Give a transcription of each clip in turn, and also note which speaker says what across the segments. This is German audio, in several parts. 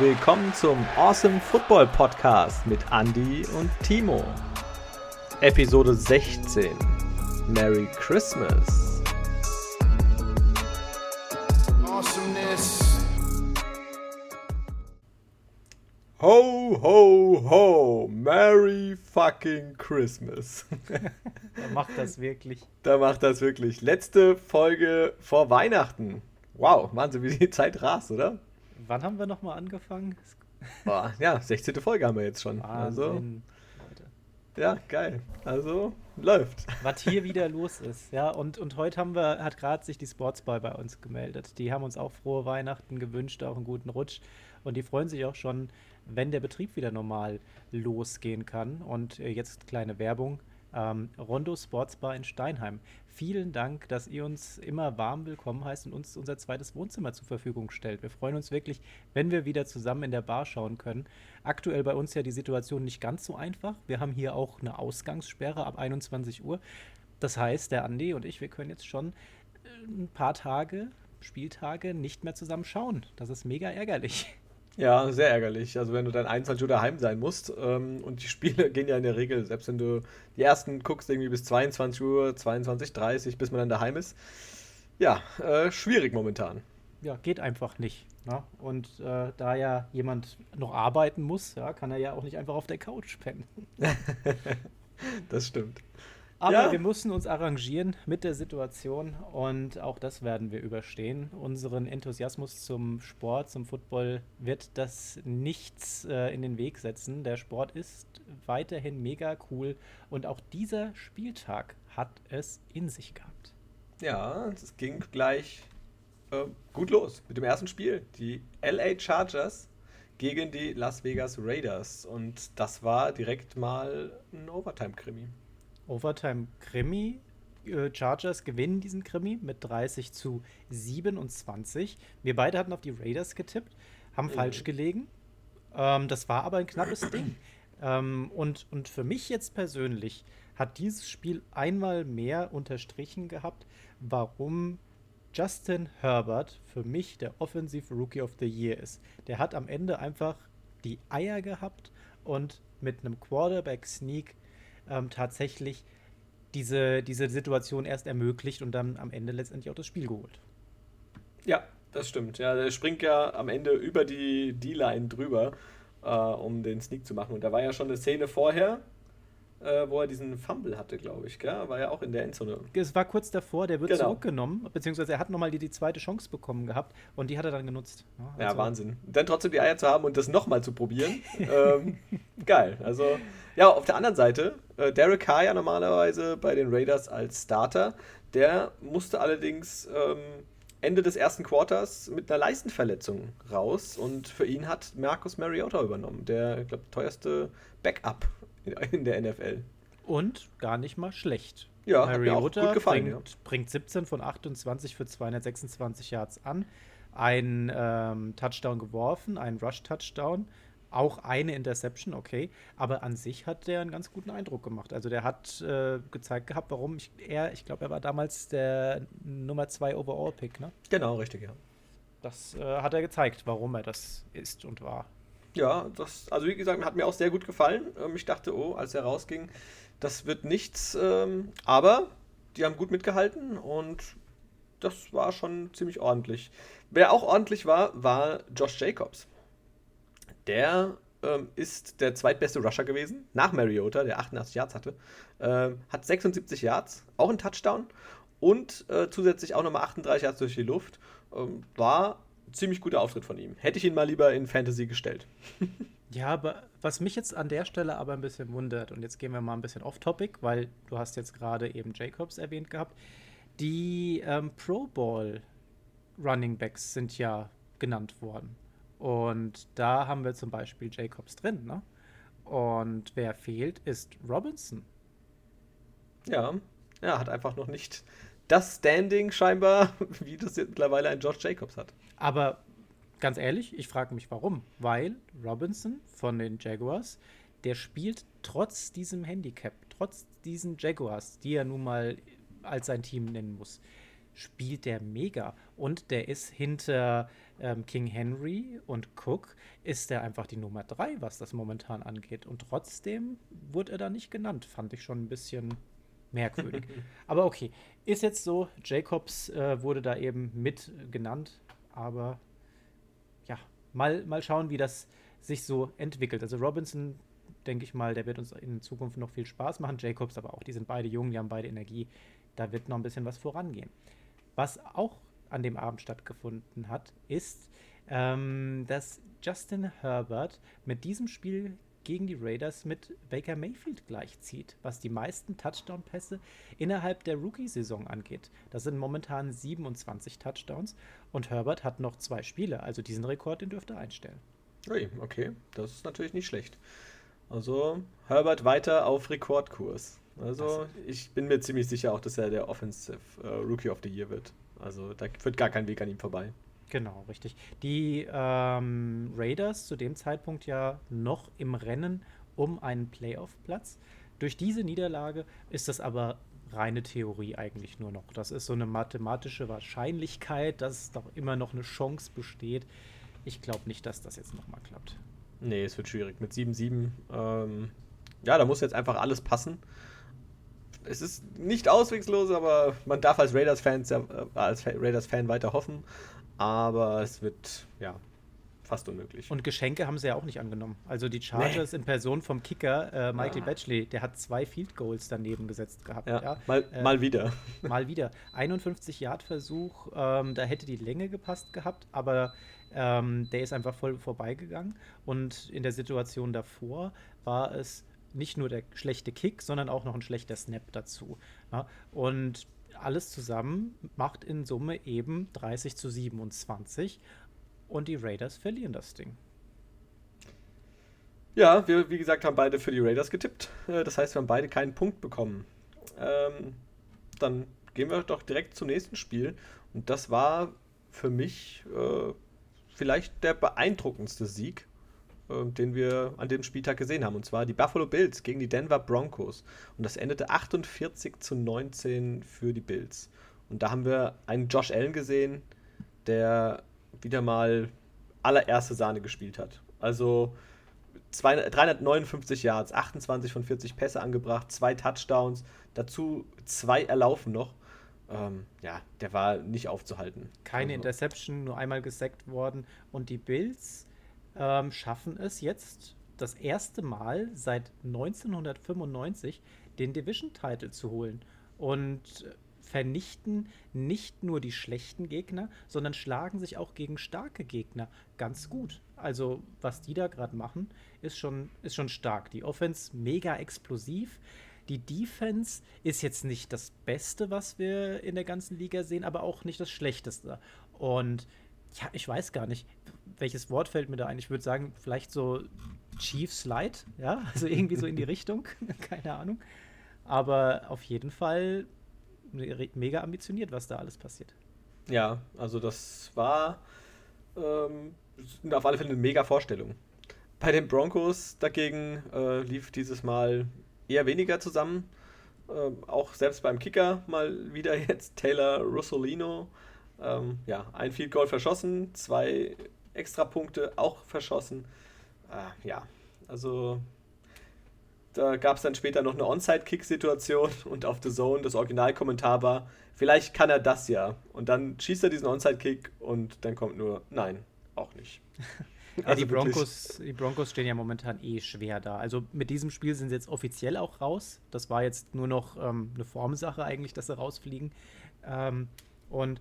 Speaker 1: willkommen zum Awesome Football Podcast mit Andy und Timo. Episode 16. Merry Christmas.
Speaker 2: Awesomeness.
Speaker 1: Ho, ho, ho. Merry fucking Christmas.
Speaker 3: Er macht das wirklich.
Speaker 1: da macht das wirklich. Letzte Folge vor Weihnachten. Wow, Wahnsinn, wie die Zeit rast, oder?
Speaker 3: Wann haben wir nochmal angefangen?
Speaker 1: Boah, ja, 16. Folge haben wir jetzt schon. Also,
Speaker 3: Wahnsinn, Leute.
Speaker 1: ja, geil. Also, läuft.
Speaker 3: Was hier wieder los ist, ja. Und, und heute haben wir, hat gerade sich die Sportsbar bei uns gemeldet. Die haben uns auch frohe Weihnachten gewünscht, auch einen guten Rutsch. Und die freuen sich auch schon, wenn der Betrieb wieder normal losgehen kann. Und äh, jetzt kleine Werbung. Ähm, Rondo Sportsbar in Steinheim. Vielen Dank, dass ihr uns immer warm willkommen heißt und uns unser zweites Wohnzimmer zur Verfügung stellt. Wir freuen uns wirklich, wenn wir wieder zusammen in der Bar schauen können. Aktuell bei uns ja die Situation nicht ganz so einfach. Wir haben hier auch eine Ausgangssperre ab 21 Uhr. Das heißt, der Andi und ich, wir können jetzt schon äh, ein paar Tage, Spieltage nicht mehr zusammen schauen. Das ist mega ärgerlich.
Speaker 1: Ja, sehr ärgerlich. Also wenn du dann 21 Uhr daheim sein musst ähm, und die Spiele gehen ja in der Regel, selbst wenn du die ersten guckst, irgendwie bis 22 Uhr, 22.30 bis man dann daheim ist. Ja, äh, schwierig momentan.
Speaker 3: Ja, geht einfach nicht. Ne? Und äh, da ja jemand noch arbeiten muss, ja, kann er ja auch nicht einfach auf der Couch pennen.
Speaker 1: Das stimmt.
Speaker 3: Aber
Speaker 1: Ja.
Speaker 3: wir müssen uns arrangieren mit der Situation und auch das werden wir überstehen. Unseren Enthusiasmus zum Sport, zum Football wird das nichts äh, in den Weg setzen. Der Sport ist weiterhin mega cool und auch dieser Spieltag hat es in sich gehabt.
Speaker 1: Ja, es ging gleich äh, gut los mit dem ersten Spiel. Die LA Chargers gegen die Las Vegas Raiders. Und das war direkt mal ein Overtime-Krimi.
Speaker 3: Overtime Krimi. Äh, Chargers gewinnen diesen Krimi mit 30 zu 27. Wir beide hatten auf die Raiders getippt, haben
Speaker 1: Mhm.
Speaker 3: falsch gelegen. Ähm, das war aber ein knappes Ding. Ähm, und, und für mich jetzt persönlich hat dieses Spiel einmal mehr unterstrichen gehabt, warum Justin Herbert für mich der Offensive Rookie of the Year ist. Der hat am Ende einfach die Eier gehabt und mit einem Quarterback-Sneak ähm, tatsächlich diese, diese Situation erst ermöglicht und dann am Ende letztendlich auch das Spiel geholt.
Speaker 1: Ja, das stimmt. Ja, der springt ja am Ende über die D-Line drüber, äh, um den Sneak zu machen. Und da war ja schon eine Szene vorher, äh, wo er diesen Fumble hatte, glaube ich. Gell? War ja auch in der Endzone.
Speaker 3: Es war kurz davor, der wird
Speaker 1: Genau.
Speaker 3: zurückgenommen, beziehungsweise er hat nochmal die, die zweite Chance bekommen gehabt und die hat er dann genutzt.
Speaker 1: Ja,
Speaker 3: also-
Speaker 1: Wahnsinn. Dann trotzdem die Eier zu haben und das nochmal zu probieren. ähm, geil. Also, ja, auf der anderen Seite, äh, Derek Carr ja normalerweise bei den Raiders als Starter. Der musste allerdings ähm, Ende des ersten Quarters mit einer Leistenverletzung raus und für ihn hat Marcus Mariota übernommen, der, ich glaube, teuerste Backup in, der NFL.
Speaker 3: Und gar nicht mal schlecht.
Speaker 1: Ja, hat mir auch
Speaker 3: Mariota
Speaker 1: gut gefallen,
Speaker 3: bringt, bringt 17 von 28 für 226 Yards an. Ein ähm, Touchdown geworfen, ein Rush-Touchdown, auch eine Interception, okay. Aber an sich hat der einen ganz guten Eindruck gemacht. Also der hat äh, gezeigt gehabt, warum ich, er, ich glaube, er war damals der Nummer 2 Overall-Pick, ne?
Speaker 1: Genau, richtig, ja.
Speaker 3: Das äh, hat er gezeigt, warum er das ist und war.
Speaker 1: Ja, das, also wie gesagt, hat mir auch sehr gut gefallen. Ähm, ich dachte, oh, als er rausging, das wird nichts. Ähm, aber die haben gut mitgehalten und das war schon ziemlich ordentlich. Wer auch ordentlich war, war Josh Jacobs. Der ähm, ist der zweitbeste Rusher gewesen, nach Mariota, der 88 Yards hatte. Ähm, hat 76 Yards, auch ein Touchdown und äh, zusätzlich auch nochmal 38 Yards durch die Luft. Ähm, war ziemlich guter Auftritt von ihm. Hätte ich ihn mal lieber in Fantasy gestellt.
Speaker 3: Ja, aber was mich jetzt an der Stelle aber ein bisschen wundert, und jetzt gehen wir mal ein bisschen off-topic, weil du hast jetzt gerade eben Jacobs erwähnt gehabt, die ähm, Pro Bowl Running Backs sind ja genannt worden. Und da haben wir zum Beispiel Jacobs drin, ne? Und wer fehlt, ist Robinson.
Speaker 1: Ja, er hat einfach noch nicht das Standing scheinbar, wie das jetzt mittlerweile ein Josh Jacobs hat.
Speaker 3: Aber ganz ehrlich, ich frage mich warum. Weil Robinson von den Jaguars, der spielt trotz diesem Handicap, trotz diesen Jaguars, die er nun mal als sein Team nennen muss, spielt der mega. Und der ist hinter ähm, King Henry und Cook ist er einfach die Nummer drei, was das momentan angeht. Und trotzdem wurde er da nicht genannt. Fand ich schon ein bisschen merkwürdig. aber okay, ist jetzt so. Jacobs äh, wurde da eben mit genannt. Aber ja, mal, mal schauen, wie das sich so entwickelt. Also Robinson, denke ich mal, der wird uns in Zukunft noch viel Spaß machen. Jacobs aber auch. Die sind beide jung, die haben beide Energie. Da wird noch ein bisschen was vorangehen. Was auch an dem Abend stattgefunden hat, ist, ähm, dass Justin Herbert mit diesem Spiel gegen die Raiders mit Baker Mayfield gleichzieht, was die meisten Touchdown-Pässe innerhalb der Rookie-Saison angeht. Das sind momentan 27 Touchdowns und Herbert hat noch zwei Spiele, also diesen Rekord, den dürfte er einstellen.
Speaker 1: Ui, okay, das ist natürlich nicht schlecht. Also Herbert weiter auf Rekordkurs. Also ich bin mir ziemlich sicher auch, dass er der Offensive äh, Rookie of the Year wird. Also da führt gar kein Weg an ihm vorbei.
Speaker 3: Genau, richtig. Die ähm, Raiders zu dem Zeitpunkt ja noch im Rennen um einen Playoff-Platz. Durch diese Niederlage ist das aber reine Theorie eigentlich nur noch. Das ist so eine mathematische Wahrscheinlichkeit, dass doch immer noch eine Chance besteht. Ich glaube nicht, dass das jetzt nochmal klappt.
Speaker 1: Nee, es wird schwierig. Mit 7-7, ähm, ja, da muss jetzt einfach alles passen es ist nicht auswegslos, aber man darf als Raiders-Fan äh, als Raiders-Fan weiter hoffen. Aber es wird, ja, fast unmöglich.
Speaker 3: Und Geschenke haben sie ja auch nicht angenommen. Also die Chargers nee. in Person vom Kicker äh, Michael ja. Batchley, der hat zwei Field Goals daneben gesetzt gehabt.
Speaker 1: Ja, ja. Mal, äh, mal wieder.
Speaker 3: Mal wieder. 51 Yard Versuch, ähm, da hätte die Länge gepasst gehabt, aber ähm, der ist einfach voll vorbeigegangen. Und in der Situation davor war es nicht nur der schlechte Kick, sondern auch noch ein schlechter Snap dazu. Ja? Und alles zusammen macht in Summe eben 30 zu 27 und die Raiders verlieren das Ding.
Speaker 1: Ja, wir, wie gesagt, haben beide für die Raiders getippt. Äh, das heißt, wir haben beide keinen Punkt bekommen. Ähm, dann gehen wir doch direkt zum nächsten Spiel. Und das war für mich äh, vielleicht der beeindruckendste Sieg äh, den wir an dem Spieltag gesehen haben. Und zwar die Buffalo Bills gegen die Denver Broncos. Und das endete 48 zu 19 für die Bills. Und da haben wir einen Josh Allen gesehen, der wieder mal allererste Sahne gespielt hat. Also 359 Yards, 28 von 40 Pässe angebracht, zwei Touchdowns, dazu zwei erlaufen noch. Ähm, ja, der war nicht aufzuhalten.
Speaker 3: Keine also. Interception, nur einmal gesackt worden. Und die Bills ähm, schaffen es jetzt das erste Mal seit 1995 den Division-Title zu holen und vernichten nicht nur die schlechten Gegner, sondern schlagen sich auch gegen starke Gegner ganz gut. Also was die da gerade machen, ist schon, ist schon stark. Die Offense mega explosiv. Die Defense ist jetzt nicht das Beste, was wir in der ganzen Liga sehen, aber auch nicht das Schlechteste. Und ja, ich weiß gar nicht, welches Wort fällt mir da ein. Ich würde sagen, vielleicht so Chiefs Light, ja, also irgendwie so in die Richtung, keine Ahnung. Aber auf jeden Fall mega ambitioniert, was da alles passiert.
Speaker 1: Ja, also das war ähm, auf alle Fälle eine mega Vorstellung. Bei den Broncos dagegen äh, lief dieses Mal eher weniger zusammen. Äh, auch selbst beim Kicker mal wieder jetzt Taylor Russolino ähm, ja, ein Field Goal verschossen, zwei Extrapunkte auch verschossen. Äh, ja, also da gab es dann später noch eine Onside-Kick-Situation und auf The Zone das Originalkommentar war, vielleicht kann er das ja. Und dann schießt er diesen Onside-Kick und dann kommt nur, nein, auch nicht.
Speaker 3: ja, also die, Broncos, die Broncos stehen ja momentan eh schwer da. Also mit diesem Spiel sind sie jetzt offiziell auch raus. Das war jetzt nur noch ähm, eine Formsache eigentlich, dass sie rausfliegen. Ähm, und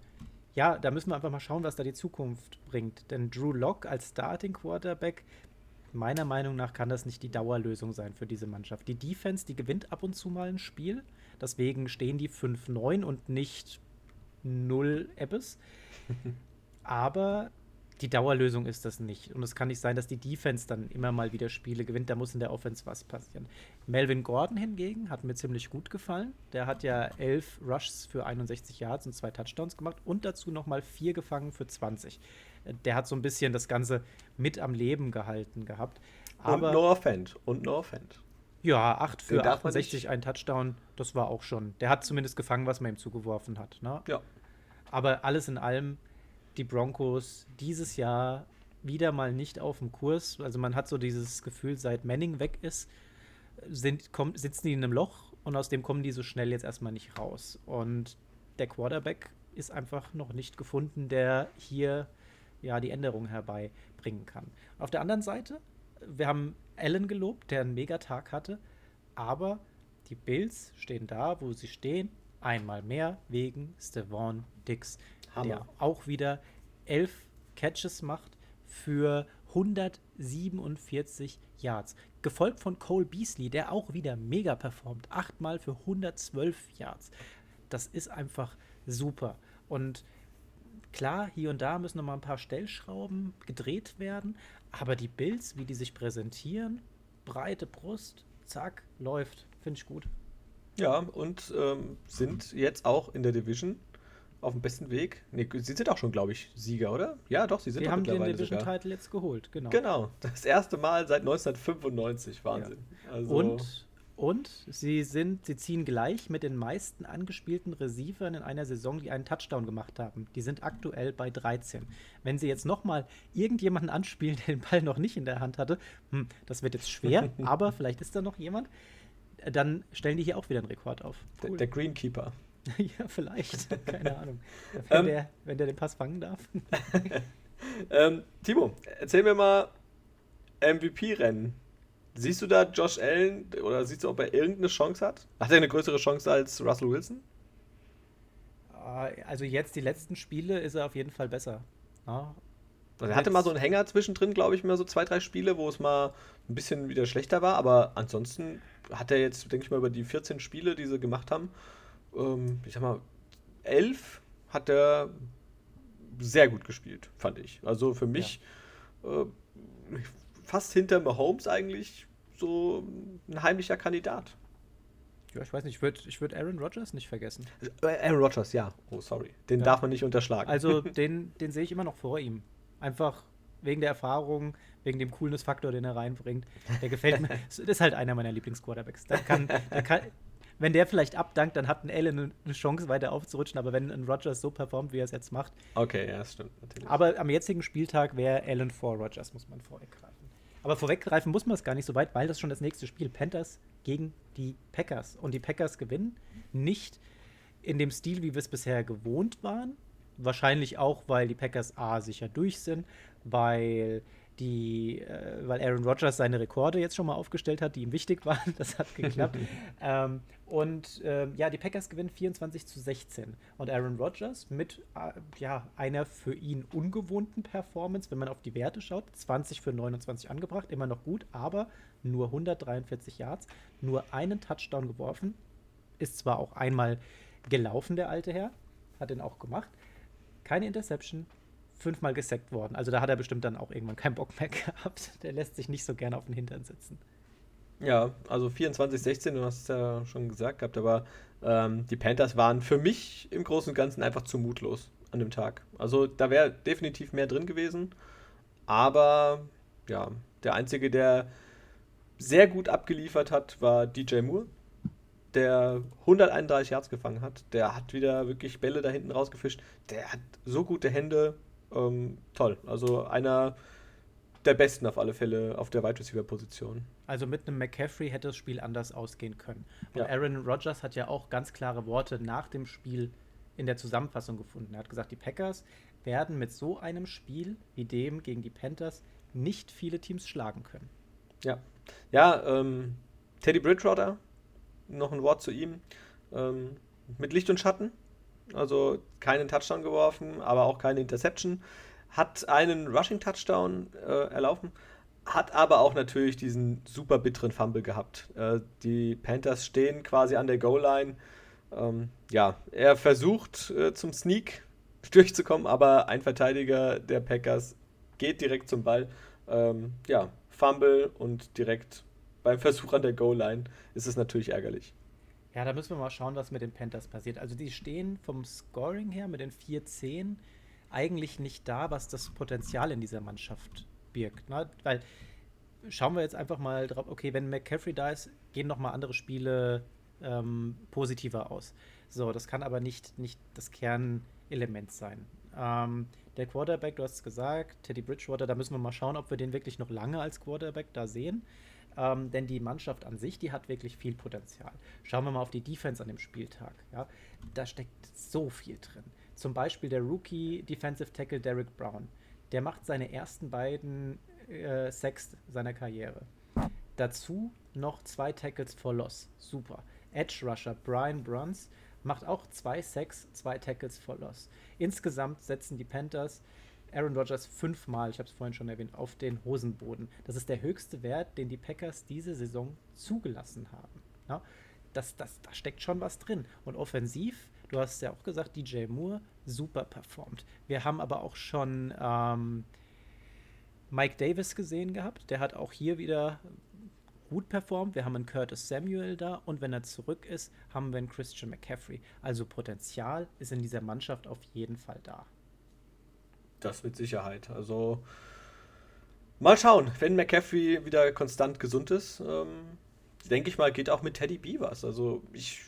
Speaker 3: ja, da müssen wir einfach mal schauen, was da die Zukunft bringt. Denn Drew Locke als Starting Quarterback, meiner Meinung nach kann das nicht die Dauerlösung sein für diese Mannschaft. Die Defense, die gewinnt ab und zu mal ein Spiel. Deswegen stehen die 5-9 und nicht 0 Ebbes. Aber die Dauerlösung ist das nicht. Und es kann nicht sein, dass die Defense dann immer mal wieder Spiele gewinnt. Da muss in der Offense was passieren. Melvin Gordon hingegen hat mir ziemlich gut gefallen. Der hat ja elf Rushs für 61 Yards und zwei Touchdowns gemacht und dazu nochmal vier gefangen für 20. Der hat so ein bisschen das Ganze mit am Leben gehalten gehabt.
Speaker 1: Aber, und Noah Fent. Und Noah Fent.
Speaker 3: Ja, 8 für 68, ein Touchdown, das war auch schon. Der hat zumindest gefangen, was man ihm zugeworfen hat. Ne?
Speaker 1: Ja.
Speaker 3: Aber alles in allem die Broncos dieses Jahr wieder mal nicht auf dem Kurs. Also man hat so dieses Gefühl, seit Manning weg ist, sind, komm, sitzen die in einem Loch und aus dem kommen die so schnell jetzt erstmal nicht raus. Und der Quarterback ist einfach noch nicht gefunden, der hier ja die Änderung herbeibringen kann. Auf der anderen Seite, wir haben Allen gelobt, der einen Megatag hatte, aber die Bills stehen da, wo sie stehen, einmal mehr wegen Stevon Dix,
Speaker 1: Hammer.
Speaker 3: der auch wieder elf Catches macht für 147 Yards. Gefolgt von Cole Beasley, der auch wieder mega performt. Achtmal für 112 Yards. Das ist einfach super. Und klar, hier und da müssen noch mal ein paar Stellschrauben gedreht werden. Aber die Bills, wie die sich präsentieren, breite Brust, zack, läuft. Finde ich gut.
Speaker 1: Ja, und ähm, sind jetzt auch in der Division auf dem besten Weg. Nee, sie sind auch schon, glaube ich, Sieger, oder? Ja, doch, sie sind
Speaker 3: Wir haben den
Speaker 1: mittlerweile sogar.
Speaker 3: Division-Title jetzt geholt, genau.
Speaker 1: Genau, das erste Mal seit 1995. Wahnsinn. Also,
Speaker 3: Und, und sie sind, sie ziehen gleich mit den meisten angespielten Receivern in einer Saison, die einen Touchdown gemacht haben. Die sind aktuell bei 13. Wenn sie jetzt nochmal irgendjemanden anspielen, der den Ball noch nicht in der Hand hatte, hm, das wird jetzt schwer, aber vielleicht ist da noch jemand, dann stellen die hier auch wieder einen Rekord auf.
Speaker 1: der,
Speaker 3: Cool.
Speaker 1: der Greenkeeper.
Speaker 3: ja, vielleicht. Keine Ahnung.
Speaker 1: Ähm.
Speaker 3: Wenn, der, wenn der den Pass fangen darf.
Speaker 1: Ähm, Timo, erzähl mir mal MVP-Rennen. Siehst du da Josh Allen oder siehst du, ob er irgendeine Chance hat? Hat er eine größere Chance als Russell Wilson?
Speaker 3: Äh, Also jetzt die letzten Spiele ist er auf jeden Fall besser. Ja,
Speaker 1: Also er hatte mal so einen Hänger zwischendrin, glaube ich, mal so zwei, drei Spiele, wo es mal ein bisschen wieder schlechter war, aber ansonsten hat er jetzt, denke ich mal, über die 14 Spiele, die sie gemacht haben, ähm, ich sag mal, elf hat er sehr gut gespielt, fand ich. Also für mich äh, fast hinter Mahomes eigentlich so ein heimlicher Kandidat.
Speaker 3: Ja, ich weiß nicht, ich würde ich würd Aaron Rodgers nicht vergessen.
Speaker 1: Äh, Aaron Rodgers, ja. Oh, sorry. Den
Speaker 3: Ja.
Speaker 1: darf man nicht unterschlagen.
Speaker 3: Also den, den sehe ich immer noch vor ihm. Einfach wegen der Erfahrung, wegen dem Coolness-Faktor, den er reinbringt. Der gefällt mir. Das ist halt einer meiner Lieblingsquarterbacks. Da kann, da kann, wenn der vielleicht abdankt, dann hat ein Allen eine- Chance, weiter aufzurutschen. Aber wenn ein Rodgers so performt, wie er es jetzt macht.
Speaker 1: okay, ja, das stimmt natürlich.
Speaker 3: Aber am jetzigen Spieltag wäre Allen vor Rodgers, muss man vorweggreifen. Aber vorweggreifen muss man es gar nicht so weit, weil das schon das nächste Spiel. Panthers gegen die Packers. Und die Packers gewinnen nicht in dem Stil, wie wir es bisher gewohnt waren. Wahrscheinlich auch, weil die Packers A sicher durch sind, weil die, äh, weil Aaron Rodgers seine Rekorde jetzt schon mal aufgestellt hat, die ihm wichtig waren. Das hat geklappt. ähm, und ähm, ja, die Packers gewinnen 24 zu 16. Und Aaron Rodgers mit äh, ja, einer für ihn ungewohnten Performance, wenn man auf die Werte schaut, 20 für 29 angebracht, immer noch gut, aber nur 143 Yards, nur einen Touchdown geworfen. Ist zwar auch einmal gelaufen, der alte Herr, hat den auch gemacht. Keine Interception, fünfmal gesackt worden. Also da hat er bestimmt dann auch irgendwann keinen Bock mehr gehabt. Der lässt sich nicht so gerne auf den Hintern sitzen.
Speaker 1: Ja, also 24, 16, du hast es ja schon gesagt gehabt, aber ähm, die Panthers waren für mich im Großen und Ganzen einfach zu mutlos an dem Tag. Also da wäre definitiv mehr drin gewesen, aber ja, der Einzige, der sehr gut abgeliefert hat, war DJ Moore, der 131 Yards gefangen hat. Der hat wieder wirklich Bälle da hinten rausgefischt. Der hat so gute Hände. Ähm, toll. Also einer der besten auf alle Fälle auf der Wide Receiver Position.
Speaker 3: Also mit einem McCaffrey hätte das Spiel anders ausgehen können. Und
Speaker 1: Ja.
Speaker 3: Aaron Rodgers hat ja auch ganz klare Worte nach dem Spiel in der Zusammenfassung gefunden. Er hat gesagt, die Packers werden mit so einem Spiel wie dem gegen die Panthers nicht viele Teams schlagen können.
Speaker 1: Ja, ja ähm, Teddy Bridgewater, noch ein Wort zu ihm. Ähm, mit Licht und Schatten, also keinen Touchdown geworfen, aber auch keine Interception. Hat einen Rushing-Touchdown äh, erlaufen, hat aber auch natürlich diesen super bitteren Fumble gehabt. Äh, die Panthers stehen quasi an der Goal-Line. Ähm, ja, er versucht äh, zum Sneak durchzukommen, aber ein Verteidiger der Packers geht direkt zum Ball. Ähm, ja, Fumble und direkt beim Versuch an der Goal-Line ist es natürlich ärgerlich.
Speaker 3: Ja, da müssen wir mal schauen, was mit den Panthers passiert. Also die stehen vom Scoring her mit den 4-10 eigentlich nicht da, was das Potenzial in dieser Mannschaft birgt. Ne? Weil schauen wir jetzt einfach mal drauf, okay, wenn McCaffrey da ist, gehen noch mal andere Spiele ähm, positiver aus. So, das kann aber nicht, nicht das Kernelement sein. Ähm, der Quarterback, du hast es gesagt, Teddy Bridgewater, da müssen wir mal schauen, ob wir den wirklich noch lange als Quarterback da sehen. Ähm, denn die Mannschaft an sich, die hat wirklich viel Potenzial. Schauen wir mal auf die Defense an dem Spieltag. Ja? Da steckt so viel drin. Zum Beispiel der Rookie Defensive Tackle Derek Brown. Der macht seine ersten beiden äh, Sacks seiner Karriere. Dazu noch zwei Tackles for Loss. Super. Edge Rusher Brian Bruns macht auch zwei Sacks, zwei Tackles for Loss. Insgesamt setzen die Panthers Aaron Rodgers fünfmal, ich habe es vorhin schon erwähnt, auf den Hosenboden. Das ist der höchste Wert, den die Packers diese Saison zugelassen haben. Ja, das, das, da steckt schon was drin. Und offensiv, du hast ja auch gesagt, DJ Moore super performt. Wir haben aber auch schon ähm, Mike Davis gesehen gehabt. Der hat auch hier wieder gut performt. Wir haben einen Curtis Samuel da und wenn er zurück ist, haben wir einen Christian McCaffrey. Also Potenzial ist in dieser Mannschaft auf jeden Fall da.
Speaker 1: Das mit Sicherheit. Also mal schauen, wenn McCaffrey wieder konstant gesund ist, ähm, denke ich mal, geht auch mit Teddy B was. Also ich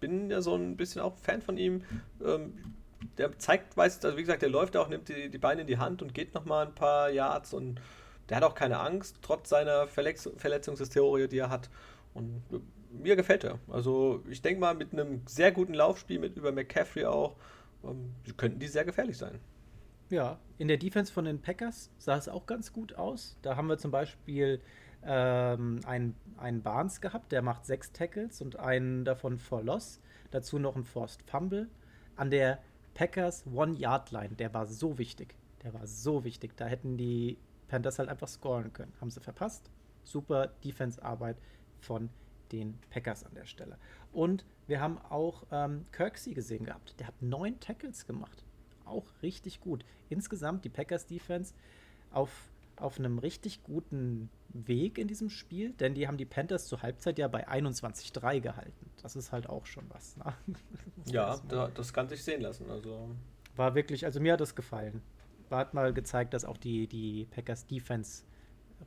Speaker 1: bin ja so ein bisschen auch Fan von ihm. Ähm, der zeigt, weiß, also wie gesagt, der läuft auch, nimmt die, die Beine in die Hand und geht nochmal ein paar Yards und der hat auch keine Angst, trotz seiner Verletz Verletzungshistorie, die er hat. Und mir gefällt er. Also ich denke mal, mit einem sehr guten Laufspiel, mit über McCaffrey auch, ähm, könnten die sehr gefährlich sein.
Speaker 3: Ja, in der Defense von den Packers sah es auch ganz gut aus. Da haben wir zum Beispiel ähm, einen, einen Barnes gehabt, der macht sechs Tackles und einen davon for Loss. Dazu noch ein Forced Fumble. An der Packers One-Yard-Line, der war so wichtig. Der war so wichtig. Da hätten die Panthers halt einfach scoren können. Haben sie verpasst. Super Defense-Arbeit von den Packers an der Stelle. Und wir haben auch ähm, Kirksey gesehen gehabt. Der hat neun Tackles gemacht. Auch richtig gut. Insgesamt die Packers Defense auf, auf einem richtig guten Weg in diesem Spiel, denn die haben die Panthers zur Halbzeit ja bei 21-3 gehalten. Das ist halt auch schon was. Ne?
Speaker 1: ja, das, das kann sich sehen lassen. Also
Speaker 3: war wirklich, also mir hat das gefallen. War hat mal gezeigt, dass auch die, die Packers Defense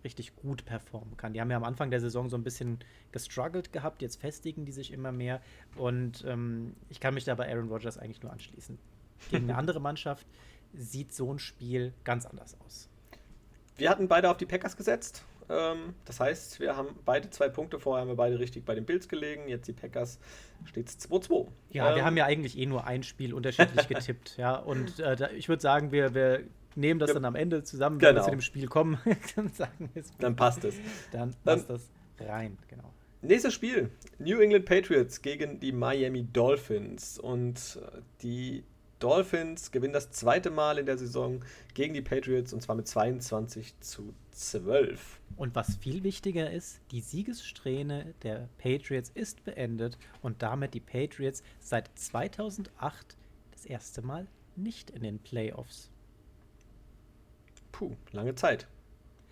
Speaker 3: richtig gut performen kann. Die haben ja am Anfang der Saison so ein bisschen gestruggelt gehabt, jetzt festigen die sich immer mehr und ähm, ich kann mich da bei Aaron Rodgers eigentlich nur anschließen. Gegen eine andere Mannschaft sieht so ein Spiel ganz anders aus.
Speaker 1: Wir hatten beide auf die Packers gesetzt. Ähm, das heißt, wir haben beide zwei Punkte. Vorher haben wir beide richtig bei den Bills gelegen. Jetzt die Packers steht es 2-2.
Speaker 3: Ja, ähm, wir haben ja eigentlich eh nur ein Spiel unterschiedlich getippt. Ja, und äh, da, ich würde sagen, wir, wir nehmen das dann am Ende zusammen, wenn genau. wir zu dem Spiel kommen.
Speaker 1: dann, sagen dann passt es.
Speaker 3: Dann passt das rein, genau.
Speaker 1: Nächstes Spiel: New England Patriots gegen die Miami Dolphins. Und äh, die Dolphins gewinnen das zweite Mal in der Saison gegen die Patriots und zwar mit 22 zu 12.
Speaker 3: Und was viel wichtiger ist, die Siegessträhne der Patriots ist beendet und damit die Patriots seit 2008 das erste Mal nicht in den Playoffs.
Speaker 1: Puh, lange Zeit,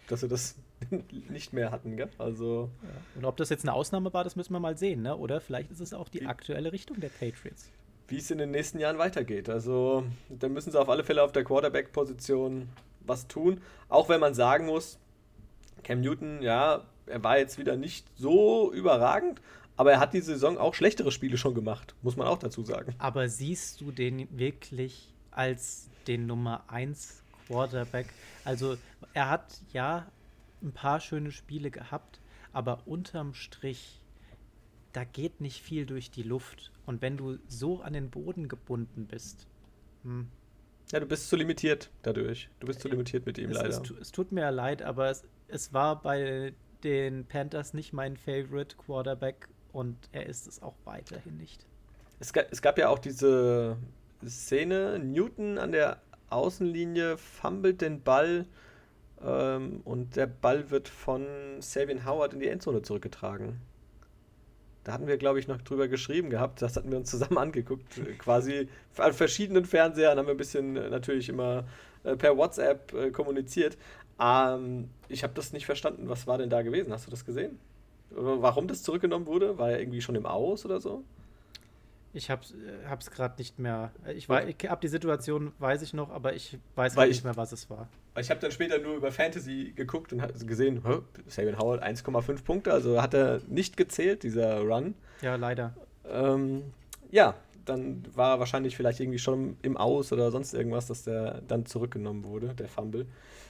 Speaker 1: dass sie das nicht mehr hatten, gell? Also.
Speaker 3: Ja. Und ob das jetzt eine Ausnahme war, das müssen wir mal sehen, ne? Oder vielleicht ist es auch die aktuelle Richtung der Patriots
Speaker 1: wie es in den nächsten Jahren weitergeht. Also da müssen sie auf alle Fälle auf der Quarterback-Position was tun. Auch wenn man sagen muss, Cam Newton, ja, er war jetzt wieder nicht so überragend, aber er hat die Saison auch schlechtere Spiele schon gemacht, muss man auch dazu sagen.
Speaker 3: Aber siehst du den wirklich als den Nummer 1 Quarterback? Also er hat ja ein paar schöne Spiele gehabt, aber unterm Strich da geht nicht viel durch die Luft. Und wenn du so an den Boden gebunden bist. Hm.
Speaker 1: Ja, du bist zu limitiert dadurch. Du bist zu limitiert mit ihm
Speaker 3: es,
Speaker 1: leider.
Speaker 3: Es, es, tut mir leid, aber es, es war bei den Panthers nicht mein Favorite Quarterback und er ist es auch weiterhin nicht.
Speaker 1: Es gab, es gab ja auch diese Szene, Newton an der Außenlinie fummelt den Ball ähm, und der Ball wird von Sabian Howard in die Endzone zurückgetragen. Da hatten wir, glaube ich, noch drüber geschrieben gehabt. Das hatten wir uns zusammen angeguckt. Quasi an verschiedenen Fernsehern haben wir ein bisschen äh, natürlich immer äh, per WhatsApp äh, kommuniziert. Ähm, ich habe das nicht verstanden. Was war denn da gewesen? Hast du das gesehen? Warum das zurückgenommen wurde? War er irgendwie schon im Aus oder so?
Speaker 3: Ich hab's, äh, hab's gerade nicht mehr. Ich, okay. ich hab die Situation, weiß ich noch, aber ich weiß halt nicht mehr, was es war.
Speaker 1: Ich habe dann später nur über Fantasy geguckt und gesehen, Saban Howard 1,5 Punkte, also hat er nicht gezählt, dieser Run.
Speaker 3: Ja, leider.
Speaker 1: Ähm, ja, dann war er wahrscheinlich vielleicht irgendwie schon im Aus oder sonst irgendwas, dass der dann zurückgenommen wurde, der Fumble.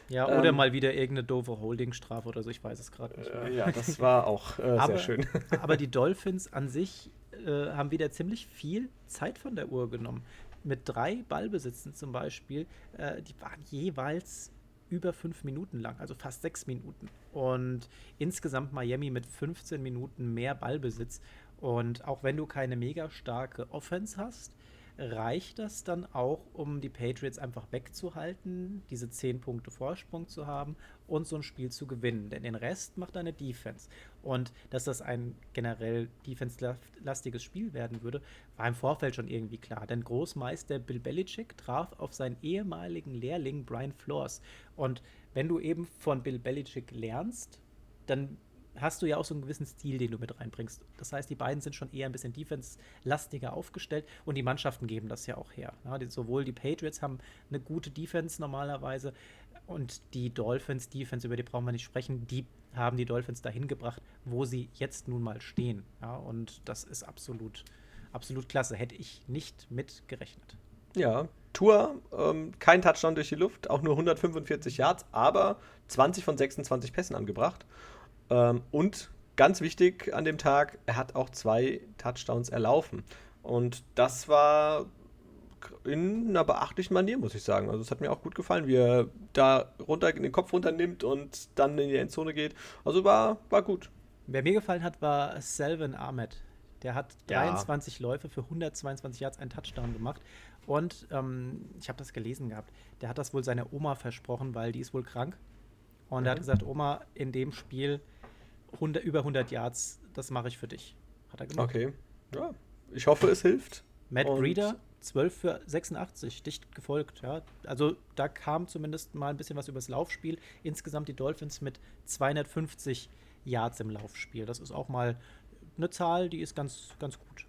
Speaker 3: Ja, oder
Speaker 1: Ähm,
Speaker 3: mal wieder irgendeine doofe Holdingstrafe oder so, ich weiß es gerade nicht.
Speaker 1: Äh, ja, das war auch äh,
Speaker 3: aber,
Speaker 1: sehr schön.
Speaker 3: aber die Dolphins an sich äh, haben wieder ziemlich viel Zeit von der Uhr genommen. Mit drei Ballbesitzen zum Beispiel, äh, die waren jeweils über fünf Minuten lang, also fast sechs Minuten. Und insgesamt Miami mit 15 Minuten mehr Ballbesitz. Und auch wenn du keine mega starke Offense hast, reicht das dann auch, um die Patriots einfach wegzuhalten, diese 10 Punkte Vorsprung zu haben und so ein Spiel zu gewinnen. Denn den Rest macht deine Defense. Und dass das ein generell defense-lastiges Spiel werden würde, war im Vorfeld schon irgendwie klar. Denn Großmeister Bill Belichick traf auf seinen ehemaligen Lehrling Brian Flores. Und wenn du eben von Bill Belichick lernst, dann hast du ja auch so einen gewissen Stil, den du mit reinbringst. Das heißt, die beiden sind schon eher ein bisschen defense-lastiger aufgestellt und die Mannschaften geben das ja auch her. Ja, die, sowohl die Patriots haben eine gute Defense normalerweise und die Dolphins Defense, über die brauchen wir nicht sprechen, die haben die Dolphins dahin gebracht, wo sie jetzt nun mal stehen. Ja, und das ist absolut, absolut klasse. Hätte ich nicht mit gerechnet.
Speaker 1: Ja, Tour, ähm, kein Touchdown durch die Luft, auch nur 145 Yards, aber 20 von 26 Pässen angebracht. Ähm, und ganz wichtig an dem Tag, er hat auch zwei Touchdowns erlaufen. Und das war in einer beachtlichen Manier, muss ich sagen. Also es hat mir auch gut gefallen, wie er da runter den Kopf runternimmt und dann in die Endzone geht. Also war, war gut.
Speaker 3: Wer mir gefallen hat, war Selvin Ahmed. Der hat
Speaker 1: Ja.
Speaker 3: 23 Läufe für 122 Yards, einen Touchdown gemacht. Und ähm, ich habe das gelesen gehabt. Der hat das wohl seiner Oma versprochen, weil die ist wohl krank. Und er hat
Speaker 1: Mhm.
Speaker 3: gesagt, Oma, in dem Spiel 100, über 100 Yards, das mache ich für dich. Hat er gemacht.
Speaker 1: Okay. Ja, ich hoffe, es hilft.
Speaker 3: Matt
Speaker 1: Und-
Speaker 3: Breeder, 12 für 86, dicht gefolgt. Ja. Also da kam zumindest mal ein bisschen was übers Laufspiel. Insgesamt die Dolphins mit 250 Yards im Laufspiel. Das ist auch mal eine Zahl, die ist ganz, ganz gut.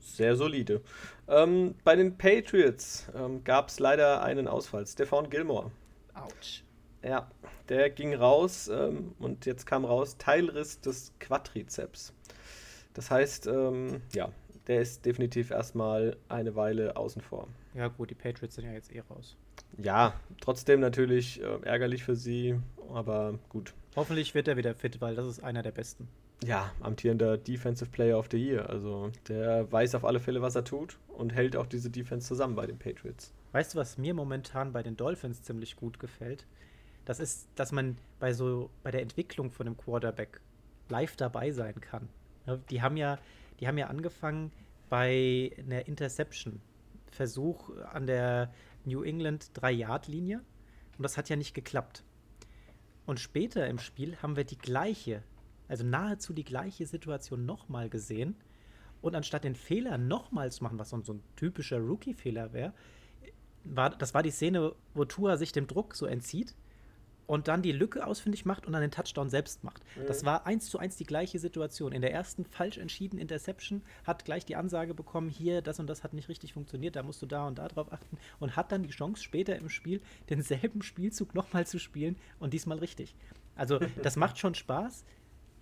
Speaker 1: Sehr solide. Ähm, bei den Patriots ähm, gab es leider einen Ausfall. Stefan Gilmore.
Speaker 3: Autsch.
Speaker 1: Ja, der ging raus ähm, und jetzt kam raus Teilriss des Quadrizeps. Das heißt, ähm, ja, der ist definitiv erstmal eine Weile außen vor.
Speaker 3: Ja gut, die Patriots sind ja jetzt eh raus.
Speaker 1: Ja, trotzdem natürlich äh, ärgerlich für sie, aber gut.
Speaker 3: Hoffentlich wird er wieder fit, weil das ist einer der besten.
Speaker 1: Ja, amtierender Defensive Player of the Year. Also der weiß auf alle Fälle, was er tut und hält auch diese Defense zusammen bei den Patriots.
Speaker 3: Weißt du, was mir momentan bei den Dolphins ziemlich gut gefällt? Das ist, dass man bei so bei der Entwicklung von einem Quarterback live dabei sein kann. Die haben ja, die haben ja angefangen bei einer Interception. Versuch an der New England 3-Yard-Linie. Und das hat ja nicht geklappt. Und später im Spiel haben wir die gleiche, also nahezu die gleiche Situation nochmal gesehen. Und anstatt den Fehler nochmal zu machen, was so ein typischer Rookie-Fehler wäre, war, das war die Szene, wo Tua sich dem Druck so entzieht und dann die Lücke ausfindig macht und dann den Touchdown selbst macht. Das war eins zu eins die gleiche Situation. In der ersten falsch entschieden Interception hat gleich die Ansage bekommen, hier, das und das hat nicht richtig funktioniert, da musst du da und da drauf achten und hat dann die Chance später im Spiel denselben Spielzug nochmal zu spielen und diesmal richtig. Also das macht schon Spaß,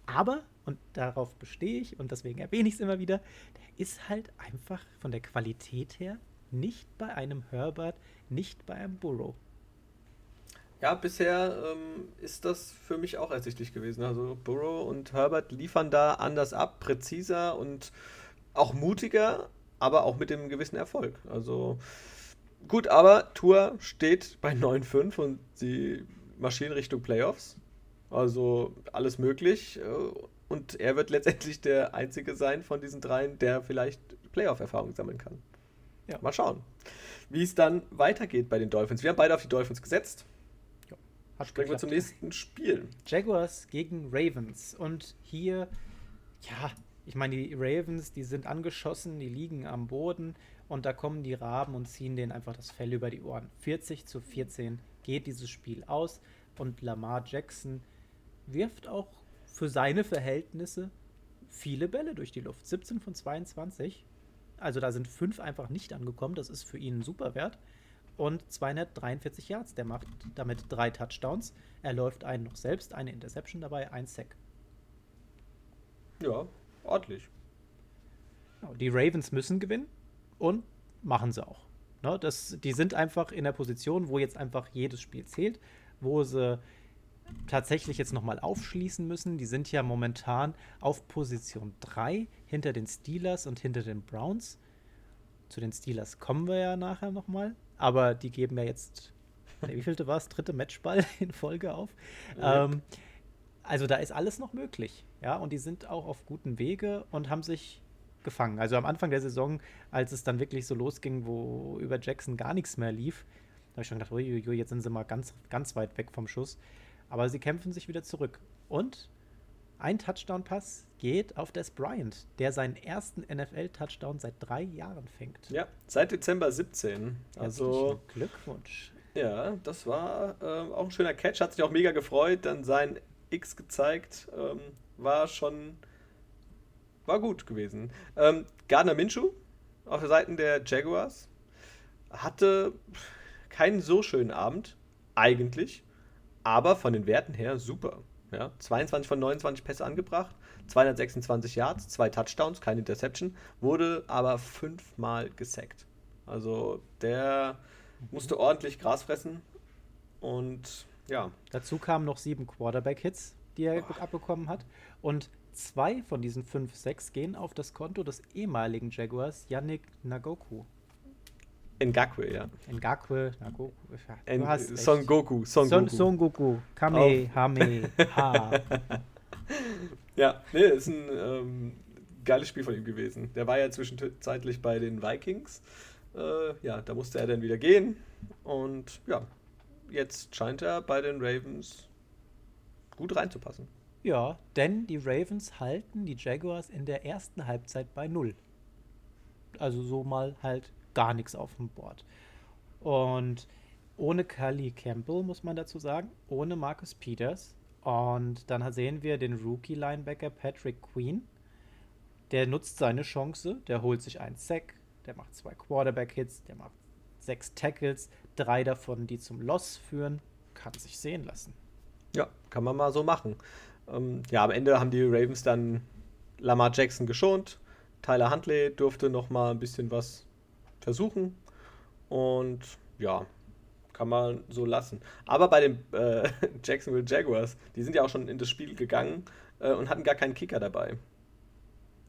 Speaker 3: aber, und darauf bestehe ich und deswegen erwähne ich es immer wieder, der ist halt einfach von der Qualität her nicht bei einem Herbert, nicht bei einem Burrow.
Speaker 1: Ja, bisher ähm, ist das für mich auch ersichtlich gewesen. Also Burrow und Herbert liefern da anders ab, präziser und auch mutiger, aber auch mit dem gewissen Erfolg. Also gut, aber Tour steht bei 9-5 und sie marschieren Richtung Playoffs. Also alles möglich. äh, Und er wird letztendlich der Einzige sein von diesen dreien, der vielleicht Playoff-Erfahrung sammeln kann.
Speaker 3: Ja.
Speaker 1: Mal schauen, wie es dann weitergeht bei den Dolphins. Wir haben beide auf die Dolphins gesetzt. Springen wir zum nächsten Spiel.
Speaker 3: Jaguars gegen Ravens. Und hier, ja, ich meine, die Ravens, die sind angeschossen, die liegen am Boden und da kommen die Raben und ziehen denen einfach das Fell über die Ohren. 40 zu 14 geht dieses Spiel aus und Lamar Jackson wirft auch für seine Verhältnisse viele Bälle durch die Luft. 17 von 22. Also da sind fünf einfach nicht angekommen. Das ist für ihn ein super Wert. Und 243 Yards. Der macht damit drei Touchdowns. Er läuft einen noch selbst, eine Interception dabei, ein Sack.
Speaker 1: Ja, ordentlich.
Speaker 3: Die Ravens müssen gewinnen und machen sie auch. Ne, das, die sind einfach in der Position, wo jetzt einfach jedes Spiel zählt, wo sie tatsächlich jetzt nochmal aufschließen müssen. Die sind ja momentan auf Position 3 hinter den Steelers und hinter den Browns. Zu den Steelers kommen wir ja nachher nochmal, aber die geben ja jetzt, wie vielte war es, dritte Matchball in Folge auf. Ja. Ähm, also da ist alles noch möglich, ja, und die sind auch auf gutem Wege und haben sich gefangen. Also am Anfang der Saison, als es dann wirklich so losging, wo über Jackson gar nichts mehr lief, da habe ich schon gedacht, uiuiui, jetzt sind sie mal ganz, ganz weit weg vom Schuss. Aber sie kämpfen sich wieder zurück. Und ein Touchdown-Pass geht auf Des Bryant, der seinen ersten NFL-Touchdown seit drei Jahren fängt.
Speaker 1: Ja, seit Dezember 17. Also
Speaker 3: Glückwunsch.
Speaker 1: Ja, das war äh, auch ein schöner Catch, hat sich auch mega gefreut, dann sein X gezeigt, ähm, war schon, war gut gewesen. Ähm, Gardner Minshew auf der Seite der Jaguars hatte keinen so schönen Abend, eigentlich. Aber von den Werten her super. Ja, 22 von 29 Pässe angebracht, 226 Yards, zwei Touchdowns, keine Interception, wurde aber fünfmal gesackt. Also der musste ordentlich Gras fressen und ja.
Speaker 3: Dazu kamen noch sieben Quarterback-Hits, die er oh. abbekommen hat. Und zwei von diesen fünf, sechs gehen auf das Konto des ehemaligen Jaguars Yannick Nagoku.
Speaker 1: Ngakwe, ja.
Speaker 3: Ngakwe, Nagoku.
Speaker 1: En, Son Goku.
Speaker 3: Son, Son, Goku. Son Goku. Kame, Hame, Ha.
Speaker 1: ja, nee, ist ein ähm, geiles Spiel von ihm gewesen. Der war ja zwischenzeitlich bei den Vikings. Äh, ja, da musste er dann wieder gehen. Und ja, jetzt scheint er bei den Ravens gut reinzupassen.
Speaker 3: Ja, denn die Ravens halten die Jaguars in der ersten Halbzeit bei null. Also so mal halt gar nichts auf dem Board. Und ohne Kali Campbell, muss man dazu sagen, ohne Marcus Peters. Und dann sehen wir den Rookie-Linebacker Patrick Queen. Der nutzt seine Chance, der holt sich einen Sack, der macht zwei Quarterback-Hits, der macht sechs Tackles, drei davon, die zum Loss führen. Kann sich sehen lassen.
Speaker 1: Ja, kann man mal so machen. Ähm, ja, am Ende haben die Ravens dann Lamar Jackson geschont. Tyler Huntley durfte noch mal ein bisschen was versuchen. Und ja, kann man so lassen. Aber bei den äh, Jacksonville Jaguars, die sind ja auch schon in das Spiel gegangen äh, und hatten gar keinen Kicker dabei.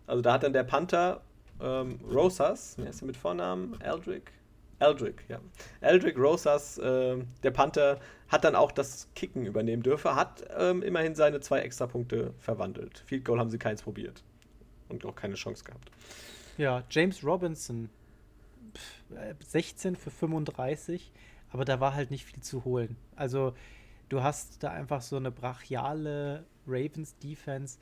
Speaker 1: Also da hat dann der Panther ähm, Rosas, wer ist der mit Vornamen? Eldrick? Eldrick, ja. Eldrick Rosas, äh, der Panther, hat dann auch das Kicken übernehmen dürfen, hat ähm, immerhin seine zwei Extrapunkte verwandelt. Field Goal haben sie keins probiert und auch keine Chance gehabt.
Speaker 3: Ja, James Robinson 16 für 35, aber da war halt nicht viel zu holen. Also du hast da einfach so eine brachiale Ravens-Defense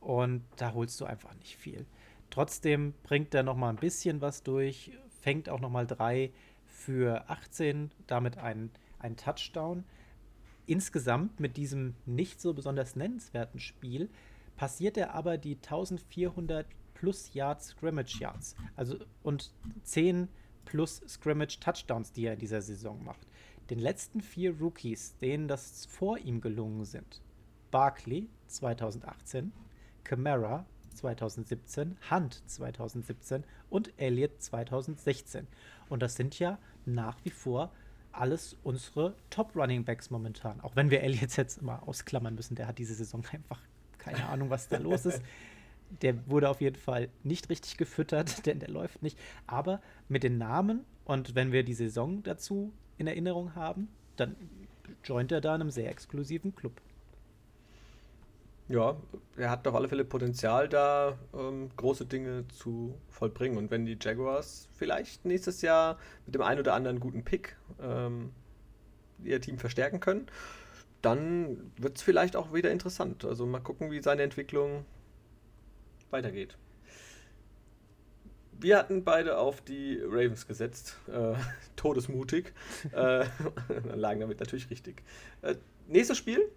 Speaker 3: und da holst du einfach nicht viel. Trotzdem bringt er noch mal ein bisschen was durch, fängt auch noch mal drei für 18, damit ein, ein Touchdown. Insgesamt mit diesem nicht so besonders nennenswerten Spiel passiert er aber die 1400 plus Yards Scrimmage Yards. Also und 10 plus Scrimmage Touchdowns, die er in dieser Saison macht. Den letzten vier Rookies, denen das vor ihm gelungen sind. Barkley 2018, Camara 2017, Hunt 2017 und Elliott 2016. Und das sind ja nach wie vor alles unsere Top Running Backs momentan. Auch wenn wir Elliott jetzt immer ausklammern müssen, der hat diese Saison einfach keine Ahnung, was da los ist. Der wurde auf jeden Fall nicht richtig gefüttert, denn der läuft nicht. Aber mit den Namen und wenn wir die Saison dazu in Erinnerung haben, dann joint er da einem sehr exklusiven Club.
Speaker 1: Ja, er hat auf alle Fälle Potenzial, da ähm, große Dinge zu vollbringen. Und wenn die Jaguars vielleicht nächstes Jahr mit dem einen oder anderen guten Pick ähm, ihr Team verstärken können, dann wird es vielleicht auch wieder interessant. Also mal gucken, wie seine Entwicklung weitergeht. Wir hatten beide auf die Ravens gesetzt, äh, todesmutig, äh, lagen damit natürlich richtig. Äh, nächstes Spiel,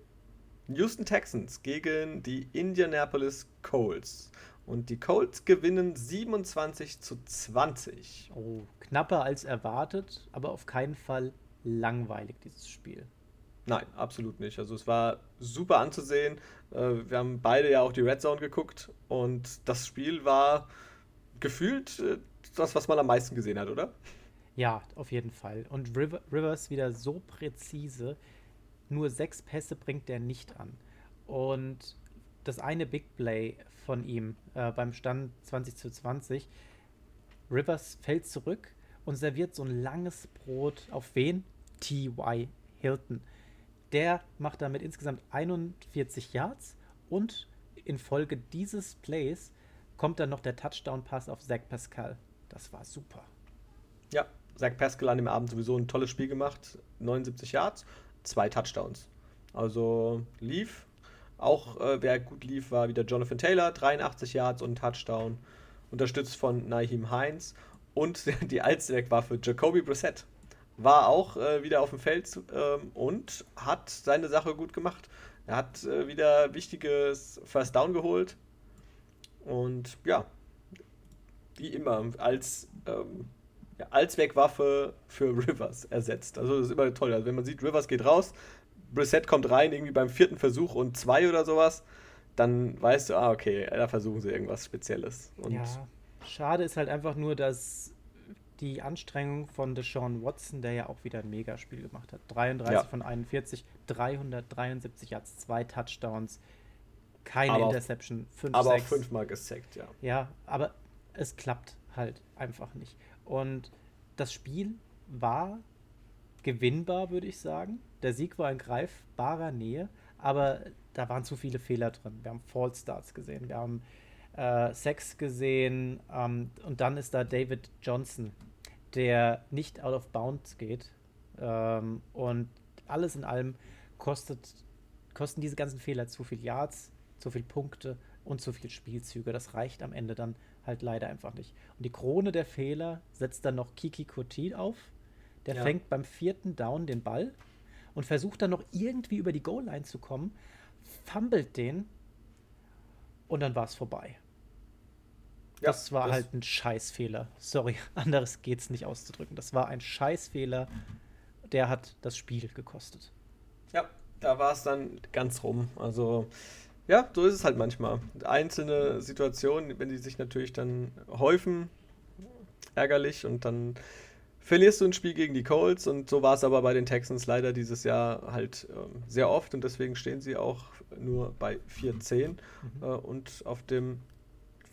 Speaker 1: Houston Texans gegen die Indianapolis Colts. Und die Colts gewinnen 27 zu 20.
Speaker 3: Oh, knapper als erwartet, aber auf keinen Fall langweilig, dieses Spiel.
Speaker 1: Nein, absolut nicht. Also es war super anzusehen. Äh, wir haben beide ja auch die Red Zone geguckt und das Spiel war gefühlt äh, das, was man am meisten gesehen hat, oder?
Speaker 3: Ja, auf jeden Fall. Und River, Rivers wieder so präzise. Nur sechs Pässe bringt er nicht an. Und das eine Big Play von ihm äh, beim Stand 20 zu 20, Rivers fällt zurück und serviert so ein langes Brot auf wen? T.Y. Hilton. Der macht damit insgesamt 41 Yards und infolge dieses Plays kommt dann noch der Touchdown-Pass auf Zach Pascal. Das war super.
Speaker 1: Ja, Zach Pascal an dem Abend sowieso ein tolles Spiel gemacht. 79 Yards, zwei Touchdowns. Also lief. Auch äh, wer gut lief, war wieder Jonathan Taylor, 83 Yards und Touchdown. Unterstützt von Naheem Heinz. Und die Allzweckwaffe Jacoby Brissett war auch äh, wieder auf dem Feld ähm, und hat seine Sache gut gemacht. Er hat äh, wieder wichtiges First Down geholt. Und ja, wie immer, als ähm, ja, Allzweckwaffe für Rivers ersetzt. Also das ist immer toll. Also wenn man sieht, Rivers geht raus, Brissett kommt rein, irgendwie beim vierten Versuch und zwei oder sowas, dann weißt du, ah, okay, da versuchen sie irgendwas Spezielles. Und
Speaker 3: ja, schade ist halt einfach nur, dass die Anstrengung von Deshaun Watson, der ja auch wieder ein Megaspiel gemacht hat. 33 ja. von 41, 373 Yards, zwei Touchdowns, keine aber Interception, 5
Speaker 1: Aber auch fünfmal gesackt, ja.
Speaker 3: Ja, aber es klappt halt einfach nicht. Und das Spiel war gewinnbar, würde ich sagen. Der Sieg war in greifbarer Nähe, aber da waren zu viele Fehler drin. Wir haben False Starts gesehen, wir haben äh, Sex gesehen ähm, und dann ist da David Johnson, der nicht out of bounds geht. Ähm, und alles in allem kostet, kosten diese ganzen Fehler zu viel Yards, zu viel Punkte und zu viel Spielzüge. Das reicht am Ende dann halt leider einfach nicht. Und die Krone der Fehler setzt dann noch Kiki Kuti auf. Der ja. fängt beim vierten Down den Ball und versucht dann noch irgendwie über die Goal-Line zu kommen, fummelt den und dann war es vorbei. Ja, das war das halt ein Scheißfehler. Sorry, anderes geht's nicht auszudrücken. Das war ein Scheißfehler, der hat das Spiel gekostet.
Speaker 1: Ja, da war es dann ganz rum. Also ja, so ist es halt manchmal. Einzelne Situationen, wenn die sich natürlich dann häufen, ärgerlich und dann verlierst du ein Spiel gegen die Colts und so war es aber bei den Texans leider dieses Jahr halt ähm, sehr oft und deswegen stehen sie auch nur bei 4-10 mhm. äh, und auf dem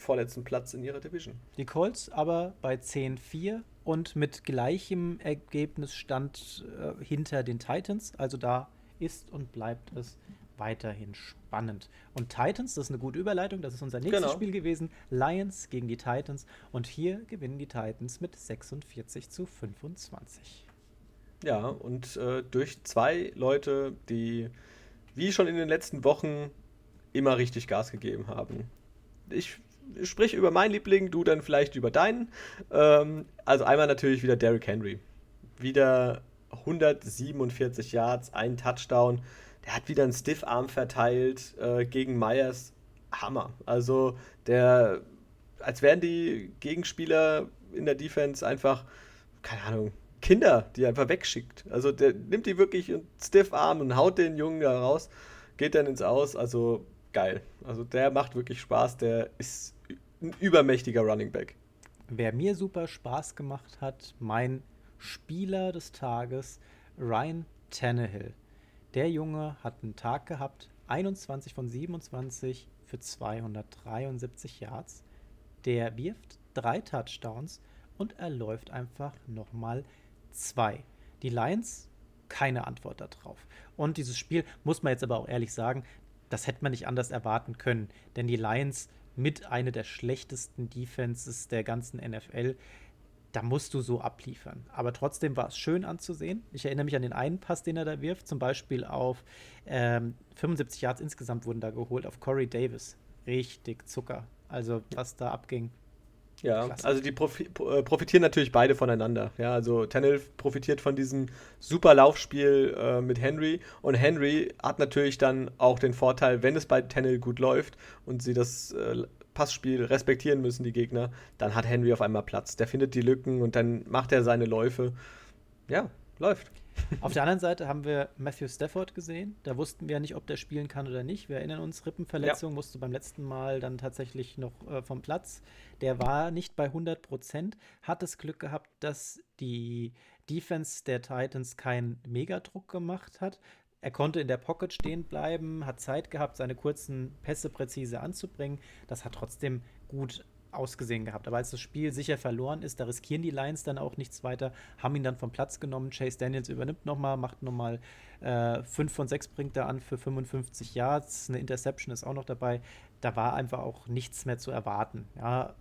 Speaker 1: vorletzten Platz in ihrer Division.
Speaker 3: Die Colts aber bei 10-4 und mit gleichem Ergebnisstand äh, hinter den Titans, also da ist und bleibt es weiterhin spannend. Und Titans, das ist eine gute Überleitung, das ist unser nächstes genau. Spiel gewesen. Lions gegen die Titans. Und hier gewinnen die Titans mit 46 zu 25.
Speaker 1: Ja, und äh, durch zwei Leute, die wie schon in den letzten Wochen immer richtig Gas gegeben haben. Ich sprich über meinen Liebling, du dann vielleicht über deinen. Ähm, also einmal natürlich wieder Derrick Henry. Wieder 147 Yards, ein Touchdown der hat wieder einen Stiff-Arm verteilt äh, gegen Myers. Hammer. Also der, als wären die Gegenspieler in der Defense einfach, keine Ahnung, Kinder, die er einfach wegschickt. Also der nimmt die wirklich und Stiff-Arm und haut den Jungen da raus, geht dann ins Aus. Also geil. Also der macht wirklich Spaß. Der ist ein übermächtiger Running Back.
Speaker 3: Wer mir super Spaß gemacht hat, mein Spieler des Tages, Ryan Tannehill. Der Junge hat einen Tag gehabt, 21 von 27 für 273 Yards. Der wirft drei Touchdowns und er läuft einfach nochmal zwei. Die Lions, keine Antwort darauf. Und dieses Spiel, muss man jetzt aber auch ehrlich sagen, das hätte man nicht anders erwarten können. Denn die Lions mit einer der schlechtesten Defenses der ganzen NFL da musst du so abliefern. Aber trotzdem war es schön anzusehen. Ich erinnere mich an den einen Pass, den er da wirft, zum Beispiel auf ähm, 75 Yards insgesamt wurden da geholt, auf Corey Davis. Richtig Zucker. Also, was da abging.
Speaker 1: Ja, Klasse. also die profi äh, profitieren natürlich beide voneinander. Ja, also Tannehill profitiert von diesem super Laufspiel äh, mit Henry und Henry hat natürlich dann auch den Vorteil, wenn es bei Tannehill gut läuft und sie das äh, Passspiel respektieren müssen, die Gegner, dann hat Henry auf einmal Platz. Der findet die Lücken und dann macht er seine Läufe. Ja, läuft.
Speaker 3: Auf der anderen Seite haben wir Matthew Stafford gesehen. Da wussten wir ja nicht, ob der spielen kann oder nicht. Wir erinnern uns, Rippenverletzung ja. musste beim letzten Mal dann tatsächlich noch äh, vom Platz. Der war nicht bei 100 Prozent, hat das Glück gehabt, dass die Defense der Titans keinen Megadruck gemacht hat. Er konnte in der Pocket stehen bleiben, hat Zeit gehabt, seine kurzen Pässe präzise anzubringen. Das hat trotzdem gut ausgesehen gehabt. Aber als das Spiel sicher verloren ist, da riskieren die Lions dann auch nichts weiter, haben ihn dann vom Platz genommen. Chase Daniels übernimmt nochmal, macht nochmal 5 äh, von 6 bringt er an für 55 Yards. Eine Interception ist auch noch dabei. Da war einfach auch nichts mehr zu erwarten. Ja,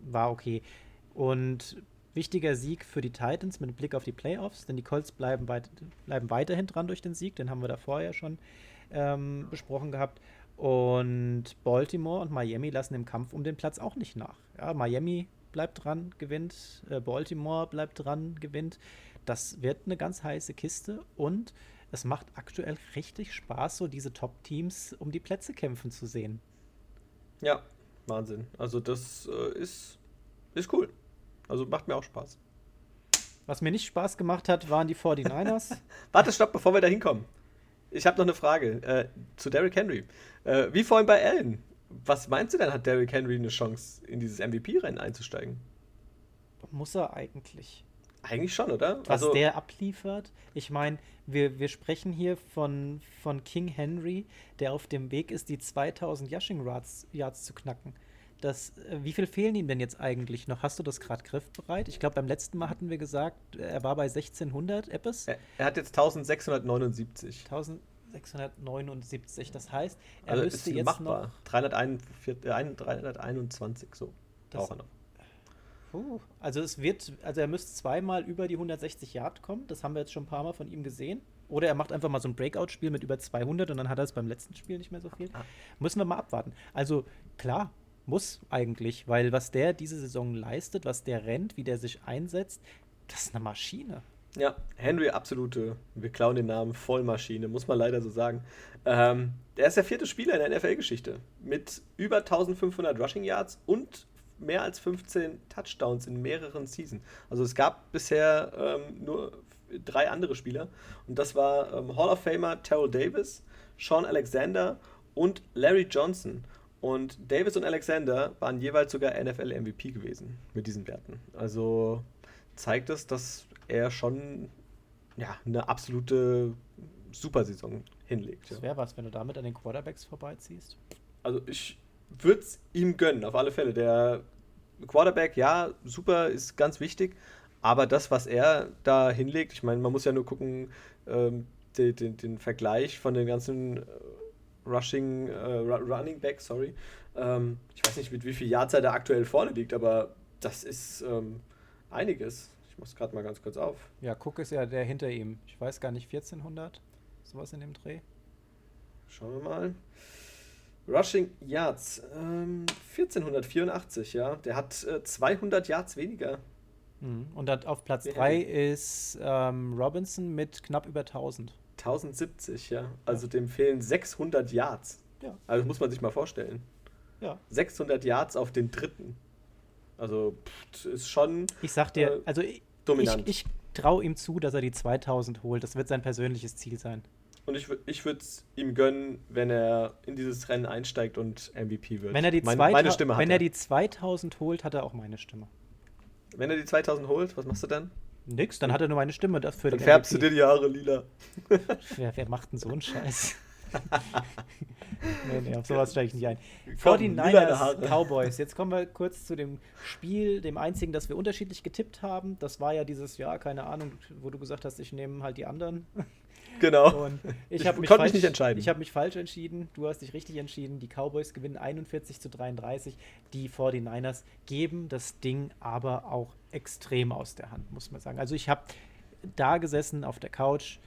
Speaker 3: war okay. Und wichtiger Sieg für die Titans mit Blick auf die Playoffs, denn die Colts bleiben, weit, bleiben weiterhin dran durch den Sieg, den haben wir da vorher schon ähm, besprochen gehabt. Und Baltimore und Miami lassen im Kampf um den Platz auch nicht nach. Ja, Miami bleibt dran, gewinnt, äh, Baltimore bleibt dran, gewinnt. Das wird eine ganz heiße Kiste und es macht aktuell richtig Spaß, so diese Top-Teams um die Plätze kämpfen zu sehen.
Speaker 1: Ja, Wahnsinn. Also das äh, ist, ist cool. Also macht mir auch Spaß.
Speaker 3: Was mir nicht Spaß gemacht hat, waren die 49ers.
Speaker 1: Warte, stopp, bevor wir da hinkommen. Ich habe noch eine Frage äh, zu Derrick Henry. Äh, wie vorhin bei Allen. Was meinst du denn, hat Derrick Henry eine Chance, in dieses MVP-Rennen einzusteigen?
Speaker 3: Muss er eigentlich.
Speaker 1: Eigentlich schon, oder?
Speaker 3: Was also, der abliefert. Ich meine, wir, wir sprechen hier von, von King Henry, der auf dem Weg ist, die 2000 Yashing Yards, Yards zu knacken. Das, äh, wie viel fehlen ihm denn jetzt eigentlich noch? Hast du das gerade griffbereit? Ich glaube, beim letzten Mal hatten wir gesagt, er war bei 1600 Eppes.
Speaker 1: Er, er hat jetzt 1679.
Speaker 3: 1679. Das heißt,
Speaker 1: er also müsste jetzt machbar. noch 341, äh, 321 so.
Speaker 3: Das, er noch. Puh, also es wird, also er müsste zweimal über die 160 Yard kommen. Das haben wir jetzt schon ein paar Mal von ihm gesehen. Oder er macht einfach mal so ein Breakout-Spiel mit über 200 und dann hat er es beim letzten Spiel nicht mehr so viel. Ah. Müssen wir mal abwarten. Also klar, muss eigentlich, weil was der diese Saison leistet, was der rennt, wie der sich einsetzt, das ist eine Maschine.
Speaker 1: Ja, Henry, absolute, wir klauen den Namen, Vollmaschine, muss man leider so sagen. Ähm, der ist der vierte Spieler in der NFL-Geschichte mit über 1500 Rushing Yards und mehr als 15 Touchdowns in mehreren Seasons. Also es gab bisher ähm, nur drei andere Spieler und das war ähm, Hall of Famer Terrell Davis, Sean Alexander und Larry Johnson. Und Davis und Alexander waren jeweils sogar NFL-MVP gewesen mit diesen Werten. Also zeigt es, dass er schon ja, eine absolute Supersaison hinlegt.
Speaker 3: Das wäre was, wenn du damit an den Quarterbacks vorbeiziehst.
Speaker 1: Also ich würde es ihm gönnen, auf alle Fälle. Der Quarterback, ja, super, ist ganz wichtig. Aber das, was er da hinlegt, ich meine, man muss ja nur gucken, ähm, den, den, den, Vergleich von den ganzen äh, Rushing, äh, Running Back, sorry. Ähm, ich weiß nicht, mit wie viel Jahrzeit er aktuell vorne liegt, aber das ist ähm, einiges. Ich muss gerade mal ganz kurz auf.
Speaker 3: Ja, Cook ist ja der hinter ihm. Ich weiß gar nicht, 1400? Sowas in dem Dreh.
Speaker 1: Schauen wir mal. Rushing Yards, ähm, 1484, ja. Der hat äh, 200 Yards weniger.
Speaker 3: Mhm. Und auf Platz 3 ist ähm, Robinson mit knapp über 1000.
Speaker 1: 1070, ja. Also dem fehlen 600 Yards. Ja. Also muss man sich mal vorstellen. Ja. 600 Yards auf den dritten. Also pff, ist schon.
Speaker 3: Ich sag dir, äh, also ich, dominant. ich, ich traue ihm zu, dass er die 2000 holt. Das wird sein persönliches Ziel sein.
Speaker 1: Und ich, ich würde es ihm gönnen, wenn er in dieses Rennen einsteigt und MVP wird.
Speaker 3: Wenn er die, mein, meine Stimme hat wenn er. er die 2000 holt, hat er auch meine Stimme.
Speaker 1: Wenn er die 2000 holt, was machst du dann?
Speaker 3: Nix, dann hat er nur meine Stimme dafür.
Speaker 1: Dann färbst MVP. du dir die Haare lila.
Speaker 3: wer, wer macht denn so einen Scheiß? nee, nee, auf sowas steige ich nicht ein. 49ers Cowboys. Jetzt kommen wir kurz zu dem Spiel, dem einzigen, das wir unterschiedlich getippt haben. Das war ja dieses, ja, keine Ahnung, wo du gesagt hast, ich nehme halt die anderen.
Speaker 1: Genau.
Speaker 3: Und ich, ich konnte mich nicht entscheiden. Ich habe mich falsch entschieden. Du hast dich richtig entschieden. Die Cowboys gewinnen 41 zu 33. Die 49ers geben das Ding aber auch extrem aus der Hand, muss man sagen. Also ich habe da gesessen auf der Couch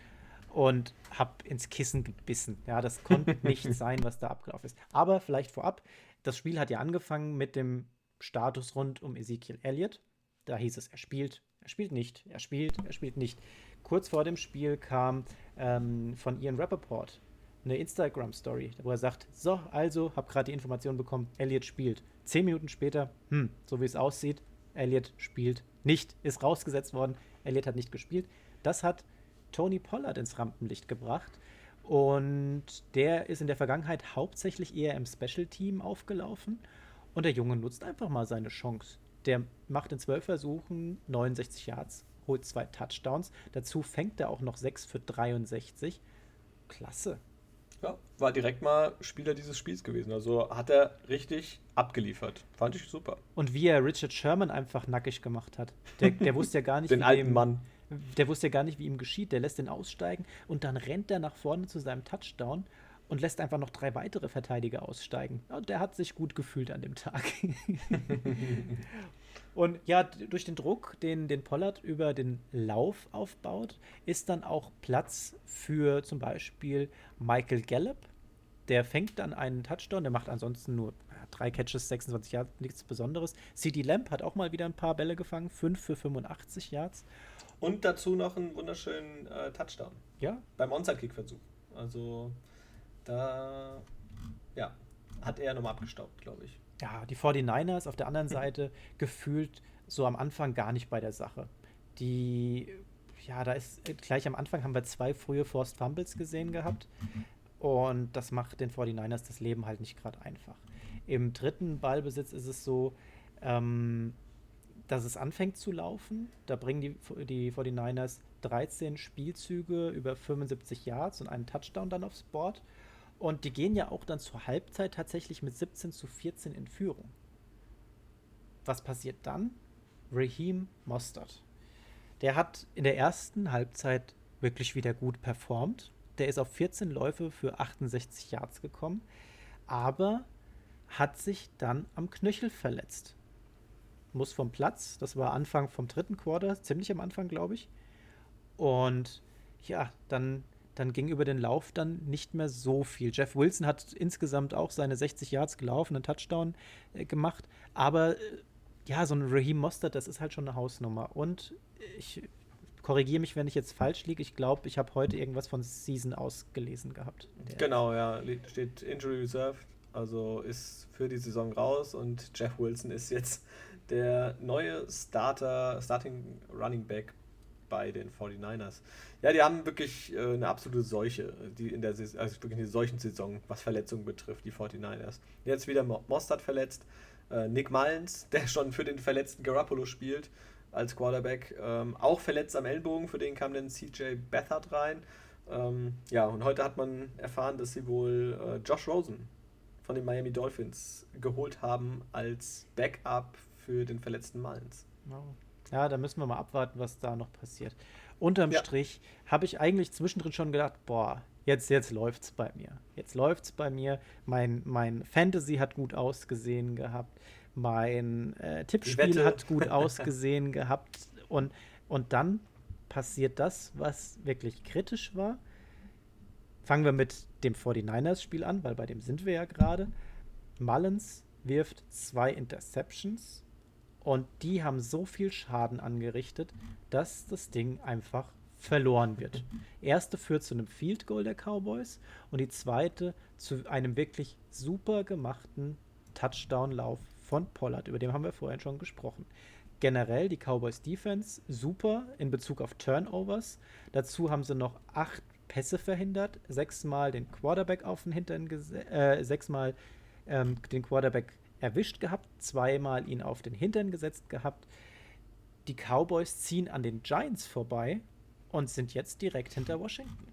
Speaker 3: und habe ins Kissen gebissen. Ja, das konnte nicht sein, was da abgelaufen ist. Aber vielleicht vorab, das Spiel hat ja angefangen mit dem Status rund um Ezekiel Elliott. Da hieß es, er spielt, er spielt nicht, er spielt, er spielt nicht. Kurz vor dem Spiel kam ähm, von Ian Rappaport eine Instagram-Story, wo er sagt: So, also, habe gerade die Information bekommen, Elliot spielt. Zehn Minuten später, hm, so wie es aussieht, Elliot spielt nicht, ist rausgesetzt worden. Elliot hat nicht gespielt. Das hat Tony Pollard ins Rampenlicht gebracht. Und der ist in der Vergangenheit hauptsächlich eher im Special-Team aufgelaufen. Und der Junge nutzt einfach mal seine Chance. Der macht in zwölf Versuchen 69 Yards, holt zwei Touchdowns. Dazu fängt er auch noch 6 für 63. Klasse.
Speaker 1: Ja, war direkt mal Spieler dieses Spiels gewesen. Also hat er richtig abgeliefert. Fand ich super.
Speaker 3: Und wie er Richard Sherman einfach nackig gemacht hat. Der, der wusste ja gar nicht,
Speaker 1: Den
Speaker 3: wie
Speaker 1: alten
Speaker 3: dem,
Speaker 1: Mann.
Speaker 3: der wusste ja gar nicht, wie ihm geschieht. Der lässt den aussteigen und dann rennt er nach vorne zu seinem Touchdown und lässt einfach noch drei weitere Verteidiger aussteigen. Und der hat sich gut gefühlt an dem Tag. und ja, durch den Druck, den, den Pollard über den Lauf aufbaut, ist dann auch Platz für zum Beispiel Michael Gallup. Der fängt dann einen Touchdown, der macht ansonsten nur drei Catches, 26 Yards, nichts Besonderes. CD Lamp hat auch mal wieder ein paar Bälle gefangen, 5 für 85 Yards.
Speaker 1: Und dazu noch einen wunderschönen äh, Touchdown
Speaker 3: Ja,
Speaker 1: beim Onside-Kick-Versuch. Also da ja, hat er nochmal abgestaubt, glaube ich.
Speaker 3: Ja, die 49ers auf der anderen Seite gefühlt so am Anfang gar nicht bei der Sache. Die, ja, da ist äh, gleich am Anfang haben wir zwei frühe Forced Fumbles gesehen gehabt. Und das macht den 49ers das Leben halt nicht gerade einfach. Im dritten Ballbesitz ist es so, ähm, dass es anfängt zu laufen. Da bringen die, die 49ers 13 Spielzüge über 75 Yards und einen Touchdown dann aufs Board. Und die gehen ja auch dann zur Halbzeit tatsächlich mit 17 zu 14 in Führung. Was passiert dann? Raheem Mostert. Der hat in der ersten Halbzeit wirklich wieder gut performt. Der ist auf 14 Läufe für 68 Yards gekommen, aber hat sich dann am Knöchel verletzt. Muss vom Platz, das war Anfang vom dritten Quarter, ziemlich am Anfang, glaube ich. Und ja, dann, dann ging über den Lauf dann nicht mehr so viel. Jeff Wilson hat insgesamt auch seine 60 Yards gelaufen, einen Touchdown äh, gemacht, aber äh, ja, so ein Raheem Mostert, das ist halt schon eine Hausnummer. Und ich korrigiere mich, wenn ich jetzt falsch liege. Ich glaube, ich habe heute irgendwas von Season ausgelesen gehabt.
Speaker 1: Genau, ja, steht Injury Reserved, also ist für die Saison raus und Jeff Wilson ist jetzt der neue Starter, Starting Running Back bei den 49ers. Ja, die haben wirklich äh, eine absolute Seuche, die in der Saison, also wirklich eine Seuchensaison, was Verletzungen betrifft, die 49ers. Jetzt wieder Mo- Mostert verletzt, äh, Nick Mullins, der schon für den verletzten Garoppolo spielt als Quarterback, ähm, auch verletzt am Ellbogen, für den kam dann CJ Beathard rein. Ähm, ja, und heute hat man erfahren, dass sie wohl äh, Josh Rosen von den Miami Dolphins geholt haben als Backup für den verletzten Mullins.
Speaker 3: Wow. Ja, da müssen wir mal abwarten, was da noch passiert. Unterm
Speaker 1: Ja.
Speaker 3: Strich habe ich eigentlich zwischendrin schon gedacht, boah, jetzt, jetzt läuft's bei mir. Jetzt läuft's bei mir. Mein, mein Fantasy hat gut ausgesehen gehabt. Mein äh, Tippspiel hat gut ausgesehen gehabt. Und, und dann passiert das, was wirklich kritisch war. Fangen wir mit dem 49ers-Spiel an, weil bei dem sind wir ja gerade. Mullins wirft zwei Interceptions und die haben so viel Schaden angerichtet, dass das Ding einfach verloren wird. Erste führt zu einem Field Goal der Cowboys und die zweite zu einem wirklich super gemachten Touchdown-Lauf von Pollard, über den haben wir vorhin schon gesprochen. Generell die Cowboys Defense super in Bezug auf Turnovers. Dazu haben sie noch acht Pässe verhindert, sechsmal den Quarterback auf den Hintern äh, sechsmal ähm, den Quarterback erwischt gehabt, zweimal ihn auf den Hintern gesetzt gehabt. Die Cowboys ziehen an den Giants vorbei und sind jetzt direkt hinter Washington.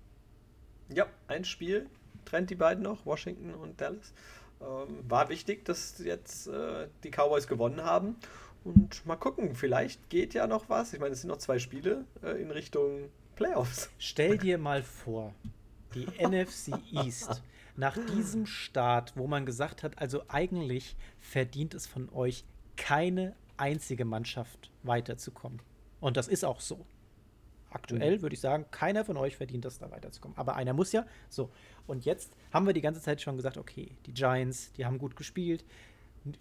Speaker 1: Ja, ein Spiel trennt die beiden noch, Washington und Dallas. Ähm, war wichtig, dass jetzt äh, die Cowboys gewonnen haben. Und mal gucken, vielleicht geht ja noch was. Ich meine, es sind noch zwei Spiele äh, in Richtung Playoffs.
Speaker 3: Stell dir mal vor, die NFC East nach diesem Start, wo man gesagt hat, also eigentlich verdient es von euch keine einzige Mannschaft weiterzukommen. Und das ist auch so. Aktuell würde ich sagen, keiner von euch verdient es, da weiterzukommen. Aber einer muss ja. So. Und jetzt haben wir die ganze Zeit schon gesagt, okay, die Giants, die haben gut gespielt,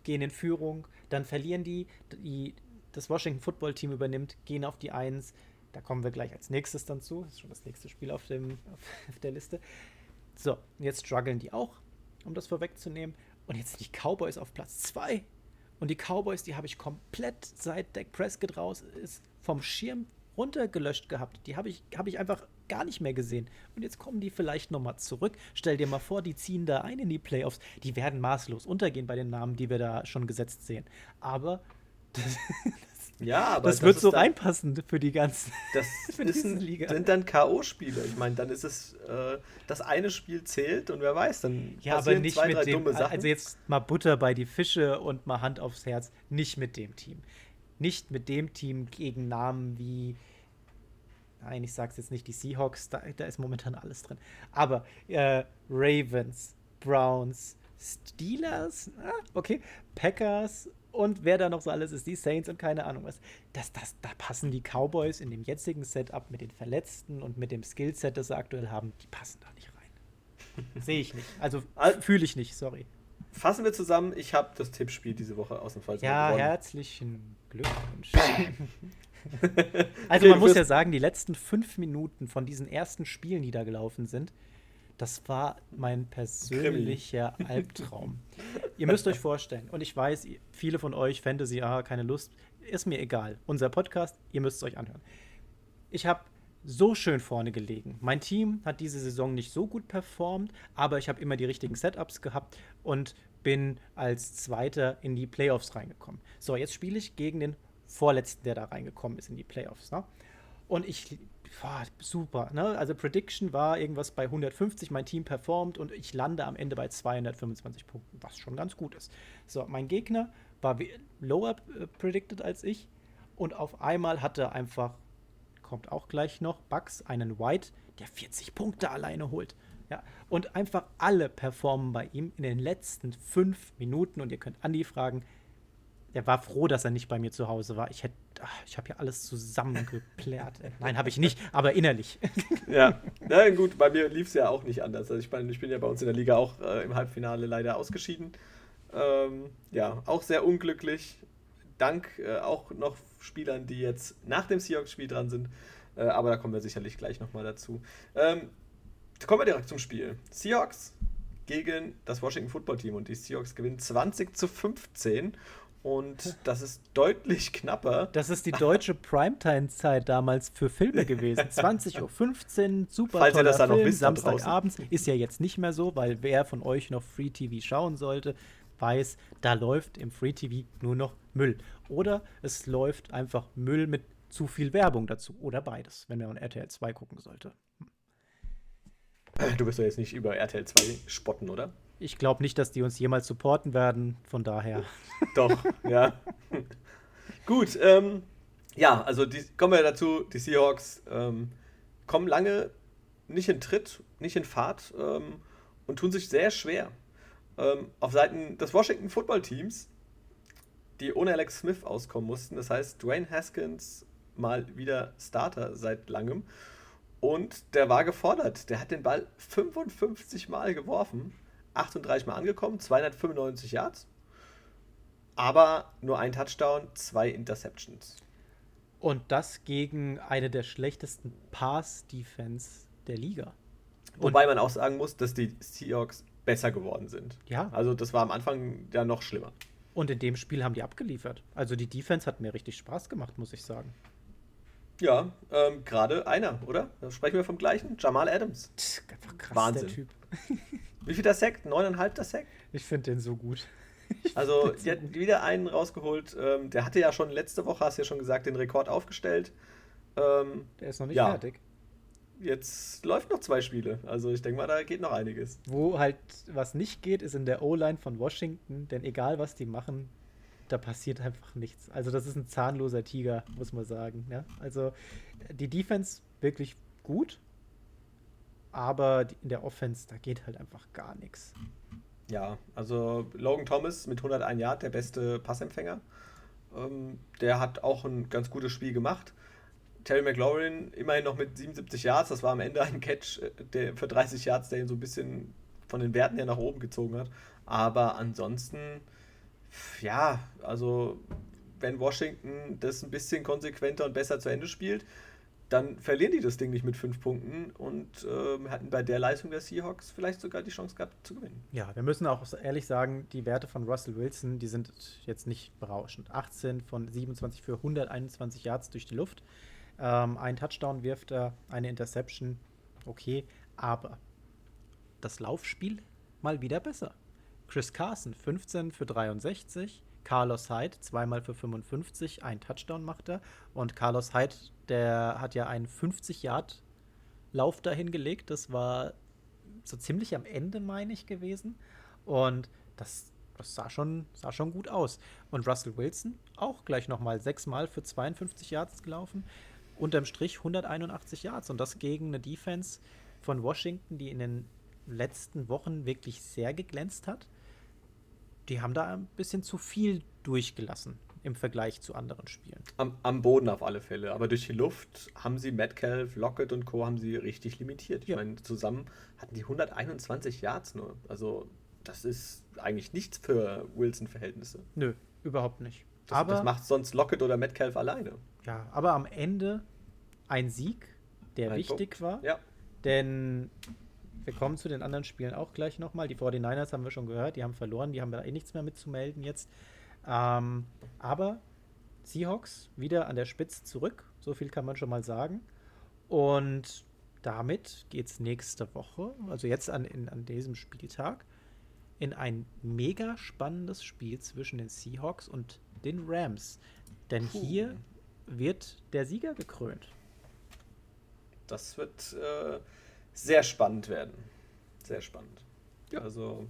Speaker 3: gehen in Führung, dann verlieren die, die das Washington Football Team übernimmt, gehen auf die Eins. Da kommen wir gleich als nächstes dann zu. Das ist schon das nächste Spiel auf, dem, auf der Liste. So, jetzt strugglen die auch, um das vorwegzunehmen. Und jetzt sind die Cowboys auf Platz 2. Und die Cowboys, die habe ich komplett seit Dak Prescott raus ist, vom Schirm runtergelöscht gehabt. Die habe ich, hab ich einfach gar nicht mehr gesehen. Und jetzt kommen die vielleicht nochmal zurück. Stell dir mal vor, die ziehen da ein in die Playoffs. Die werden maßlos untergehen bei den Namen, die wir da schon gesetzt sehen. Aber das,
Speaker 1: Ja, aber
Speaker 3: das wird
Speaker 1: ist
Speaker 3: so
Speaker 1: dann-
Speaker 3: reinpassen für die ganzen.
Speaker 1: Das
Speaker 3: für
Speaker 1: ist ein,
Speaker 3: Liga.
Speaker 1: sind dann K.O.-Spiele. Ich meine, dann ist es, äh, das eine Spiel zählt und wer weiß, dann
Speaker 3: Ja, aber nicht
Speaker 1: zwei,
Speaker 3: mit
Speaker 1: drei
Speaker 3: dem.
Speaker 1: dumme Sachen.
Speaker 3: Also jetzt mal Butter bei die Fische und mal Hand aufs Herz. Nicht mit dem Team. Nicht mit dem Team gegen Namen wie. Nein, ich sag's jetzt nicht, die Seahawks, da, da ist momentan alles drin. Aber äh, Ravens, Browns, Steelers, ah, okay, Packers und wer da noch so alles ist, die Saints und keine Ahnung was. Das, das, da passen die Cowboys in dem jetzigen Setup mit den Verletzten und mit dem Skillset, das sie aktuell haben, die passen da nicht rein. Sehe ich nicht. Also
Speaker 1: Al-
Speaker 3: fühle ich nicht, sorry.
Speaker 1: Fassen wir zusammen, ich habe das Tippspiel diese Woche ausnahmsweise mal
Speaker 3: Ja,
Speaker 1: gewonnen.
Speaker 3: herzlichen Glückwunsch.
Speaker 1: Okay,
Speaker 3: also man muss ja sagen, die letzten fünf Minuten von diesen ersten Spielen, die da gelaufen sind, das war mein persönlicher Albtraum. ihr müsst euch vorstellen, und ich weiß, viele von euch, Fantasy, ah, keine Lust, ist mir egal. Unser Podcast, ihr müsst es euch anhören. Ich habe so schön vorne gelegen. Mein Team hat diese Saison nicht so gut performt, aber ich habe immer die richtigen Setups gehabt und bin als Zweiter in die Playoffs reingekommen. So, jetzt spiele ich gegen den Vorletzten, der da reingekommen ist in die Playoffs. Ne? Und ich, boah, super. Ne? Also Prediction war irgendwas bei 150, mein Team performt und ich lande am Ende bei 225 Punkten, was schon ganz gut ist. So, mein Gegner war we- lower äh, predicted als ich und auf einmal hatte einfach kommt auch gleich noch, Bucks, einen White, der 40 Punkte alleine holt. Ja, und einfach alle performen bei ihm in den letzten fünf Minuten. Und ihr könnt Andi fragen, der war froh, dass er nicht bei mir zu Hause war. Ich hätte, ich habe ja alles zusammengeplärt. Nein, habe ich nicht, aber innerlich.
Speaker 1: Ja, na gut, bei mir lief es ja auch nicht anders. Also ich meine, ich bin ja bei uns in der Liga auch äh, im Halbfinale leider ausgeschieden. Ähm, ja, auch sehr unglücklich. Dank äh, auch noch Spielern, die jetzt nach dem Seahawks-Spiel dran sind. Äh, aber da kommen wir sicherlich gleich nochmal dazu. Ähm, kommen wir direkt zum Spiel. Seahawks gegen das Washington Football Team und die Seahawks gewinnen 20 zu 15. Und das ist deutlich knapper.
Speaker 3: Das ist die deutsche Primetime-Zeit damals für Filme gewesen. 20.15 Uhr, super
Speaker 1: Falls ihr
Speaker 3: toller
Speaker 1: das da noch
Speaker 3: Film,
Speaker 1: wisst da draußen.
Speaker 3: Samstagabends. Ist ja jetzt nicht mehr so, weil wer von euch noch Free TV schauen sollte, weiß, da läuft im Free TV nur noch Müll. Oder es läuft einfach Müll mit zu viel Werbung dazu. Oder beides, wenn man RTL 2 gucken sollte.
Speaker 1: Du wirst doch jetzt nicht über RTL 2 spotten, oder?
Speaker 3: Ich glaube nicht, dass die uns jemals supporten werden. Von daher.
Speaker 1: Doch, ja. Gut, ähm, ja, also die, kommen wir dazu, die Seahawks ähm, kommen lange nicht in Tritt, nicht in Fahrt ähm, und tun sich sehr schwer. Ähm, auf Seiten des Washington Football Teams, die ohne Alex Smith auskommen mussten. Das heißt, Dwayne Haskins mal wieder Starter seit langem. Und der war gefordert. Der hat den Ball 55 Mal geworfen, 38 Mal angekommen, 295 Yards. Aber nur ein Touchdown, zwei Interceptions.
Speaker 3: Und das gegen eine der schlechtesten Pass-Defense der Liga.
Speaker 1: Wobei man auch sagen muss, dass die Seahawks besser geworden sind.
Speaker 3: Ja.
Speaker 1: Also das war am Anfang ja noch schlimmer.
Speaker 3: Und in dem Spiel haben die abgeliefert. Also die Defense hat mir richtig Spaß gemacht, muss ich sagen.
Speaker 1: Ja, ähm, gerade einer, oder? Da sprechen wir vom gleichen. Jamal Adams.
Speaker 3: Tsk, Einfach krass,
Speaker 1: Wahnsinn.
Speaker 3: der Typ.
Speaker 1: Wie viel der Sack? Neuneinhalb der Sack?
Speaker 3: Ich finde den so gut.
Speaker 1: Also, die hat wieder einen rausgeholt. Ähm, der hatte ja schon letzte Woche, hast du ja schon gesagt, den Rekord aufgestellt. Ähm,
Speaker 3: Der ist noch nicht
Speaker 1: Ja.
Speaker 3: fertig.
Speaker 1: jetzt läuft noch zwei Spiele. Also, ich denke mal, da geht noch einiges.
Speaker 3: Wo halt was nicht geht, ist in der O-Line von Washington, denn egal was die machen, da passiert einfach nichts. Also das ist ein zahnloser Tiger, muss man sagen. Ja? Also die Defense wirklich gut, aber in der Offense, da geht halt einfach gar nichts.
Speaker 1: Ja, also Logan Thomas mit 101 Yard, der beste Passempfänger. Ähm, der hat auch ein ganz gutes Spiel gemacht. Terry McLaurin immerhin noch mit 77 Yards. Das war am Ende ein Catch äh, der, für 30 Yards, der ihn so ein bisschen von den Werten her nach oben gezogen hat. Aber ansonsten, ja, also wenn Washington das ein bisschen konsequenter und besser zu Ende spielt, dann verlieren die das Ding nicht mit fünf Punkten und ähm, hatten bei der Leistung der Seahawks vielleicht sogar die Chance gehabt zu gewinnen.
Speaker 3: Ja, wir müssen auch ehrlich sagen, die Werte von Russell Wilson, die sind jetzt nicht berauschend. 18 von 27 für 121 Yards durch die Luft. Ähm, ein Touchdown wirft er, eine Interception, okay, aber das Laufspiel mal wieder besser. Chris Carson 15 für 63, Carlos Hyde zweimal für 55, ein Touchdown macht er. Und Carlos Hyde, der hat ja einen 50 Yard Lauf dahin gelegt, das war so ziemlich am Ende, meine ich, gewesen. Und das, das sah, schon, sah schon gut aus. Und Russell Wilson auch gleich nochmal sechsmal für 52 Yards gelaufen, unterm Strich 181 Yards. Und das gegen eine Defense von Washington, die in den letzten Wochen wirklich sehr geglänzt hat. Die haben da ein bisschen zu viel durchgelassen im Vergleich zu anderen Spielen.
Speaker 1: Am, am Boden auf alle Fälle. Aber durch die Luft haben sie Metcalf, Lockett und Co. haben sie richtig limitiert. Ich
Speaker 3: Ja.
Speaker 1: meine, zusammen hatten die 121 Yards nur. Also, das ist eigentlich nichts für Wilson-Verhältnisse.
Speaker 3: Nö, überhaupt nicht.
Speaker 1: Das,
Speaker 3: aber,
Speaker 1: das macht sonst Lockett oder Metcalf alleine.
Speaker 3: ja, aber am Ende ein Sieg, der
Speaker 1: Ein
Speaker 3: wichtig
Speaker 1: Punkt.
Speaker 3: war.
Speaker 1: Ja.
Speaker 3: Denn wir kommen zu den anderen Spielen auch gleich nochmal. Die 49ers haben wir schon gehört, die haben verloren, die haben da eh nichts mehr mitzumelden jetzt. Ähm, aber Seahawks wieder an der Spitze zurück, so viel kann man schon mal sagen. Und damit geht es nächste Woche, also jetzt an, in, an diesem Spieltag, in ein mega spannendes Spiel zwischen den Seahawks und den Rams. Denn
Speaker 1: Puh.
Speaker 3: hier wird der Sieger gekrönt.
Speaker 1: Das wird äh, sehr spannend werden. Sehr spannend.
Speaker 3: Ja.
Speaker 1: Also,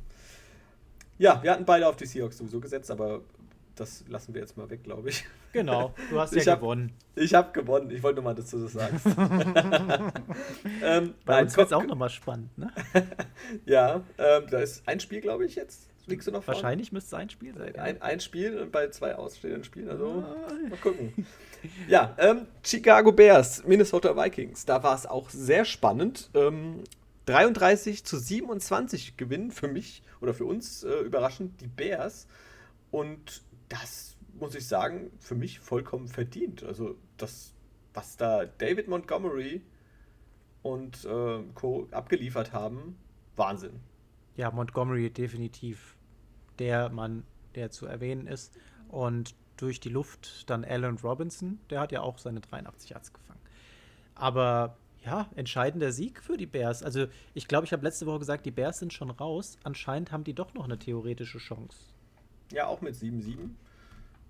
Speaker 1: ja, wir hatten beide auf die Seahawks sowieso gesetzt, aber das lassen wir jetzt mal weg, glaube ich.
Speaker 3: Genau, du hast
Speaker 1: Ich
Speaker 3: ja
Speaker 1: hab-
Speaker 3: gewonnen.
Speaker 1: Ich habe gewonnen. Ich wollte nur mal, dass du das sagst. ähm,
Speaker 3: Bei
Speaker 1: nein,
Speaker 3: uns wird es auch nochmal spannend, ne?
Speaker 1: Ja, ähm, da ist ein Spiel, glaube ich, jetzt. Liegst du noch vorne?
Speaker 3: Wahrscheinlich müsste es ein Spiel sein. ja.
Speaker 1: Ein, ein Spiel bei zwei ausstehenden Spielen. Also,
Speaker 3: Ah.
Speaker 1: mal gucken. Ja, ähm, Chicago Bears, Minnesota Vikings. Da war es auch sehr spannend. Ähm, 33 zu 27 gewinnen für mich oder für uns äh, überraschend die Bears. Und das muss ich sagen, für mich vollkommen verdient. Also, das, was da David Montgomery und äh, Co. abgeliefert haben, Wahnsinn.
Speaker 3: Ja, Montgomery definitiv der Mann, der zu erwähnen ist. Und durch die Luft dann Allen Robinson, der hat ja auch seine 83 Yards gefangen. Aber ja, entscheidender Sieg für die Bears. Also ich glaube, ich habe letzte Woche gesagt, die Bears sind schon raus. Anscheinend haben die doch noch eine theoretische Chance.
Speaker 1: Ja, auch mit 7-7.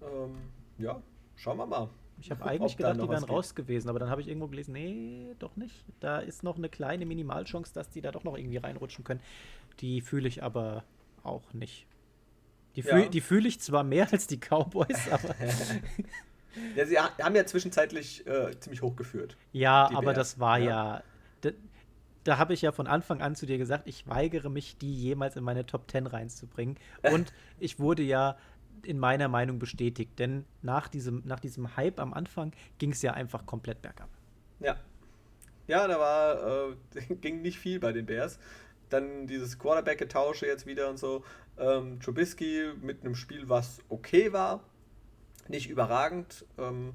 Speaker 1: Ähm, ja, schauen wir mal.
Speaker 3: Ich habe
Speaker 1: Ob
Speaker 3: eigentlich
Speaker 1: da
Speaker 3: gedacht, die wären
Speaker 1: geht.
Speaker 3: raus gewesen, aber dann habe ich irgendwo gelesen, nee, doch nicht. Da ist noch eine kleine Minimalchance, dass die da doch noch irgendwie reinrutschen können. Die fühle ich aber auch nicht. Die, fühl,
Speaker 1: Ja.
Speaker 3: die fühle ich zwar mehr als die Cowboys, aber
Speaker 1: Ja, sie ha- haben ja zwischenzeitlich äh, ziemlich hochgeführt.
Speaker 3: ja, aber
Speaker 1: Bears,
Speaker 3: das war
Speaker 1: ja.
Speaker 3: ja. Da, da habe ich ja von Anfang an zu dir gesagt, ich weigere mich, die jemals in meine Top 10 reinzubringen. Und ich wurde ja in meiner Meinung bestätigt, denn nach diesem, nach diesem Hype am Anfang ging es ja einfach komplett bergab.
Speaker 1: Ja. Ja, da war, äh, ging nicht viel bei den Bears. Dann dieses Quarterback-Getausche jetzt wieder und so. Ähm, Trubisky mit einem Spiel, was okay war. Nicht überragend, ähm,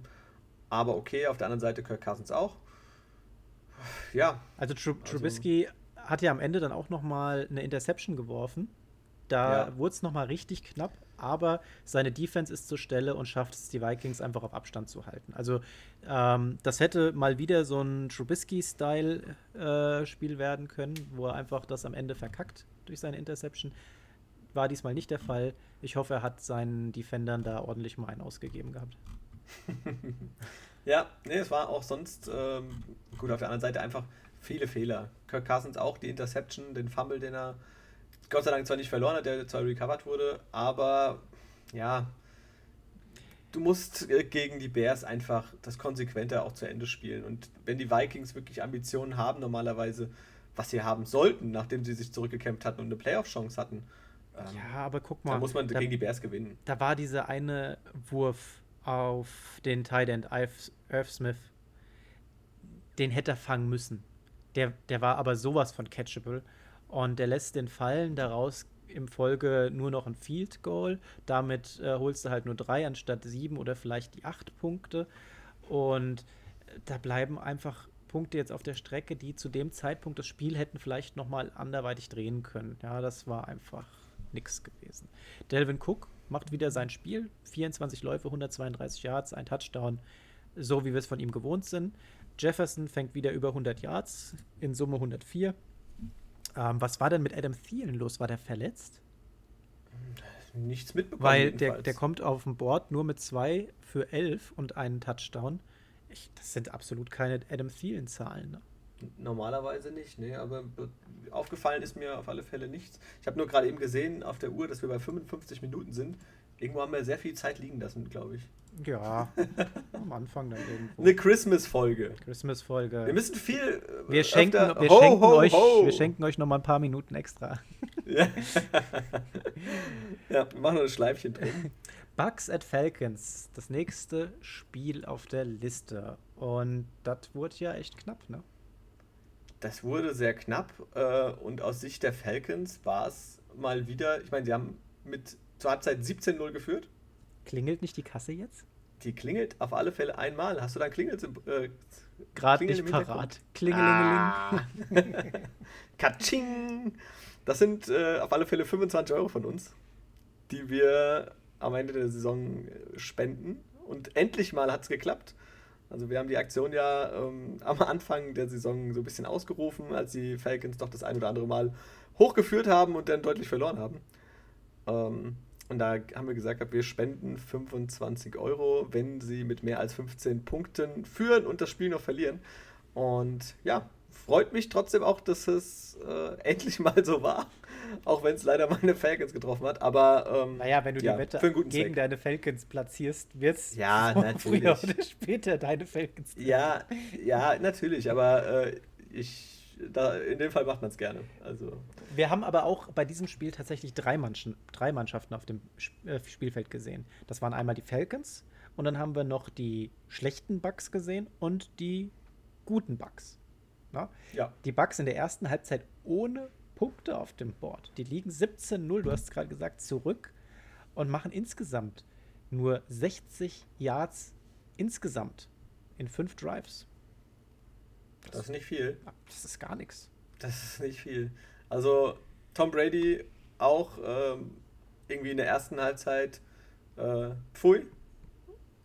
Speaker 1: aber okay. Auf der anderen Seite Kirk Cousins auch. Ja,
Speaker 3: Also, Tru
Speaker 1: Also-
Speaker 3: Trubisky hat ja am Ende dann auch noch mal eine Interception geworfen. Da
Speaker 1: Ja.
Speaker 3: wurde es noch mal richtig knapp, aber seine Defense ist zur Stelle und schafft es, die Vikings einfach auf Abstand zu halten. Also ähm, das hätte mal wieder so ein Trubisky-Style-Spiel werden können, wo er einfach das am Ende verkackt durch seine Interception. War diesmal nicht der Fall. Ich hoffe, er hat seinen Defendern da ordentlich mal einen ausgegeben gehabt.
Speaker 1: Ja, nee, es war auch sonst, ähm, gut, auf der anderen Seite einfach viele Fehler. Kirk Cousins auch die Interception, den Fumble, den er Gott sei Dank zwar nicht verloren hat, der zwar recovered wurde, aber ja, du musst äh, gegen die Bears einfach das konsequenter auch zu Ende spielen. Und wenn die Vikings wirklich Ambitionen haben, normalerweise, was sie haben sollten, nachdem sie sich zurückgekämpft hatten und eine Playoff-Chance hatten, ähm,
Speaker 3: Ja, aber guck mal.
Speaker 1: da muss man
Speaker 3: da-
Speaker 1: gegen die Bears gewinnen.
Speaker 3: da war dieser eine Wurf auf den Tight End Irv, Irv Smith. Den hätte er fangen müssen. Der, der war aber sowas von catchable. Und der lässt den fallen, daraus im Folge nur noch ein Field Goal. Damit äh, holst du halt nur drei anstatt sieben oder vielleicht die acht Punkte. Und äh, da bleiben einfach Punkte jetzt auf der Strecke, die zu dem Zeitpunkt das Spiel hätten vielleicht nochmal anderweitig drehen können. Ja, das war einfach nix gewesen. Delvin Cook macht wieder sein Spiel. 24 Läufe, 132 Yards, ein Touchdown. so wie wir es von ihm gewohnt sind. Jefferson fängt wieder über 100 Yards, in Summe 104. Ähm, was war denn mit Adam Thielen los? War der verletzt?
Speaker 1: Nichts mitbekommen.
Speaker 3: Weil der, der kommt auf dem Board nur mit zwei für 11 und einen Touchdown. Ich, das sind absolut keine Adam Thielen-Zahlen. Ne?
Speaker 1: Normalerweise nicht, ne? aber be- aufgefallen ist mir auf alle Fälle nichts. Ich habe nur gerade eben gesehen auf der Uhr, dass wir bei 55 Minuten sind. Irgendwo haben wir sehr viel Zeit liegen lassen, glaube ich.
Speaker 3: Ja, am Anfang dann irgendwo.
Speaker 1: Eine Christmas-Folge.
Speaker 3: Christmas-Folge.
Speaker 1: Wir müssen viel. äh,
Speaker 3: Wir schenken,
Speaker 1: öfter-
Speaker 3: wir
Speaker 1: Ho,
Speaker 3: schenken
Speaker 1: ho,
Speaker 3: euch,
Speaker 1: ho.
Speaker 3: wir schenken euch noch mal ein paar Minuten extra.
Speaker 1: Ja, ja wir machen noch ein Schleifchen drin.
Speaker 3: Bucks at Falcons, das nächste Spiel auf der Liste. Und das wurde ja echt knapp, ne?
Speaker 1: Das wurde sehr knapp äh, und aus Sicht der Falcons war es mal wieder. Ich meine, sie haben mit zur Halbzeit 17-0 geführt.
Speaker 3: Klingelt nicht die Kasse jetzt?
Speaker 1: Die klingelt auf alle Fälle einmal. Hast du da ein Klingelsymbol? Äh,
Speaker 3: Gerade nicht parat. Klingelingeling.
Speaker 1: Ah. Katsching! Das sind äh, auf alle Fälle 25 Euro von uns, die wir am Ende der Saison äh, spenden. Und endlich mal hat es geklappt. Also wir haben die Aktion ja ähm, am Anfang der Saison so ein bisschen ausgerufen, als die Falcons doch das ein oder andere Mal hochgeführt haben und dann deutlich verloren haben. Ähm, und da haben wir gesagt, wir spenden 25 Euro, wenn sie mit mehr als 15 Punkten führen und das Spiel noch verlieren. Und ja, freut mich trotzdem auch, dass es äh, endlich mal so war. Auch wenn es leider meine Falcons getroffen hat. Aber ähm,
Speaker 3: Naja, wenn du
Speaker 1: ja,
Speaker 3: die Wette
Speaker 1: für einen guten
Speaker 3: gegen
Speaker 1: Zweck.
Speaker 3: deine Falcons platzierst, wird es
Speaker 1: Ja,
Speaker 3: früher oder später deine Falcons treffen.
Speaker 1: Ja, ja, natürlich, aber äh, ich, da, in dem Fall macht man es gerne. Also,
Speaker 3: Wir haben aber auch bei diesem Spiel tatsächlich drei, Manchen, drei Mannschaften auf dem äh, Spielfeld gesehen. Das waren einmal die Falcons und dann haben wir noch die schlechten Bucks gesehen und die guten Bucks. Na?
Speaker 1: ja.
Speaker 3: Die Bucks in der ersten Halbzeit ohne Punkte auf dem Board. Die liegen 17-0, du hast es gerade gesagt, zurück und machen insgesamt nur 60 Yards insgesamt in fünf Drives.
Speaker 1: Das ist nicht viel.
Speaker 3: Das ist gar nichts.
Speaker 1: Das ist nicht viel. Also Tom Brady auch ähm, irgendwie in der ersten Halbzeit äh, pfui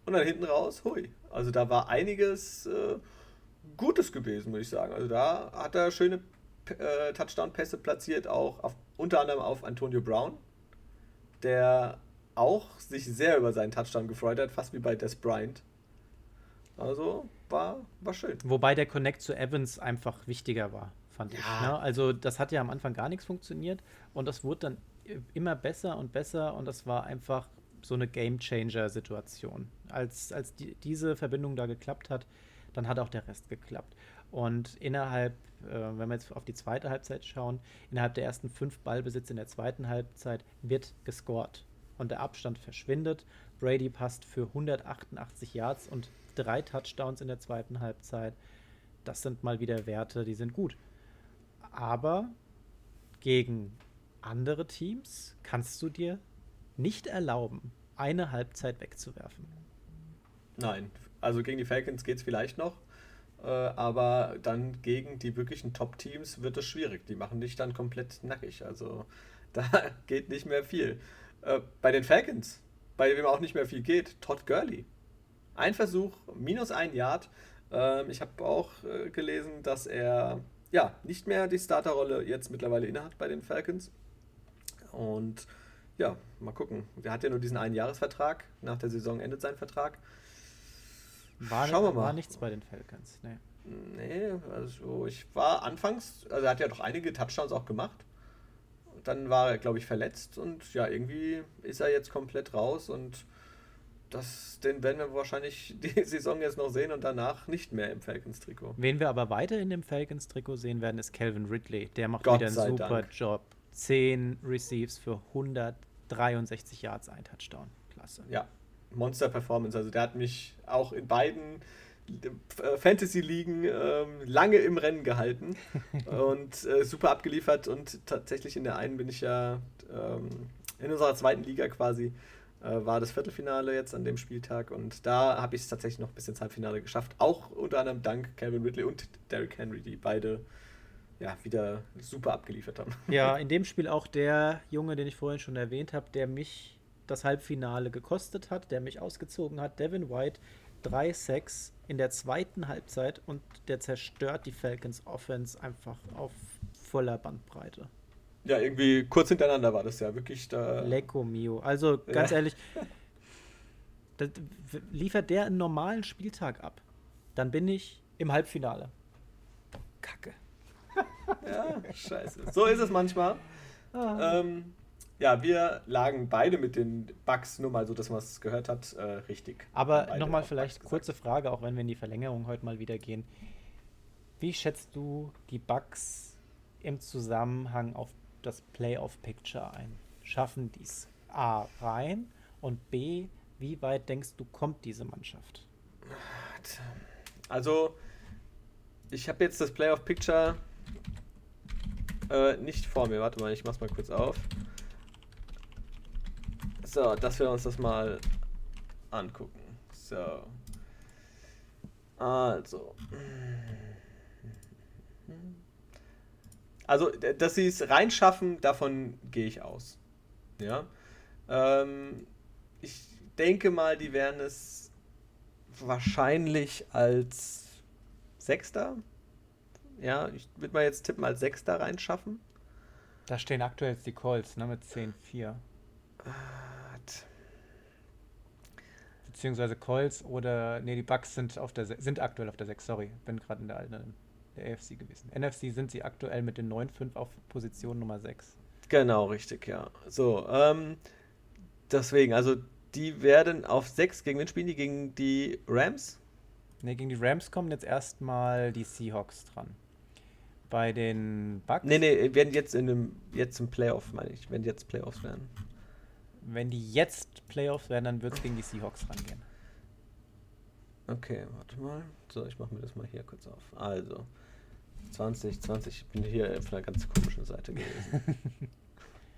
Speaker 1: und dann hinten raus hui. Also da war einiges äh, Gutes gewesen, muss ich sagen. Also da hat er schöne äh, Touchdown-Pässe platziert, auch auf, unter anderem auf Antonio Brown, der auch sich sehr über seinen Touchdown gefreut hat, fast wie bei Des Bryant. Also war, war schön.
Speaker 3: Wobei der Connect zu Evans einfach wichtiger war, fand ich.
Speaker 1: Ja.
Speaker 3: Ne? Also das hat ja am Anfang gar nichts funktioniert und das wurde dann immer besser und besser und das war einfach so eine Game-Changer-Situation. Als, als die, diese Verbindung da geklappt hat, dann hat auch der Rest geklappt. Und innerhalb, äh, wenn wir jetzt auf die zweite Halbzeit schauen, innerhalb der ersten fünf Ballbesitze in der zweiten Halbzeit wird gescored. Und der Abstand verschwindet. Brady passt für 188 Yards und drei Touchdowns in der zweiten Halbzeit. Das sind mal wieder Werte, die sind gut. Aber gegen andere Teams kannst du dir nicht erlauben, eine Halbzeit wegzuwerfen.
Speaker 1: Nein, also gegen die Falcons geht es vielleicht noch, äh, aber dann gegen die wirklichen Top-Teams wird es schwierig. Die machen dich dann komplett nackig. Also da geht nicht mehr viel. Äh, bei den Falcons, bei wem auch nicht mehr viel geht, Todd Gurley. Ein Versuch, minus ein Yard. Ähm, ich habe auch äh, gelesen, dass er ja nicht mehr die Starterrolle jetzt mittlerweile innehat bei den Falcons. Und ja, mal gucken. Der hat ja nur diesen einen Jahresvertrag. Nach der Saison endet sein Vertrag.
Speaker 3: War,
Speaker 1: Schauen wir mal.
Speaker 3: war nichts bei den Falcons. Nee.
Speaker 1: Nee, also ich war anfangs, also er hat ja doch einige Touchdowns auch gemacht. Dann war er, glaube ich, verletzt und ja, irgendwie ist er jetzt komplett raus und das, den werden wir wahrscheinlich die Saison jetzt noch sehen und danach nicht mehr im Falcons-Trikot.
Speaker 3: Wen wir aber weiter in dem Falcons-Trikot sehen werden, ist Calvin Ridley. Der macht
Speaker 1: Gott
Speaker 3: wieder einen super
Speaker 1: Dank.
Speaker 3: Job. 10 Receives für 163 Yards, ein Touchdown. Klasse.
Speaker 1: Ja, Monster-Performance. Also der hat mich auch in beiden Fantasy-Ligen ähm, lange im Rennen gehalten und äh, super abgeliefert und tatsächlich in der einen bin ich ja ähm, in unserer zweiten Liga quasi äh, war das Viertelfinale jetzt an dem Spieltag und da habe ich es tatsächlich noch bis ins Halbfinale geschafft. Auch unter anderem dank Calvin Ridley und Derrick Henry, die beide ja wieder super abgeliefert haben.
Speaker 3: Ja, in dem Spiel auch der Junge, den ich vorhin schon erwähnt habe, der mich das Halbfinale gekostet hat, der mich ausgezogen hat, Devin White, drei Sacks in der zweiten Halbzeit und der zerstört die Falcons Offense einfach auf voller Bandbreite.
Speaker 1: Ja, irgendwie kurz hintereinander war das ja wirklich da.
Speaker 3: Lecco mio. Also ganz
Speaker 1: Ja.
Speaker 3: ehrlich, liefert der einen normalen Spieltag ab, dann bin ich im Halbfinale. Kacke.
Speaker 1: Ja, scheiße. So ist es manchmal.
Speaker 3: Ah.
Speaker 1: Ähm, ja, wir lagen beide mit den Bugs, nur mal so, dass man es gehört hat, äh, richtig.
Speaker 3: Aber nochmal vielleicht kurze. Frage, auch wenn wir in die Verlängerung heute mal wieder gehen. Wie schätzt du die Bugs im Zusammenhang auf das Playoff-Picture ein? Schaffen die es A rein und B, wie weit denkst du, kommt diese Mannschaft?
Speaker 1: Also, ich habe jetzt das Playoff Picture äh, nicht vor mir. Warte mal, ich mach's mal kurz auf. So, dass wir uns das mal angucken. So. Also. Also, dass sie es reinschaffen, davon gehe ich aus. Ja. Ähm, ich denke mal, die werden es wahrscheinlich als Sechster. Ja, ich würde mal jetzt tippen, als Sechster reinschaffen.
Speaker 3: Da stehen aktuell jetzt die Colts ne, mit 10-4. Beziehungsweise Colts oder, nee, die Bucks sind, auf der, sind aktuell auf der 6, sorry, bin gerade in der, alten- der AFC gewesen. NFC sind sie aktuell mit den 9-5 auf Position Nummer 6.
Speaker 1: Genau, richtig, ja. So, ähm, deswegen, also die werden auf sechs gegen wen spielen die? Gegen die Rams?
Speaker 3: Ne, gegen die Rams kommen jetzt erstmal die Seahawks dran. Bei den Bucks,
Speaker 1: Nee, nee, werden jetzt in einem, jetzt im Playoff, meine ich, wenn jetzt Playoffs werden.
Speaker 3: Wenn die jetzt Playoffs werden, dann wird es gegen die Seahawks rangehen.
Speaker 1: Okay, warte mal. So, ich mache mir das mal hier kurz auf. Also, 20, 20, ich bin hier auf einer ganz komischen Seite gewesen.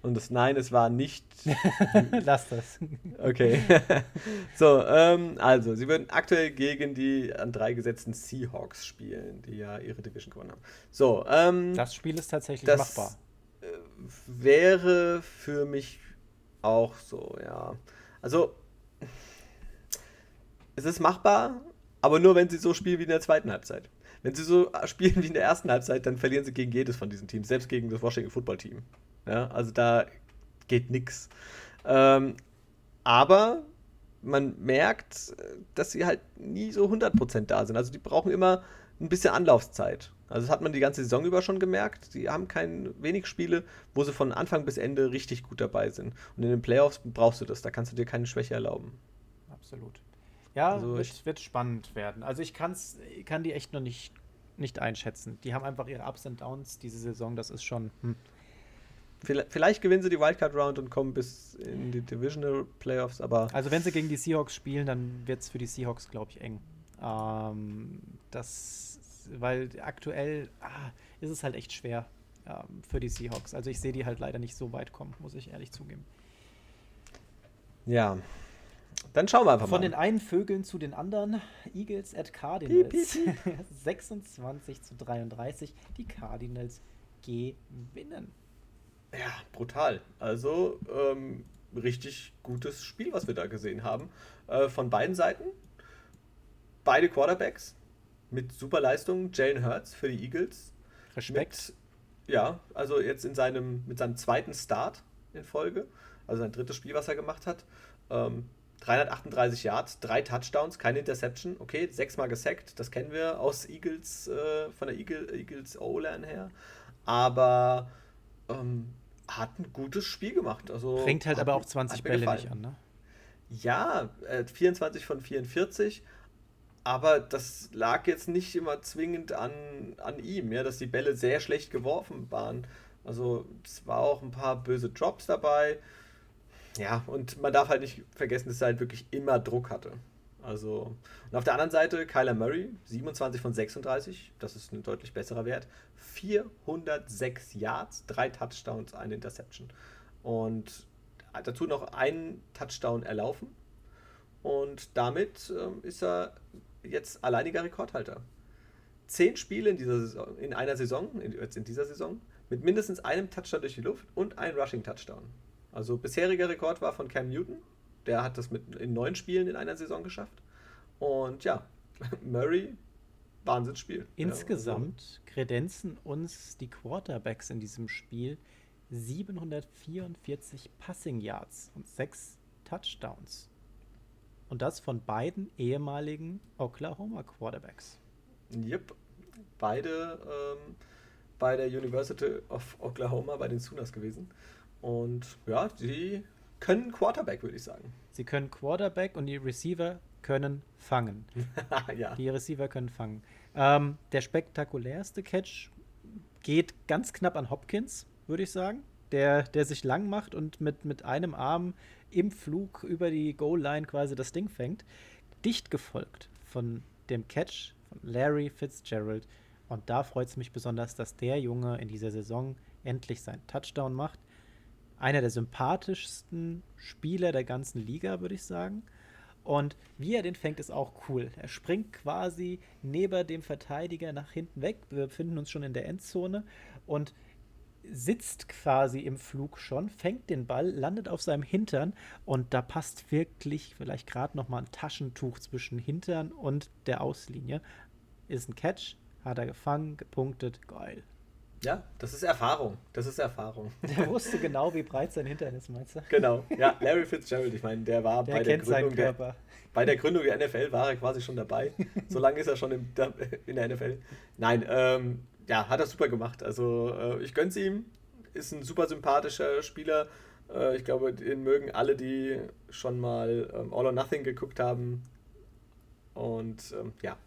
Speaker 1: Und das Nein, es war nicht
Speaker 3: Lass das.
Speaker 1: Okay. so, ähm, also, sie würden aktuell gegen die an drei gesetzten Seahawks spielen, die ja ihre Division gewonnen haben. So, ähm,
Speaker 3: Das Spiel ist tatsächlich
Speaker 1: das
Speaker 3: machbar.
Speaker 1: äh, wäre für mich auch so, ja. Also, es ist machbar, aber nur wenn sie so spielen wie in der zweiten Halbzeit. Wenn sie so spielen wie in der ersten Halbzeit, dann verlieren sie gegen jedes von diesen Teams, selbst gegen das Washington Football Team. Ja, also da geht nichts. Ähm, aber man merkt, äh, dass sie halt nie so 100% da sind. Also die brauchen immer ein bisschen Anlaufzeit. Also das hat man die ganze Saison über schon gemerkt. Die haben kein wenig Spiele, wo sie von Anfang bis Ende richtig gut dabei sind. Und in den Playoffs brauchst du das. Da kannst du dir keine Schwäche erlauben.
Speaker 3: Absolut. Ja,
Speaker 1: Also
Speaker 3: wird,
Speaker 1: ich-
Speaker 3: wird spannend werden. Also ich kann's, kann die echt noch nicht, nicht einschätzen. Die haben einfach ihre Ups und Downs diese Saison. Das ist schon. Hm.
Speaker 1: Vielleicht, vielleicht gewinnen sie die Wildcard Round und kommen bis in die Divisional Playoffs, aber
Speaker 3: Also wenn sie gegen die Seahawks spielen, dann wird es für die Seahawks, glaube ich, eng. Ähm, das, weil aktuell ah, ist es halt echt schwer ähm, für die Seahawks. Also ich sehe die halt leider nicht so weit kommen, muss ich ehrlich zugeben.
Speaker 1: ja. Dann schauen wir einfach
Speaker 3: Von
Speaker 1: mal.
Speaker 3: den einen Vögeln zu den anderen. Eagles at Cardinals.
Speaker 1: Piep,
Speaker 3: 26 zu 33. Die Cardinals gewinnen.
Speaker 1: Ja, brutal. Also ähm, richtig gutes Spiel, was wir da gesehen haben. Äh, von beiden Seiten. Beide Quarterbacks mit super Leistungen. Jalen Hurts für die Eagles.
Speaker 3: Respekt.
Speaker 1: Mit, ja, also jetzt in seinem, mit seinem zweiten Start in Folge. Also sein drittes Spiel, was er gemacht hat. Ähm, 338 Yards, drei Touchdowns, keine Interception. Okay, sechsmal gesackt, das kennen wir aus Eagles, äh, von der Eagle, Eagles O-Line her. Aber ähm, hat ein gutes Spiel gemacht. Also
Speaker 3: Bringt halt aber auch 20
Speaker 1: hat mir
Speaker 3: Bälle
Speaker 1: gefallen.
Speaker 3: nicht an, ne?
Speaker 1: Ja, äh, 24 von 44. Aber das lag jetzt nicht immer zwingend an, an ihm, ja, dass die Bälle sehr schlecht geworfen waren. Also es war auch ein paar böse Drops dabei. Ja, und man darf halt nicht vergessen, dass er halt wirklich immer Druck hatte. Also, und auf der anderen Seite Kyler Murray, 27 von 36, das ist ein deutlich besserer Wert. 406 Yards, drei Touchdowns, eine Interception. Und dazu noch einen Touchdown erlaufen. Und damit ähm, ist er jetzt alleiniger Rekordhalter. Zehn Spiele in, dieser Saison, in einer Saison, in, jetzt in dieser Saison, mit mindestens einem Touchdown durch die Luft und einem Rushing-Touchdown. Also bisheriger Rekord war von Cam Newton. Der hat das mit in neun Spielen in einer Saison geschafft. Und ja, Murray, Wahnsinnsspiel.
Speaker 3: Insgesamt kredenzen uns die Quarterbacks in diesem Spiel 744 Passing Yards und 6 Touchdowns. Und das von beiden ehemaligen Oklahoma Quarterbacks.
Speaker 1: Yep. Beide ähm, bei der University of Oklahoma bei den Sooners gewesen. Und ja, die können Quarterback, würde ich sagen.
Speaker 3: Sie können Quarterback und die Receiver können fangen.
Speaker 1: ja.
Speaker 3: Die Receiver können fangen. Ähm, der spektakulärste Catch geht ganz knapp an Hopkins, würde ich sagen. Der, der sich lang macht und mit, mit einem Arm im Flug über die Goal-Line quasi das Ding fängt. Dicht gefolgt von dem Catch von Larry Fitzgerald. Und da freut es mich besonders, dass der Junge in dieser Saison endlich seinen Touchdown macht. Einer der sympathischsten Spieler der ganzen Liga, würde ich sagen. Und wie er den fängt, ist auch cool. Er springt quasi neben dem Verteidiger nach hinten weg. Wir befinden uns schon in der Endzone und sitzt quasi im Flug schon, fängt den Ball, landet auf seinem Hintern und da passt wirklich vielleicht gerade noch mal ein Taschentuch zwischen Hintern und der Auslinie. Ist ein Catch, hat er gefangen, gepunktet, geil.
Speaker 1: Ja, das ist Erfahrung. Das ist Erfahrung.
Speaker 3: Der wusste genau, wie breit sein Hintern ist, meinst du?
Speaker 1: Genau. Ja, Larry Fitzgerald, ich meine, der war
Speaker 3: Der
Speaker 1: bei der, Gründung der, bei der Gründung der NFL war er quasi schon dabei. So lange ist er schon im, in der NFL. Nein, ähm, ja, hat er super gemacht. Also äh, ich gönn's ihm. Ist ein super sympathischer Spieler. Äh, ich glaube, den mögen alle, die schon mal ähm, All or Nothing geguckt haben. Und ähm, ja,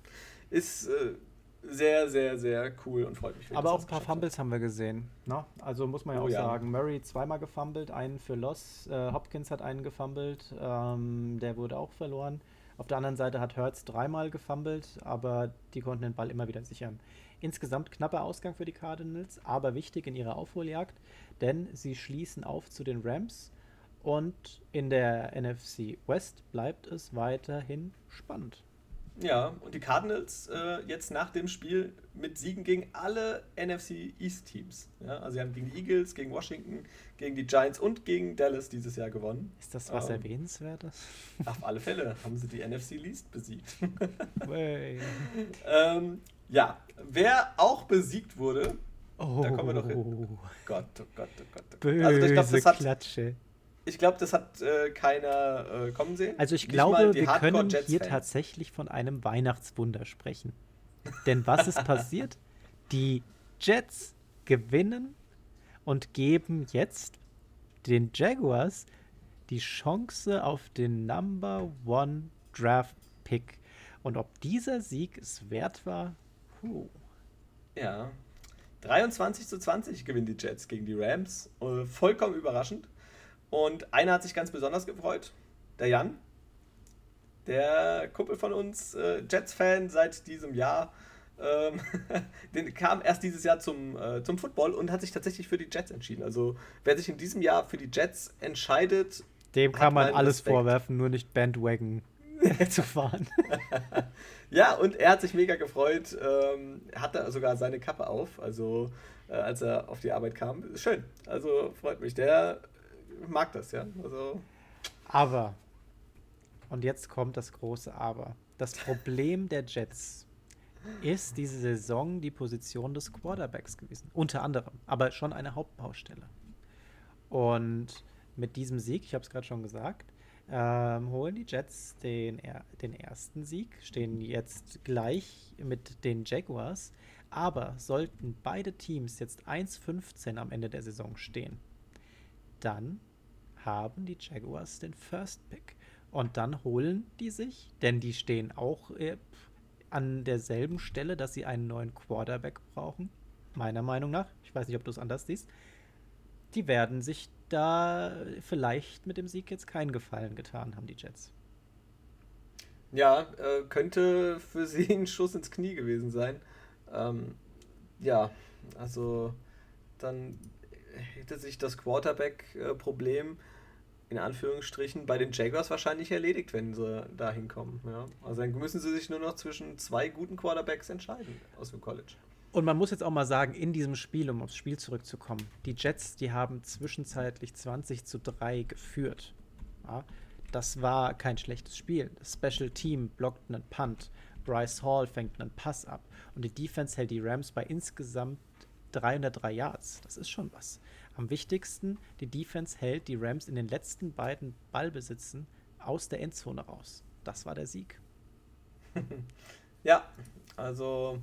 Speaker 1: ist äh, sehr, sehr, sehr cool und freut mich.
Speaker 3: Aber auch ein paar
Speaker 1: geschafft hat.
Speaker 3: Fumbles haben wir gesehen. Ne? Also muss man ja
Speaker 1: Oh
Speaker 3: auch
Speaker 1: ja.
Speaker 3: sagen. Murray zweimal gefummelt, einen für Loss. Äh, Hopkins hat einen gefummelt, ähm, der wurde auch verloren. Auf der anderen Seite hat Hertz dreimal gefummelt, aber die konnten den Ball immer wieder sichern. Insgesamt knapper Ausgang für die Cardinals, aber wichtig in ihrer Aufholjagd, denn sie schließen auf zu den Rams und in der NFC West bleibt es weiterhin spannend.
Speaker 1: Ja, und die Cardinals äh, jetzt nach dem Spiel mit Siegen gegen alle NFC East Teams. Ja, also sie haben gegen die Eagles, gegen Washington, gegen die Giants und gegen Dallas dieses Jahr gewonnen.
Speaker 3: Ist das was
Speaker 1: Ähm.
Speaker 3: Erwähnenswertes?
Speaker 1: Auf alle Fälle haben sie die NFC Least besiegt. Ähm, ja, wer auch besiegt wurde,
Speaker 3: Oh,
Speaker 1: Da kommen wir doch hin. Gott, oh Gott, oh Gott. Oh Gott.
Speaker 3: böse
Speaker 1: Also ich glaube, das hat,
Speaker 3: Klatsche.
Speaker 1: ich glaub, das hat äh, keiner äh, kommen sehen.
Speaker 3: Also ich
Speaker 1: Nicht
Speaker 3: glaube, wir können hier tatsächlich von einem Weihnachtswunder sprechen. Denn was ist passiert? Die Jets gewinnen und geben jetzt den Jaguars die Chance auf den Number One Draft Pick. Und ob dieser Sieg es wert war, puh.
Speaker 1: Ja. 23 zu 20 gewinnen die Jets gegen die Rams. Äh, vollkommen überraschend. Und einer hat sich ganz besonders gefreut. Der Jan. Der Kumpel von uns, äh, Jets-Fan seit diesem Jahr. Ähm, den kam erst dieses Jahr zum, äh, zum Football und hat sich tatsächlich für die Jets entschieden. Also wer sich in diesem Jahr für die Jets entscheidet,
Speaker 3: Dem kann man alles
Speaker 1: Respekt.
Speaker 3: vorwerfen, nur nicht Bandwagon zu fahren.
Speaker 1: Ja, und er hat sich mega gefreut, ähm, hatte sogar seine Kappe auf, also äh, als er auf die Arbeit kam. Schön, also freut mich. Der mag das, ja. Also,
Speaker 3: Aber, und jetzt kommt das große Aber. Das Problem der Jets ist diese Saison die Position des Quarterbacks gewesen. Unter anderem, aber schon eine Hauptbaustelle. Und mit diesem Sieg, ich habe es gerade schon gesagt, ähm, holen die Jets den, den ersten Sieg, stehen jetzt gleich mit den Jaguars. Aber sollten beide Teams jetzt 1-15 am Ende der Saison stehen, dann haben die Jaguars den First Pick. Und dann holen die sich, denn die stehen auch äh, an derselben Stelle, dass sie einen neuen Quarterback brauchen. Meiner Meinung nach. Ich weiß nicht, ob du es anders siehst. Die werden sich da vielleicht mit dem Sieg jetzt keinen Gefallen getan haben, die Jets.
Speaker 1: ja, äh, könnte für sie ein Schuss ins Knie gewesen sein. Ähm, ja, also dann hätte sich das Quarterback-Problem in Anführungsstrichen bei den Jaguars wahrscheinlich erledigt, wenn sie da hinkommen. Ja. Also dann müssen sie sich nur noch zwischen zwei guten Quarterbacks entscheiden aus dem College.
Speaker 3: Und man muss jetzt auch mal sagen, in diesem Spiel, um aufs Spiel zurückzukommen, die Jets, die haben zwischenzeitlich 20 zu 3 geführt. Ja, das war kein schlechtes Spiel. Das Special Team blockt einen Punt. Bryce Hall fängt einen Pass ab. Und die Defense hält die Rams bei insgesamt 303 Yards. Das ist schon was. Am wichtigsten, die Defense hält die Rams in den letzten beiden Ballbesitzen aus der Endzone raus. Das war der Sieg.
Speaker 1: ja, also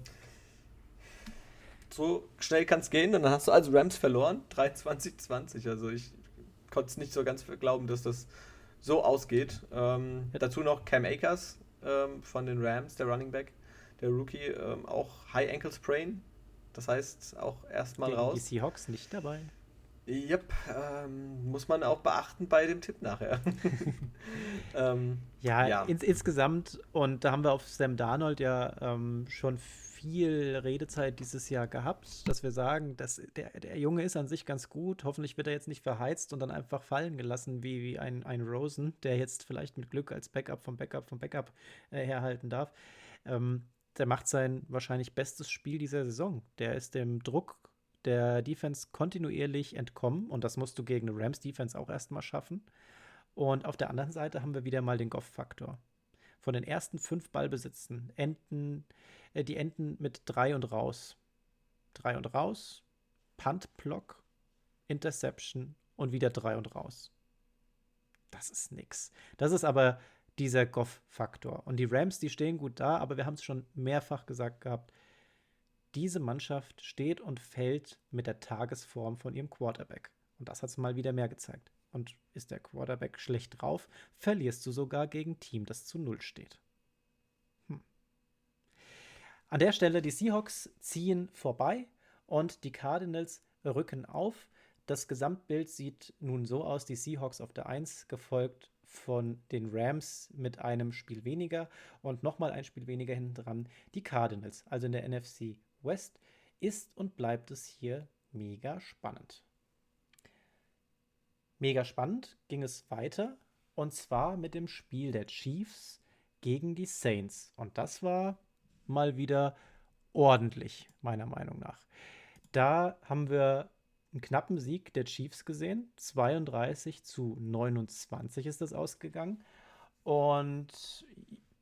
Speaker 1: so schnell kann es gehen. Und dann hast du also Rams verloren. 23-20. Also ich konnte es nicht so ganz glauben, dass das so ausgeht. Ähm. Dazu noch Cam Akers ähm, von den Rams, der Running Back, der Rookie, ähm, auch High Ankle Sprain. Das heißt auch erstmal raus.
Speaker 3: Die Seahawks nicht dabei.
Speaker 1: Yep, ähm, muss man auch beachten bei dem Tipp nachher.
Speaker 3: ähm, ja, ja. Ins, insgesamt, und da haben wir auf Sam Darnold ja ähm, schon viel Redezeit dieses Jahr gehabt, dass wir sagen, dass der, der Junge ist an sich ganz gut. Hoffentlich wird er jetzt nicht verheizt und dann einfach fallen gelassen wie, wie ein, ein Rosen, der jetzt vielleicht mit Glück als Backup vom Backup vom Backup äh, herhalten darf. Ähm, der macht sein wahrscheinlich bestes Spiel dieser Saison. Der ist dem Druck der Defense kontinuierlich entkommen und das musst du gegen eine Rams Defense auch erstmal schaffen. Und auf der anderen Seite haben wir wieder mal den Goff-Faktor. Von den ersten fünf Ballbesitzen enden äh, die enden mit drei und raus. Drei und raus, Punt-Block, Interception und wieder drei und raus. Das ist nix. Das ist aber dieser Goff-Faktor. Und die Rams, die stehen gut da, aber wir haben es schon mehrfach gesagt gehabt, diese Mannschaft steht und fällt mit der Tagesform von ihrem Quarterback. Und das hat es mal wieder mehr gezeigt. Und ist der Quarterback schlecht drauf, verlierst du sogar gegen Team, das zu Null steht. Hm. An der Stelle, die Seahawks ziehen vorbei und die Cardinals rücken auf. Das Gesamtbild sieht nun so aus: die Seahawks auf der 1, gefolgt von den Rams mit einem Spiel weniger und nochmal ein Spiel weniger hinten dran. Die Cardinals, also in der NFC West, ist und bleibt es hier mega spannend. Mega spannend ging es weiter und zwar mit dem Spiel der Chiefs gegen die Saints. Und das war mal wieder ordentlich, meiner Meinung nach. Da haben wir einen knappen Sieg der Chiefs gesehen. 32 zu 29 ist das ausgegangen. Und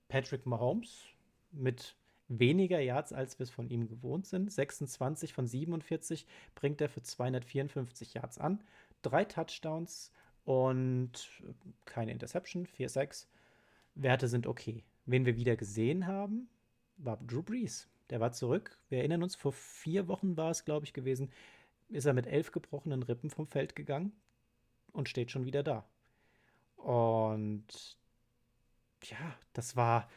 Speaker 3: Patrick Mahomes mit weniger Yards, als wir es von ihm gewohnt sind. 26 von 47 bringt er für 254 Yards an drei Touchdowns und keine Interception, 4-6. Werte sind okay. Wen wir wieder gesehen haben, war Drew Brees. Der war zurück. Wir erinnern uns, vor vier Wochen war es, glaube ich, gewesen, ist er mit elf gebrochenen Rippen vom Feld gegangen und steht schon wieder da. Und ja, das war,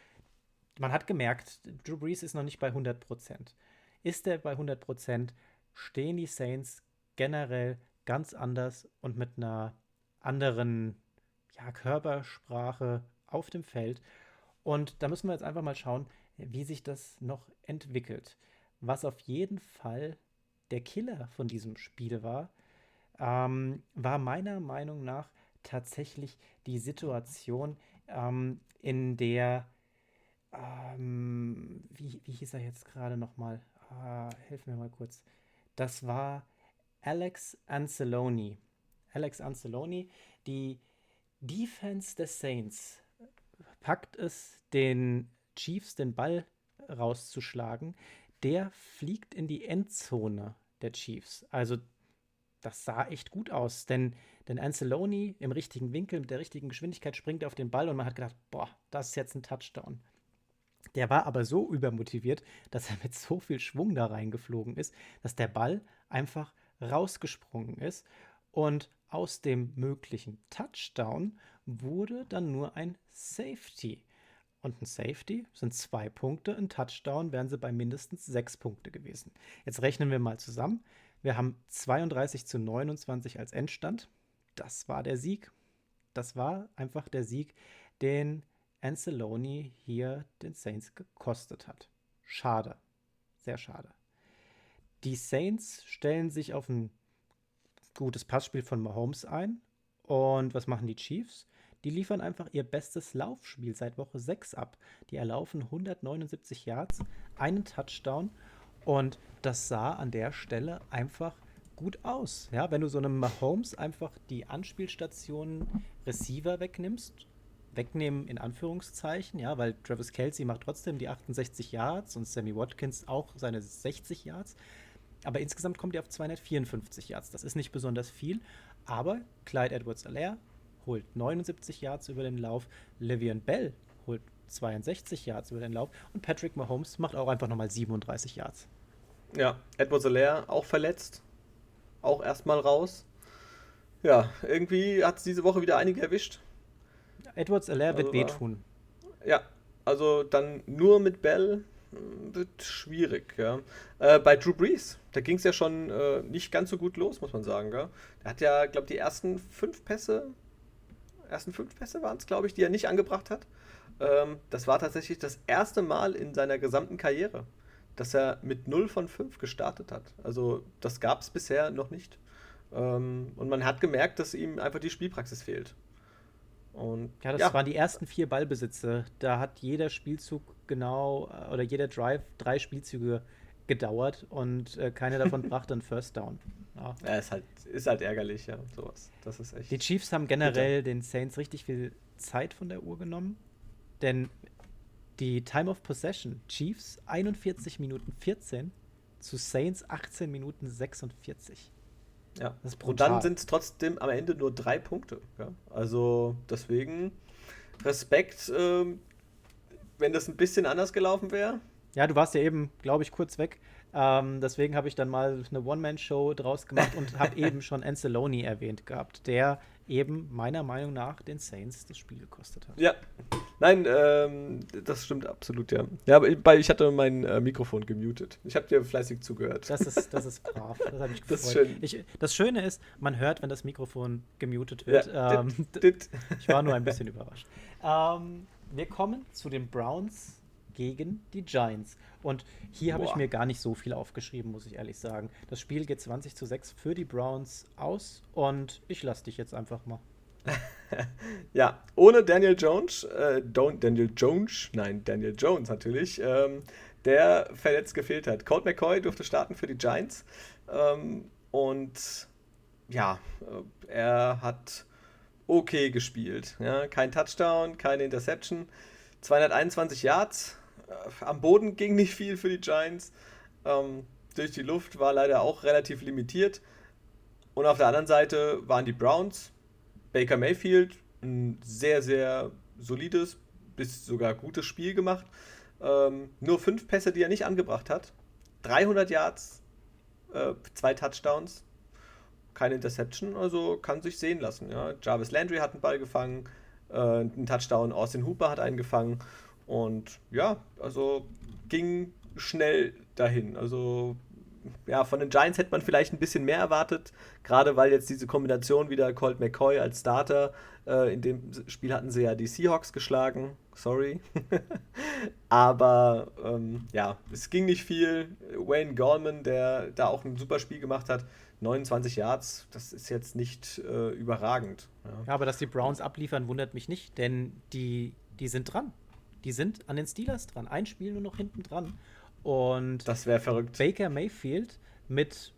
Speaker 3: man hat gemerkt, Drew Brees ist noch nicht bei 100% Ist er bei 100% stehen die Saints generell ganz anders und mit einer anderen ja, Körpersprache auf dem Feld. Und da müssen wir jetzt einfach mal schauen, wie sich das noch entwickelt. Was auf jeden Fall der Killer von diesem Spiel war, ähm, war meiner Meinung nach tatsächlich die Situation, ähm, in der, ähm, wie, wie hieß er jetzt gerade nochmal? Ah, helf mir mal kurz. Das war Alex Anceloni. Alex Anceloni, die Defense des Saints packt es, den Chiefs den Ball rauszuschlagen. Der fliegt in die Endzone der Chiefs. Also das sah echt gut aus, denn, denn Anceloni im richtigen Winkel, mit der richtigen Geschwindigkeit springt auf den Ball und man hat gedacht, boah, das ist jetzt ein Touchdown. Der war aber so übermotiviert, dass er mit so viel Schwung da reingeflogen ist, dass der Ball einfach rausgesprungen ist. Und aus dem möglichen Touchdown wurde dann nur ein Safety. Und ein Safety sind zwei Punkte, ein Touchdown wären sie bei mindestens sechs Punkte gewesen. Jetzt rechnen wir mal zusammen. Wir haben 32 zu 29 als Endstand. Das war der Sieg. Das war einfach der Sieg, den Anceloni hier den Saints gekostet hat. Schade. Sehr schade. Die Saints stellen sich auf ein gutes Passspiel von Mahomes ein. Und was machen die Chiefs? Die liefern einfach ihr bestes Laufspiel seit Woche 6 ab. Die erlaufen 179 Yards, einen Touchdown und das sah an der Stelle einfach gut aus. Ja, wenn du so einem Mahomes einfach die Anspielstationen Receiver wegnimmst wegnehmen, in Anführungszeichen, ja, weil Travis Kelsey macht trotzdem die 68 Yards und Sammy Watkins auch seine 60 Yards. Aber insgesamt kommt er auf 254 Yards. Das ist nicht besonders viel. Aber Clyde Edwards-Alaire holt 79 Yards über den Lauf. Livian Bell holt 62 Yards über den Lauf. Und Patrick Mahomes macht auch einfach nochmal 37 Yards.
Speaker 1: Ja, Edwards Alaire auch verletzt. Auch erstmal raus. Ja, irgendwie hat es diese Woche wieder einige erwischt.
Speaker 3: Edwards Alaire wird also wehtun.
Speaker 1: Ja, also dann nur mit Bell hm, wird schwierig, ja. Äh, bei Drew Brees, da ging es ja schon äh, nicht ganz so gut los, muss man sagen, gell? Der hat ja, glaube die ersten fünf Pässe, ersten fünf Pässe waren es, glaube ich, die er nicht angebracht hat. Ähm, das war tatsächlich das erste Mal in seiner gesamten Karriere, dass er mit 0 von 5 gestartet hat. Also das gab es bisher noch nicht. Ähm, und man hat gemerkt, dass ihm einfach die Spielpraxis fehlt.
Speaker 3: Und, ja, das ja. waren die ersten vier Ballbesitze. Da hat jeder Spielzug genau äh, oder jeder Drive drei Spielzüge gedauert und äh, keiner davon brachte einen First Down.
Speaker 1: Ja. ja, ist, halt, ist halt ärgerlich, ja, sowas. Das ist echt.
Speaker 3: Die Chiefs haben generell bitter. den Saints richtig viel Zeit von der Uhr genommen, denn die Time of Possession, Chiefs 41 Minuten 14 zu Saints 18 Minuten 46.
Speaker 1: Ja, das ist brutal. Und dann sind es trotzdem am Ende nur drei Punkte. Ja? Also deswegen Respekt, ähm, wenn das ein bisschen anders gelaufen wäre.
Speaker 3: Ja, du warst ja eben, glaube ich, kurz weg. Ähm, deswegen habe ich dann mal eine One-Man-Show draus gemacht und habe eben schon Anceloni erwähnt gehabt, der eben meiner Meinung nach den Saints das Spiel gekostet hat.
Speaker 1: Ja, nein, ähm, das stimmt absolut, ja. Ja, aber ich hatte mein äh, Mikrofon gemutet. Ich habe dir fleißig zugehört.
Speaker 3: Das ist, das ist brav. Das habe ich gefreut. Das, schön. Ich, das Schöne ist, man hört, wenn das Mikrofon gemutet wird. Ja, ähm, dit, dit. Ich war nur ein bisschen überrascht. Ähm, wir kommen zu den Browns gegen die Giants. Und hier habe ich mir gar nicht so viel aufgeschrieben, muss ich ehrlich sagen. Das Spiel geht 20 zu 6 für die Browns aus und ich lasse dich jetzt einfach mal.
Speaker 1: ja, ohne Daniel Jones, äh, Daniel Jones, nein, Daniel Jones natürlich, ähm, der verletzt gefehlt hat. Colt McCoy durfte starten für die Giants ähm, und ja, äh, er hat okay gespielt. Ja? Kein Touchdown, keine Interception, 221 Yards, am Boden ging nicht viel für die Giants. Ähm, durch die Luft war leider auch relativ limitiert. Und auf der anderen Seite waren die Browns. Baker Mayfield, ein sehr, sehr solides, bis sogar gutes Spiel gemacht. Ähm, nur fünf Pässe, die er nicht angebracht hat. 300 Yards, äh, zwei Touchdowns, keine Interception, also kann sich sehen lassen. Ja. Jarvis Landry hat einen Ball gefangen, äh, einen Touchdown, Austin Hooper hat einen gefangen und ja, also ging schnell dahin. Also ja, von den Giants hätte man vielleicht ein bisschen mehr erwartet, gerade weil jetzt diese Kombination wieder Colt McCoy als Starter, äh, in dem Spiel hatten sie ja die Seahawks geschlagen, sorry. Aber ähm, ja, es ging nicht viel. Wayne Gallman, der da auch ein super Spiel gemacht hat, 29 Yards, das ist jetzt nicht äh, überragend.
Speaker 3: Ja. ja. aber dass die Browns abliefern, wundert mich nicht, denn die, die sind dran. Die sind an den Steelers dran. Ein Spiel nur noch hinten dran. Und
Speaker 1: das wäre verrückt.
Speaker 3: Baker Mayfield mit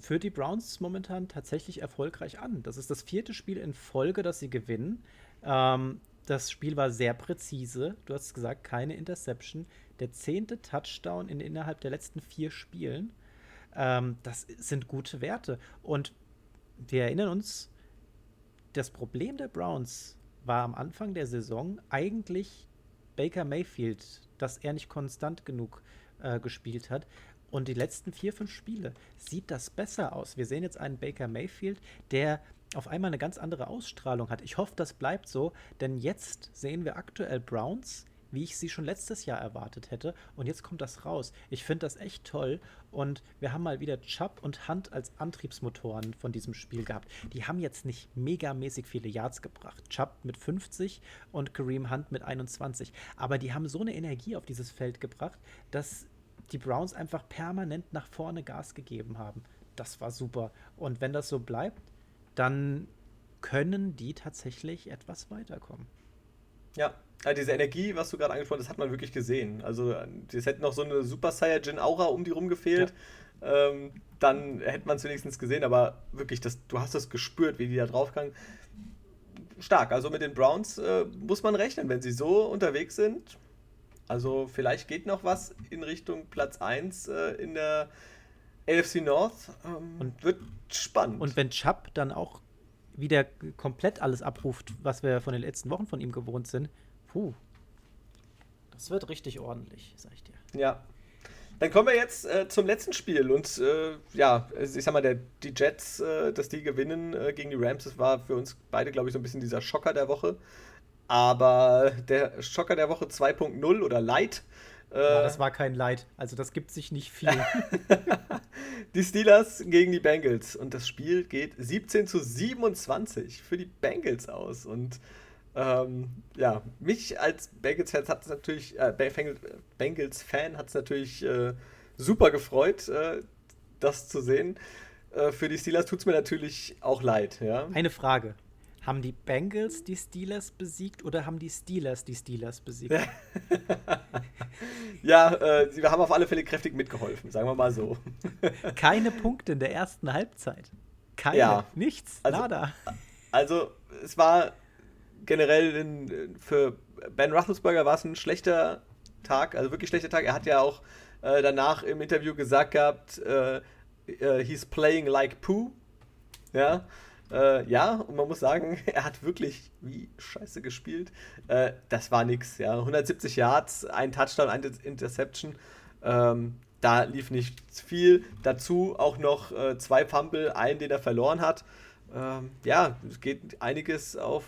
Speaker 3: führt die Browns momentan tatsächlich erfolgreich an. Das ist das vierte Spiel in Folge, das sie gewinnen. Ähm, das Spiel war sehr präzise. Du hast gesagt, keine Interception. Der zehnte Touchdown in, innerhalb der letzten vier Spielen. Ähm, das sind gute Werte. Und wir erinnern uns, das Problem der Browns war am Anfang der Saison eigentlich Baker Mayfield, dass er nicht konstant genug äh, gespielt hat. Und die letzten vier, fünf Spiele sieht das besser aus. Wir sehen jetzt einen Baker Mayfield, der auf einmal eine ganz andere Ausstrahlung hat. Ich hoffe, das bleibt so, denn jetzt sehen wir aktuell Browns, wie ich sie schon letztes Jahr erwartet hätte. Und jetzt kommt das raus. Ich finde das echt toll. Und wir haben mal wieder Chubb und Hunt als Antriebsmotoren von diesem Spiel gehabt. Die haben jetzt nicht megamäßig viele Yards gebracht. Chubb mit 50 und Kareem Hunt mit 21. Aber die haben so eine Energie auf dieses Feld gebracht, dass die Browns einfach permanent nach vorne Gas gegeben haben. Das war super. Und wenn das so bleibt, dann können die tatsächlich etwas weiterkommen.
Speaker 1: Ja, ja, diese Energie, was du gerade angesprochen hast, hat man wirklich gesehen. Also, es hätte noch so eine Super Saiyajin Aura um die rum gefehlt. Ja. Ähm, dann hätte man es wenigstens gesehen, aber wirklich, das, du hast das gespürt, wie die da draufgegangen. stark. Also mit den Browns äh, muss man rechnen, wenn sie so unterwegs sind. Also vielleicht geht noch was in Richtung Platz 1 äh, in der AFC North. Ähm,
Speaker 3: Und-
Speaker 1: wird spannend.
Speaker 3: Und wenn Chubb dann auch wieder komplett alles abruft, was wir von den letzten Wochen von ihm gewohnt sind, puh, das wird richtig ordentlich, sag ich dir.
Speaker 1: Ja. Dann kommen wir jetzt äh, zum letzten Spiel und äh, ja, also ich sag mal, der, die Jets, äh, dass die gewinnen äh, gegen die Rams, das war für uns beide, glaube ich, so ein bisschen dieser Schocker der Woche. Aber der Schocker der Woche 2.0 oder Light. Äh,
Speaker 3: Ja, das war kein Leid. Also das gibt sich nicht viel.
Speaker 1: die Steelers gegen die Bengals. Und das Spiel geht 17 zu 27 für die Bengals aus. Und ähm, ja, mich als Bengals-Fan hat es natürlich, äh, Bengals- Bengals-Fan hat es natürlich äh, super gefreut, äh, das zu sehen. Äh, für die Steelers tut es mir natürlich auch leid, ja.
Speaker 3: Eine Frage. Haben die Bengals die Steelers besiegt oder haben die Steelers die Steelers besiegt?
Speaker 1: Ja, äh, sie haben auf alle Fälle kräftig mitgeholfen, sagen wir mal so.
Speaker 3: Keine Punkte in der ersten Halbzeit. Keine.
Speaker 1: Ja.
Speaker 3: Nichts.
Speaker 1: Also-
Speaker 3: nada.
Speaker 1: Also, es war generell in, für Ben Roethlisberger war es ein schlechter Tag, also wirklich schlechter Tag. Er hat ja auch äh, danach im Interview gesagt gehabt, äh, äh, he's playing like poo. Ja, äh, ja, und man muss sagen, er hat wirklich wie scheiße gespielt. Äh, das war nix, ja. 170 Yards, ein Touchdown, eine Interception. Ähm, da lief nicht viel. Dazu auch noch äh, zwei Fumble, einen, den er verloren hat. Ähm, ja, es geht einiges auf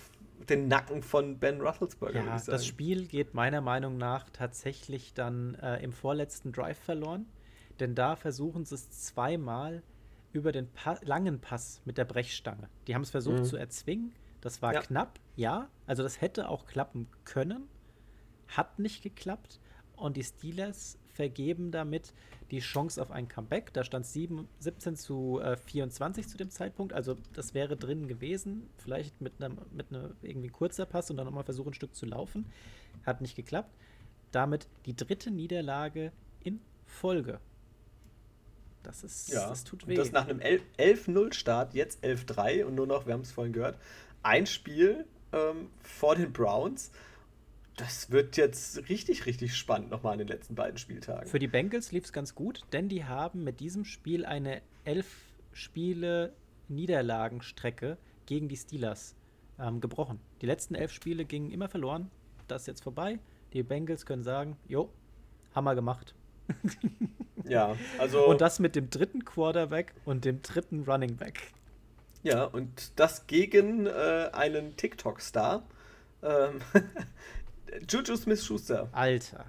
Speaker 1: den Nacken von Ben Roethlisberger.
Speaker 3: Ja, das. Spiel geht meiner Meinung nach tatsächlich dann äh, im vorletzten Drive verloren. Denn da versuchen sie es zweimal über den pa langen Pass mit der Brechstange. Die haben es versucht
Speaker 1: Mhm.
Speaker 3: zu erzwingen. Das war
Speaker 1: Ja.
Speaker 3: knapp, ja. Also das hätte auch klappen können. Hat nicht geklappt. Und die Steelers vergeben damit die Chance auf ein Comeback. Da stand 7, 17 zu äh, 24 zu dem Zeitpunkt. Also das wäre drin gewesen. Vielleicht mit einem mit einer irgendwie kurzer Pass und dann nochmal versuchen, ein Stück zu laufen. Hat nicht geklappt. Damit die dritte Niederlage in Folge. Das ist,
Speaker 1: Ja,
Speaker 3: das tut
Speaker 1: und
Speaker 3: weh.
Speaker 1: das nach einem 11 11-0-Start, jetzt 11-3 und nur noch, wir haben es vorhin gehört, ein Spiel ähm, vor den Browns. Das wird jetzt richtig, richtig spannend nochmal an den letzten beiden Spieltagen.
Speaker 3: Für die Bengals lief es ganz gut, denn die haben mit diesem Spiel eine elf Spiele Niederlagenstrecke gegen die Steelers ähm, gebrochen. Die letzten elf Spiele gingen immer verloren. Das ist jetzt vorbei. Die Bengals können sagen, jo, Hammer gemacht.
Speaker 1: ja, also.
Speaker 3: Und das mit dem dritten Quarterback und dem dritten Running Back.
Speaker 1: Ja, und das gegen äh, einen TikTok-Star. Ähm, Juju Smith-Schuster.
Speaker 3: Alter.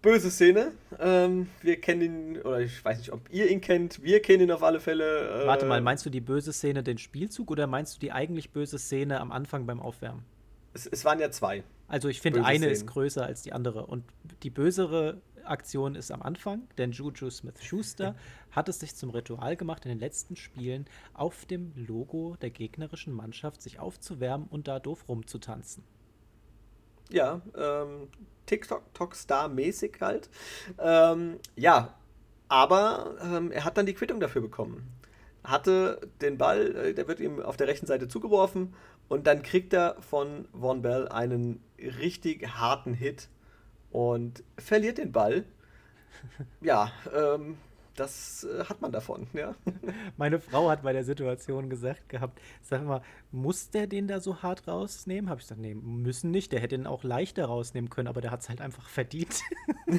Speaker 1: Böse Szene. Ähm, wir kennen ihn, oder ich weiß nicht, ob ihr ihn kennt. Wir kennen ihn auf alle Fälle. Äh,
Speaker 3: Warte mal, meinst du die böse Szene den Spielzug oder meinst du die eigentlich böse Szene am Anfang beim Aufwärmen?
Speaker 1: es, es waren ja zwei.
Speaker 3: Also ich finde, eine ist
Speaker 1: Szenen.
Speaker 3: größer als die andere. Und die bösere Aktion ist am Anfang, denn Juju Smith-Schuster hat es sich zum Ritual gemacht, in den letzten Spielen auf dem Logo der gegnerischen Mannschaft sich aufzuwärmen und da doof rumzutanzen.
Speaker 1: Ja, ähm, TikTok-Star-mäßig halt. Ähm, ja, aber ähm, er hat dann die Quittung dafür bekommen. Hatte den Ball, äh, der wird ihm auf der rechten Seite zugeworfen und dann kriegt er von Von Bell einen richtig harten Hit und verliert den Ball. Ja, ähm, das äh, hat man davon, ja.
Speaker 3: Meine Frau hat bei der Situation gesagt gehabt, sag mal, muss der den da so hart rausnehmen? Habe ich gesagt, nee, müssen nicht. Der hätte ihn auch leichter rausnehmen können, aber der hat es halt einfach verdient.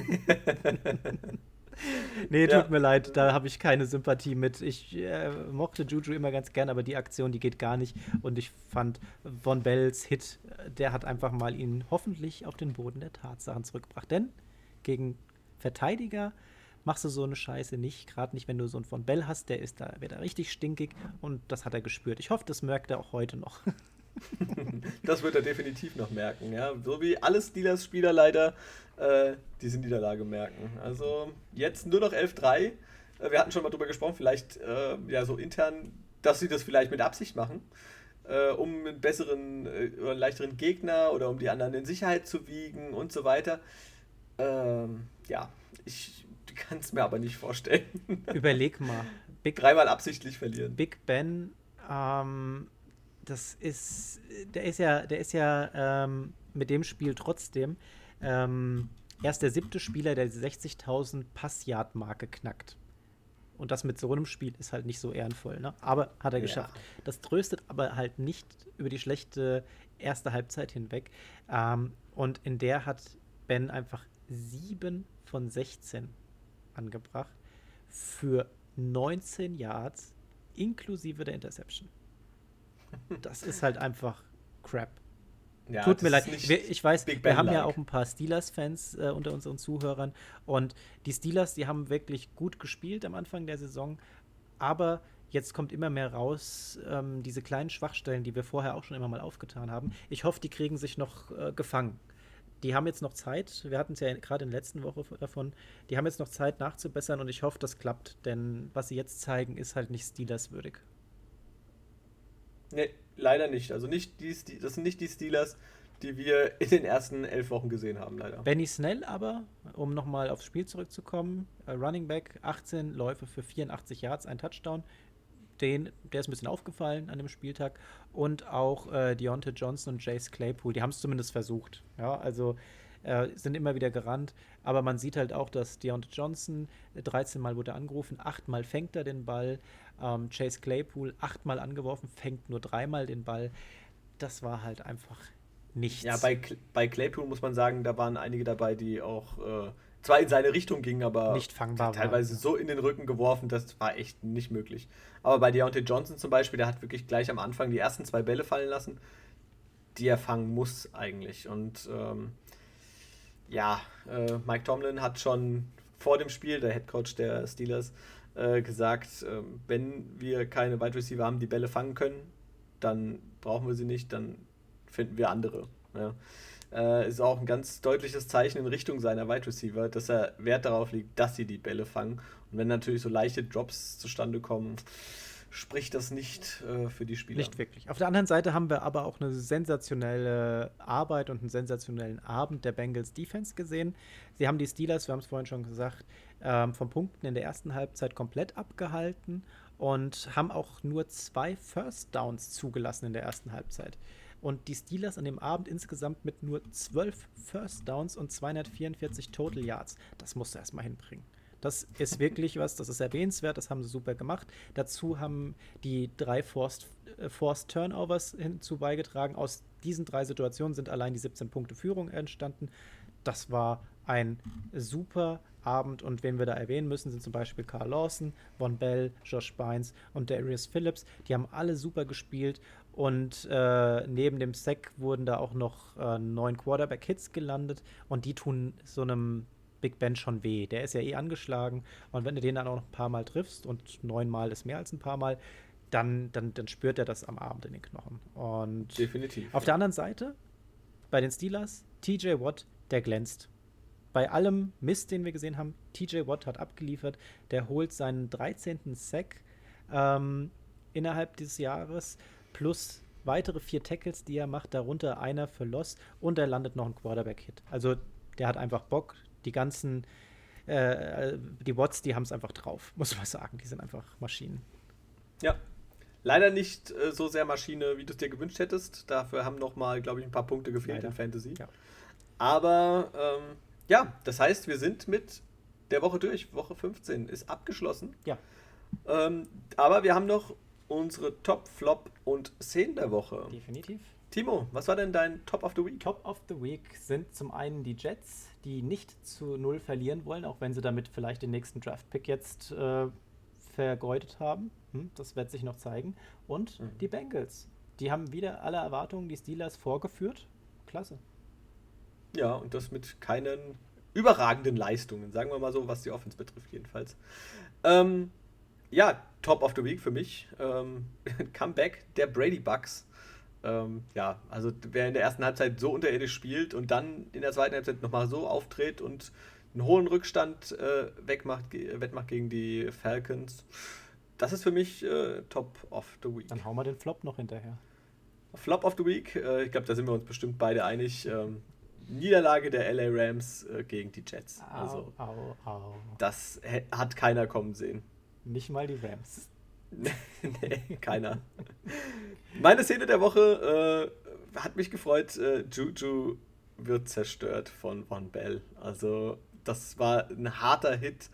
Speaker 3: nee, tut
Speaker 1: Ja.
Speaker 3: mir leid, da habe ich keine Sympathie mit. Ich äh, mochte Juju immer ganz gern, aber die Aktion, die geht gar nicht. Und ich fand Von Bells Hit, äh, der hat einfach mal ihn hoffentlich auf den Boden der Tatsachen zurückgebracht. Denn gegen Verteidiger machst du so eine Scheiße nicht, gerade nicht, wenn du so einen von Bell hast, der ist da, wird da richtig stinkig und das hat er gespürt. Ich hoffe, das merkt er auch heute noch.
Speaker 1: Das wird er definitiv noch merken, ja. So wie alle Steelers-Spieler leider äh, diese Niederlage merken. Also jetzt nur noch 11-3. Äh, wir hatten schon mal drüber gesprochen, vielleicht äh, ja so intern, dass sie das vielleicht mit Absicht machen, äh, um einen besseren äh, oder einen leichteren Gegner oder um die anderen in Sicherheit zu wiegen und so weiter. Ähm, ja, ich kann es mir aber nicht vorstellen.
Speaker 3: Überleg mal, Big,
Speaker 1: Dreimal absichtlich verlieren.
Speaker 3: Big Ben, ähm, das ist, der ist ja, der ist ja ähm, mit dem Spiel trotzdem ähm, erst der siebte Spieler, der die 60.000 Passyard-Marke knackt. Und das mit so einem Spiel ist halt nicht so ehrenvoll, ne? Aber hat er
Speaker 1: Ja.
Speaker 3: geschafft. Das tröstet aber halt nicht über die schlechte erste Halbzeit hinweg. Ähm, und in der hat Ben einfach 7 von 16 angebracht für 19 Yards inklusive der Interception. Das ist halt einfach crap.
Speaker 1: Ja,
Speaker 3: Tut mir leid. ich weiß, wir haben ja auch ein paar Steelers-Fans äh, unter unseren Zuhörern. Und die Steelers, die haben wirklich gut gespielt am Anfang der Saison. Aber jetzt kommt immer mehr raus, ähm, diese kleinen Schwachstellen, die wir vorher auch schon immer mal aufgetan haben. Ich hoffe, die kriegen sich noch äh, gefangen. Die haben jetzt noch Zeit, wir hatten es ja gerade in der letzten Woche davon, die haben jetzt noch Zeit nachzubessern und ich hoffe, das klappt, denn was sie jetzt zeigen, ist halt nicht Steelers würdig.
Speaker 1: Nee, leider nicht. Also nicht die, das sind nicht die Steelers, die wir in den ersten elf Wochen gesehen haben, leider.
Speaker 3: Benny Snell aber, um nochmal aufs Spiel zurückzukommen, äh, Running Back, 18 Läufe für 84 Yards, ein Touchdown. Den, der ist ein bisschen aufgefallen an dem Spieltag. Und auch äh, Deontay Johnson und Jace Claypool, die haben es zumindest versucht. Ja, also äh, sind immer wieder gerannt. Aber man sieht halt auch, dass Deontay Johnson äh, 13 Mal wurde angerufen, 8 Mal fängt er den Ball. Ähm, Chase Claypool 8 Mal angeworfen, fängt nur dreimal den Ball. Das war halt einfach nichts.
Speaker 1: Ja, bei, bei Claypool muss man sagen, da waren einige dabei, die auch äh, zwar in seine Richtung gingen, aber
Speaker 3: Nicht fangbar
Speaker 1: teilweise
Speaker 3: waren.
Speaker 1: so in den Rücken geworfen, das war echt nicht möglich. Aber bei Deontay Johnson zum Beispiel, der hat wirklich gleich am Anfang die ersten zwei Bälle fallen lassen, die er fangen muss eigentlich. Und ähm, ja, äh, Mike Tomlin hat schon vor dem Spiel, der Head Coach der Steelers, äh, gesagt, äh, wenn wir keine Wide Receiver haben, die Bälle fangen können, dann brauchen wir sie nicht, dann finden wir andere. Ja. Äh, ist auch ein ganz deutliches Zeichen in Richtung seiner Wide Receiver, dass er Wert darauf legt, dass sie die Bälle fangen. Und wenn natürlich so leichte Drops zustande kommen, spricht das nicht äh, für die Spieler.
Speaker 3: Nicht wirklich. Auf der anderen Seite haben wir aber auch eine sensationelle Arbeit und einen sensationellen Abend der Bengals Defense gesehen. Sie haben die Steelers, wir haben es vorhin schon gesagt, ähm, von Punkten in der ersten Halbzeit komplett abgehalten und haben auch nur zwei First Downs zugelassen in der ersten Halbzeit. Und die Steelers an dem Abend insgesamt mit nur 12 First Downs und 244 Total Yards. Das musst du erstmal hinbringen. Das ist wirklich was, das ist erwähnenswert, das haben sie super gemacht. Dazu haben die drei Forced, äh, Forced Turnovers hinzu beigetragen. Aus diesen drei Situationen sind allein die 17 Punkte Führung entstanden. Das war ein super Abend und wen wir da erwähnen müssen, sind zum Beispiel Carl Lawson, Von Bell, Josh Bynes und Darius Phillips. Die haben alle super gespielt und äh, neben dem Sack wurden da auch noch äh, neun Quarterback-Hits gelandet und die tun so einem Big Ben schon weh. Der ist ja eh angeschlagen und wenn du den dann auch noch ein paar Mal triffst und neunmal ist mehr als ein paar Mal, dann, dann, dann spürt er das am Abend in den Knochen. Und
Speaker 1: Definitiv.
Speaker 3: auf der anderen Seite, bei den Steelers, TJ Watt, der glänzt. Bei allem Mist, den wir gesehen haben, TJ Watt hat abgeliefert. Der holt seinen 13. Sack ähm, innerhalb dieses Jahres plus weitere vier Tackles, die er macht, darunter einer für Loss und er landet noch einen Quarterback-Hit. Also der hat einfach Bock. Die ganzen, äh, die Watts, die haben es einfach drauf, muss man sagen. Die sind einfach Maschinen.
Speaker 1: Ja. Leider nicht äh, so sehr Maschine, wie du es dir gewünscht hättest. Dafür haben noch mal, glaube ich, ein paar Punkte gefehlt
Speaker 3: Leider.
Speaker 1: in Fantasy.
Speaker 3: Ja.
Speaker 1: Aber ähm, ja, das heißt, wir sind mit der Woche durch. Woche 15 ist abgeschlossen.
Speaker 3: Ja.
Speaker 1: Ähm, aber wir haben noch unsere Top, Flop und Szenen der Woche.
Speaker 3: Definitiv.
Speaker 1: Timo, was war denn dein Top of the Week?
Speaker 3: Top of the Week sind zum einen die Jets, die nicht zu null verlieren wollen, auch wenn sie damit vielleicht den nächsten Draft-Pick jetzt äh, vergeudet haben. Hm, das wird sich noch zeigen. Und
Speaker 1: Mhm.
Speaker 3: die Bengals. Die haben wieder alle Erwartungen die Steelers vorgeführt. Klasse.
Speaker 1: Ja, und das mit keinen überragenden Leistungen, sagen wir mal so, was die Offense betrifft, jedenfalls. Ähm, ja, Top of the Week für mich. Ähm, Comeback der Brady Bucks. Ähm, ja, also wer in der ersten Halbzeit so unterirdisch spielt und dann in der zweiten Halbzeit nochmal so auftritt und einen hohen Rückstand äh, wegmacht, ge- wettmacht gegen die Falcons, das ist für mich äh, Top of the Week.
Speaker 3: Dann hauen wir den Flop noch hinterher.
Speaker 1: Flop of the Week, äh, ich glaube, da sind wir uns bestimmt beide einig. Ähm, Niederlage der LA Rams äh, gegen die Jets. Also,
Speaker 3: au, au.
Speaker 1: das hat keiner kommen sehen.
Speaker 3: Nicht mal die Rams.
Speaker 1: nee, keiner. Meine Szene der Woche äh, hat mich gefreut. Äh, Juju wird zerstört von Von Bell. Also, das war ein harter Hit.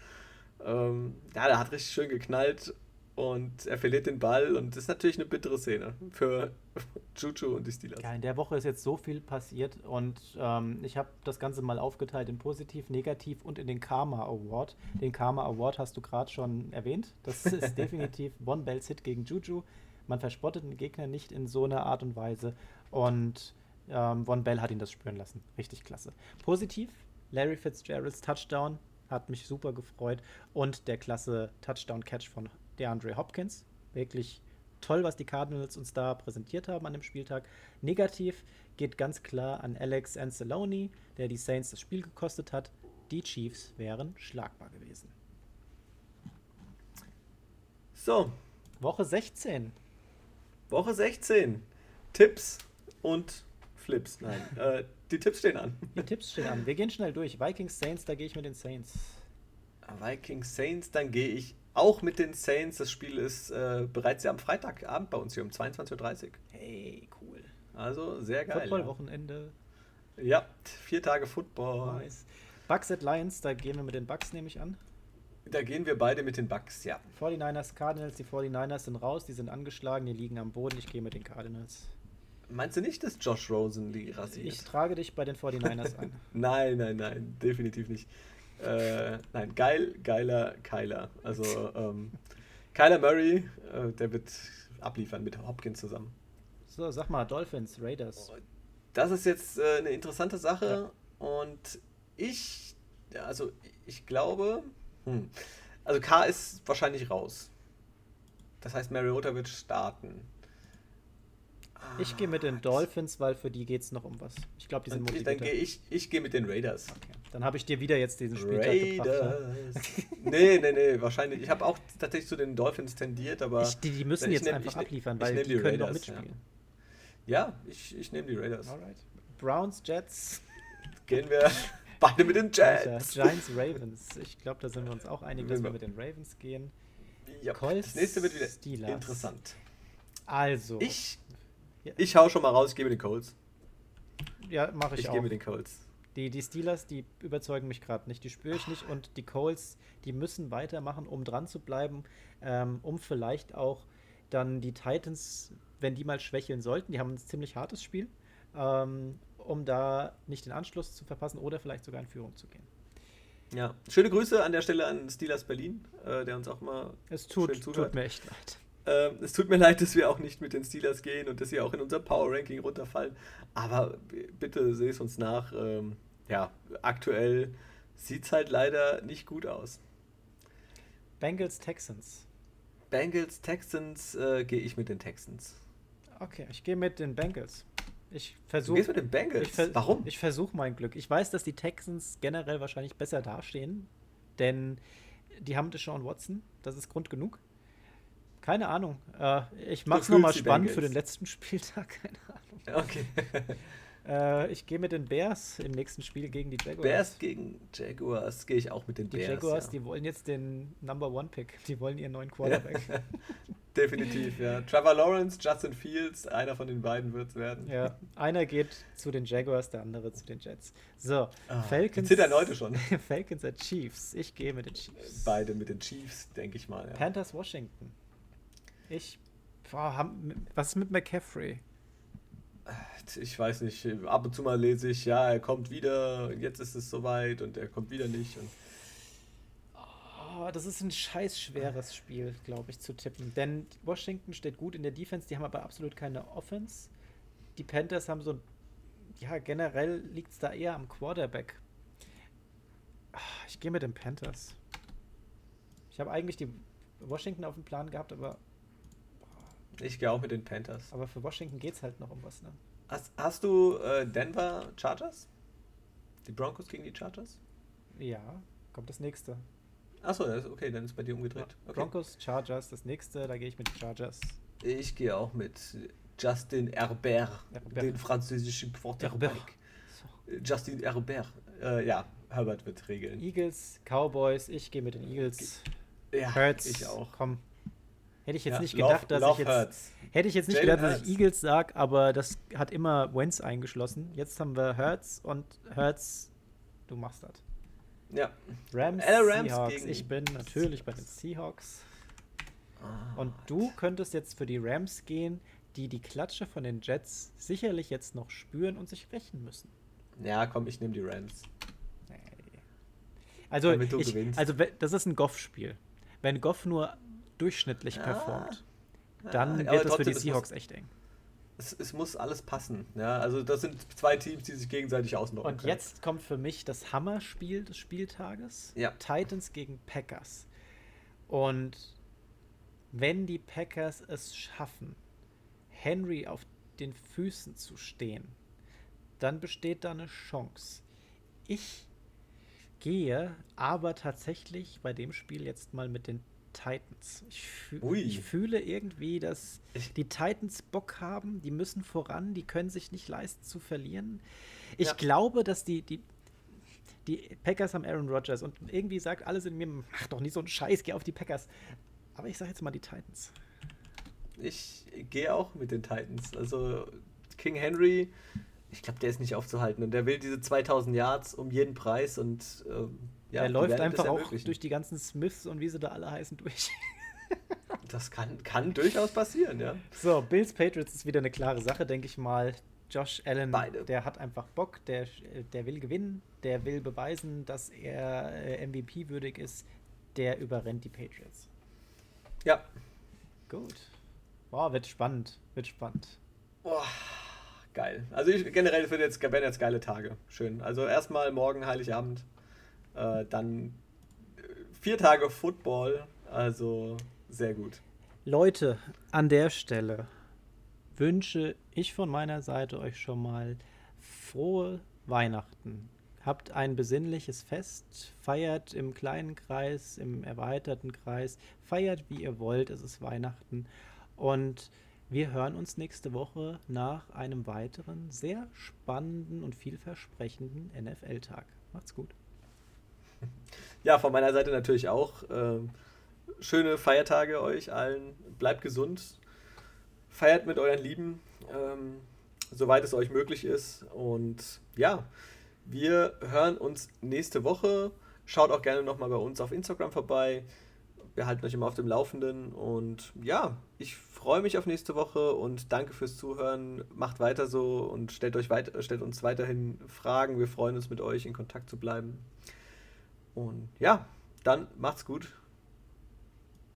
Speaker 1: Ähm, ja, der hat richtig schön geknallt und er verliert den Ball und das ist natürlich eine bittere Szene für Juju und die Steelers.
Speaker 3: Ja, in der Woche ist jetzt so viel passiert und ähm, ich habe das Ganze mal aufgeteilt in positiv, negativ und in den Karma Award. Den Karma Award hast du gerade schon erwähnt. Das ist definitiv One Bells Hit gegen Juju. Man verspottet den Gegner nicht in so einer Art und Weise und ähm, Von Bell hat ihn das spüren lassen. Richtig klasse. Positiv, Larry Fitzgeralds Touchdown hat mich super gefreut und der klasse Touchdown-Catch von DeAndre Hopkins. Wirklich toll, was die Cardinals uns da präsentiert haben an dem Spieltag. Negativ geht ganz klar an Alex Anceloni, der die Saints das Spiel gekostet hat. Die Chiefs wären schlagbar gewesen.
Speaker 1: So.
Speaker 3: Woche 16.
Speaker 1: Woche 16. Tipps und Flips. Nein, äh, die Tipps stehen an.
Speaker 3: Die Tipps stehen an. Wir gehen schnell durch. Vikings Saints, da gehe ich mit den Saints.
Speaker 1: Vikings Saints, dann gehe ich auch mit den Saints. Das Spiel ist äh, bereits ja am Freitagabend bei uns hier um 22.30 Uhr.
Speaker 3: Hey, cool.
Speaker 1: Also sehr geil.
Speaker 3: Football-Wochenende.
Speaker 1: Ja. ja, vier Tage Football.
Speaker 3: Nice. Bucks at Lions, da gehen wir mit den Bucks, nehme ich an.
Speaker 1: Da gehen wir beide mit den Bucks, ja.
Speaker 3: 49ers, Cardinals, die 49ers sind raus, die sind angeschlagen, die liegen am Boden. Ich gehe mit den Cardinals.
Speaker 1: Meinst du nicht, dass Josh Rosen die rasiert?
Speaker 3: Ich trage dich bei den 49ers an.
Speaker 1: nein, nein, nein, definitiv nicht. Äh, nein, geil, geiler Kyler. Also, ähm, Kyler Murray, äh, der wird abliefern mit Hopkins zusammen.
Speaker 3: So, sag mal, Dolphins, Raiders.
Speaker 1: Das ist jetzt äh, eine interessante Sache ja. und ich, also ich glaube, hm, also K ist wahrscheinlich raus. Das heißt, Mariota wird starten.
Speaker 3: Ich gehe mit den Dolphins, weil für die geht es noch um was. Ich glaube, die sind
Speaker 1: motiviert. Dann gehe ich, ich gehe mit den Raiders.
Speaker 3: Okay. Dann habe ich dir wieder jetzt diesen Spieltag
Speaker 1: Raiders. gebracht. Ne? nee, nee, nee, wahrscheinlich. Ich habe auch tatsächlich zu den Dolphins tendiert, aber.
Speaker 3: Ich, die, die, müssen jetzt nehm, einfach ich, abliefern, weil die, die können Raiders, noch mitspielen.
Speaker 1: Ja, ja ich, ich nehme die Raiders.
Speaker 3: Alright. Browns, Jets.
Speaker 1: Gehen wir beide mit den Jets.
Speaker 3: Giants, Ravens. Ich glaube, da sind wir uns auch einig, dass wir mit den Ravens gehen.
Speaker 1: Ja, Colts, das nächste wird wieder Steelers. interessant.
Speaker 3: Also.
Speaker 1: Ich, ich hau schon mal raus, ich gehe mit den Colts.
Speaker 3: Ja, mache ich,
Speaker 1: ich
Speaker 3: auch.
Speaker 1: Ich gehe mit den Colts.
Speaker 3: Die, die Steelers, die überzeugen mich gerade nicht. Die spüre ich nicht. Und die Coles, die müssen weitermachen, um dran zu bleiben, ähm, um vielleicht auch dann die Titans, wenn die mal schwächeln sollten, die haben ein ziemlich hartes Spiel, ähm, um da nicht den Anschluss zu verpassen oder vielleicht sogar in Führung zu gehen.
Speaker 1: Ja, schöne Grüße an der Stelle an Steelers Berlin, äh, der uns auch mal.
Speaker 3: Es tut, tut mir echt leid.
Speaker 1: Ähm, es tut mir leid, dass wir auch nicht mit den Steelers gehen und dass sie auch in unser Power Ranking runterfallen. Aber bitte seh es uns nach. Ähm, ja, aktuell sieht es halt leider nicht gut aus.
Speaker 3: Bengals Texans.
Speaker 1: Bengals Texans äh, gehe ich mit den Texans.
Speaker 3: Okay, ich gehe mit den Bengals. Ich versuche.
Speaker 1: Du gehst mit den Bengals?
Speaker 3: Ich Warum? Ich versuche mein Glück. Ich weiß, dass die Texans generell wahrscheinlich besser dastehen, denn die haben Deshaun Watson. Das ist Grund genug. Keine Ahnung. Äh, ich mache es nochmal spannend Bengals. für den letzten Spieltag. Keine
Speaker 1: Ahnung. Okay.
Speaker 3: Äh, ich gehe mit den Bears im nächsten Spiel gegen die Jaguars.
Speaker 1: Bears gegen Jaguars gehe ich auch mit den
Speaker 3: die
Speaker 1: Bears.
Speaker 3: Die Jaguars, ja. die wollen jetzt den Number One Pick. Die wollen ihren neuen Quarterback.
Speaker 1: Definitiv, ja. Trevor Lawrence, Justin Fields, einer von den beiden wird es werden.
Speaker 3: Ja, einer geht zu den Jaguars, der andere zu den Jets. So,
Speaker 1: ah, Falcons. Zittern heute schon.
Speaker 3: Falcons at Chiefs. Ich gehe mit den Chiefs.
Speaker 1: Beide mit den Chiefs, denke ich mal. Ja.
Speaker 3: Panthers Washington. Ich. Boah, haben, was ist mit McCaffrey?
Speaker 1: Ich weiß nicht, ab und zu mal lese ich, ja, er kommt wieder, jetzt ist es soweit und er kommt wieder nicht. Und
Speaker 3: oh, das ist ein scheiß schweres Spiel, glaube ich, zu tippen. Denn Washington steht gut in der Defense, die haben aber absolut keine Offense. Die Panthers haben so, ja, generell liegt es da eher am Quarterback. Ah, ich gehe mit den Panthers. Ich habe eigentlich die Washington auf dem Plan gehabt, aber
Speaker 1: ich gehe auch mit den Panthers.
Speaker 3: Aber für Washington geht es halt noch um was, ne?
Speaker 1: Hast, hast du äh, Denver Chargers? Die Broncos gegen die Chargers?
Speaker 3: Ja, kommt das nächste.
Speaker 1: Achso, okay, dann ist bei dir umgedreht. Okay.
Speaker 3: Broncos, Chargers, das nächste, da gehe ich mit Chargers.
Speaker 1: Ich gehe auch mit Justin Herbert, Herbert. den französischen Quarterback. So. Justin Herbert. Äh, ja, Herbert wird regeln.
Speaker 3: Eagles, Cowboys, ich gehe mit den Eagles.
Speaker 1: Ja, Hurts, ich auch.
Speaker 3: Komm, Hätte ich jetzt
Speaker 1: Ja,
Speaker 3: nicht
Speaker 1: Love-
Speaker 3: gedacht, dass
Speaker 1: Love
Speaker 3: ich jetzt.
Speaker 1: hurts.
Speaker 3: Hätte ich jetzt nicht
Speaker 1: Jalen
Speaker 3: gedacht, dass ich
Speaker 1: Hurts.
Speaker 3: Eagles sag, aber das hat immer Wentz eingeschlossen. Jetzt haben wir Hurts und Hurts, du machst das.
Speaker 1: Ja.
Speaker 3: Rams,
Speaker 1: Äh, Rams
Speaker 3: Seahawks.
Speaker 1: gegen-
Speaker 3: Ich bin natürlich bei den Seahawks.
Speaker 1: Ah,
Speaker 3: Und du könntest jetzt für die Rams gehen, die die Klatsche von den Jets sicherlich jetzt noch spüren und sich rächen müssen.
Speaker 1: Ja, komm, ich nehme die Rams.
Speaker 3: Also,
Speaker 1: Damit du
Speaker 3: ich,
Speaker 1: gewinnst.
Speaker 3: also das ist ein Goff-Spiel. Wenn Goff nur durchschnittlich
Speaker 1: Ja.
Speaker 3: performt,
Speaker 1: Ja,
Speaker 3: dann
Speaker 1: aber
Speaker 3: wird das für die Seahawks echt eng.
Speaker 1: es, es muss alles passen. Ja, also das sind zwei Teams, die sich gegenseitig ausnocken
Speaker 3: Und
Speaker 1: können.
Speaker 3: jetzt kommt für mich das Hammerspiel des Spieltages.
Speaker 1: Ja.
Speaker 3: Titans gegen Packers. Und wenn die Packers es schaffen, Henry auf den Füßen zu stehen, dann besteht da eine Chance. Ich gehe aber tatsächlich bei dem Spiel jetzt mal mit den Titans. Ich, füh
Speaker 1: Ui.
Speaker 3: ich fühle irgendwie, dass die Titans Bock haben, die müssen voran, die können sich nicht leisten zu verlieren. Ich
Speaker 1: Ja.
Speaker 3: glaube, dass die, die, die Packers haben Aaron Rodgers und irgendwie sagt alles in mir, mach doch nicht so einen Scheiß, geh auf die Packers. Aber ich sage jetzt mal die Titans.
Speaker 1: Ich gehe auch mit den Titans. Also King Henry, ich glaube, der ist nicht aufzuhalten und der will diese 2000 Yards um jeden Preis und ähm, ja,
Speaker 3: er
Speaker 1: die
Speaker 3: läuft einfach auch durch die ganzen Smiths und wie sie da alle heißen durch.
Speaker 1: Das kann, kann durchaus passieren, ja.
Speaker 3: So, Bills Patriots ist wieder eine klare Sache, denke ich mal. Josh Allen,
Speaker 1: Beide.
Speaker 3: der hat einfach Bock, der, der will gewinnen, der will beweisen, dass er äh, MVP würdig ist. Der überrennt die Patriots.
Speaker 1: Ja.
Speaker 3: Gut. Wow, wird spannend, wird spannend.
Speaker 1: Boah, geil. Also ich generell finde jetzt, werden jetzt geile Tage. Schön. Also erstmal morgen Heiligabend, äh, dann äh, vier Tage Football. Also sehr gut.
Speaker 3: Leute, an der Stelle wünsche ich von meiner Seite euch schon mal frohe Weihnachten. Habt ein besinnliches Fest, feiert im kleinen Kreis, im erweiterten Kreis, feiert wie ihr wollt, es ist Weihnachten. Und wir hören uns nächste Woche nach einem weiteren sehr spannenden und vielversprechenden NFL-Tag. Macht's gut.
Speaker 1: Ja, von meiner Seite natürlich auch. Ähm, schöne Feiertage euch allen. Bleibt gesund. Feiert mit euren Lieben, ähm, soweit es euch möglich ist. Und ja, wir hören uns nächste Woche. Schaut auch gerne nochmal bei uns auf Instagram vorbei. Wir halten euch immer auf dem Laufenden. Und ja, ich freue mich auf nächste Woche und danke fürs Zuhören. Macht weiter so und stellt, euch weit stellt uns weiterhin Fragen. Wir freuen uns, mit euch in Kontakt zu bleiben. Und ja, dann macht's gut.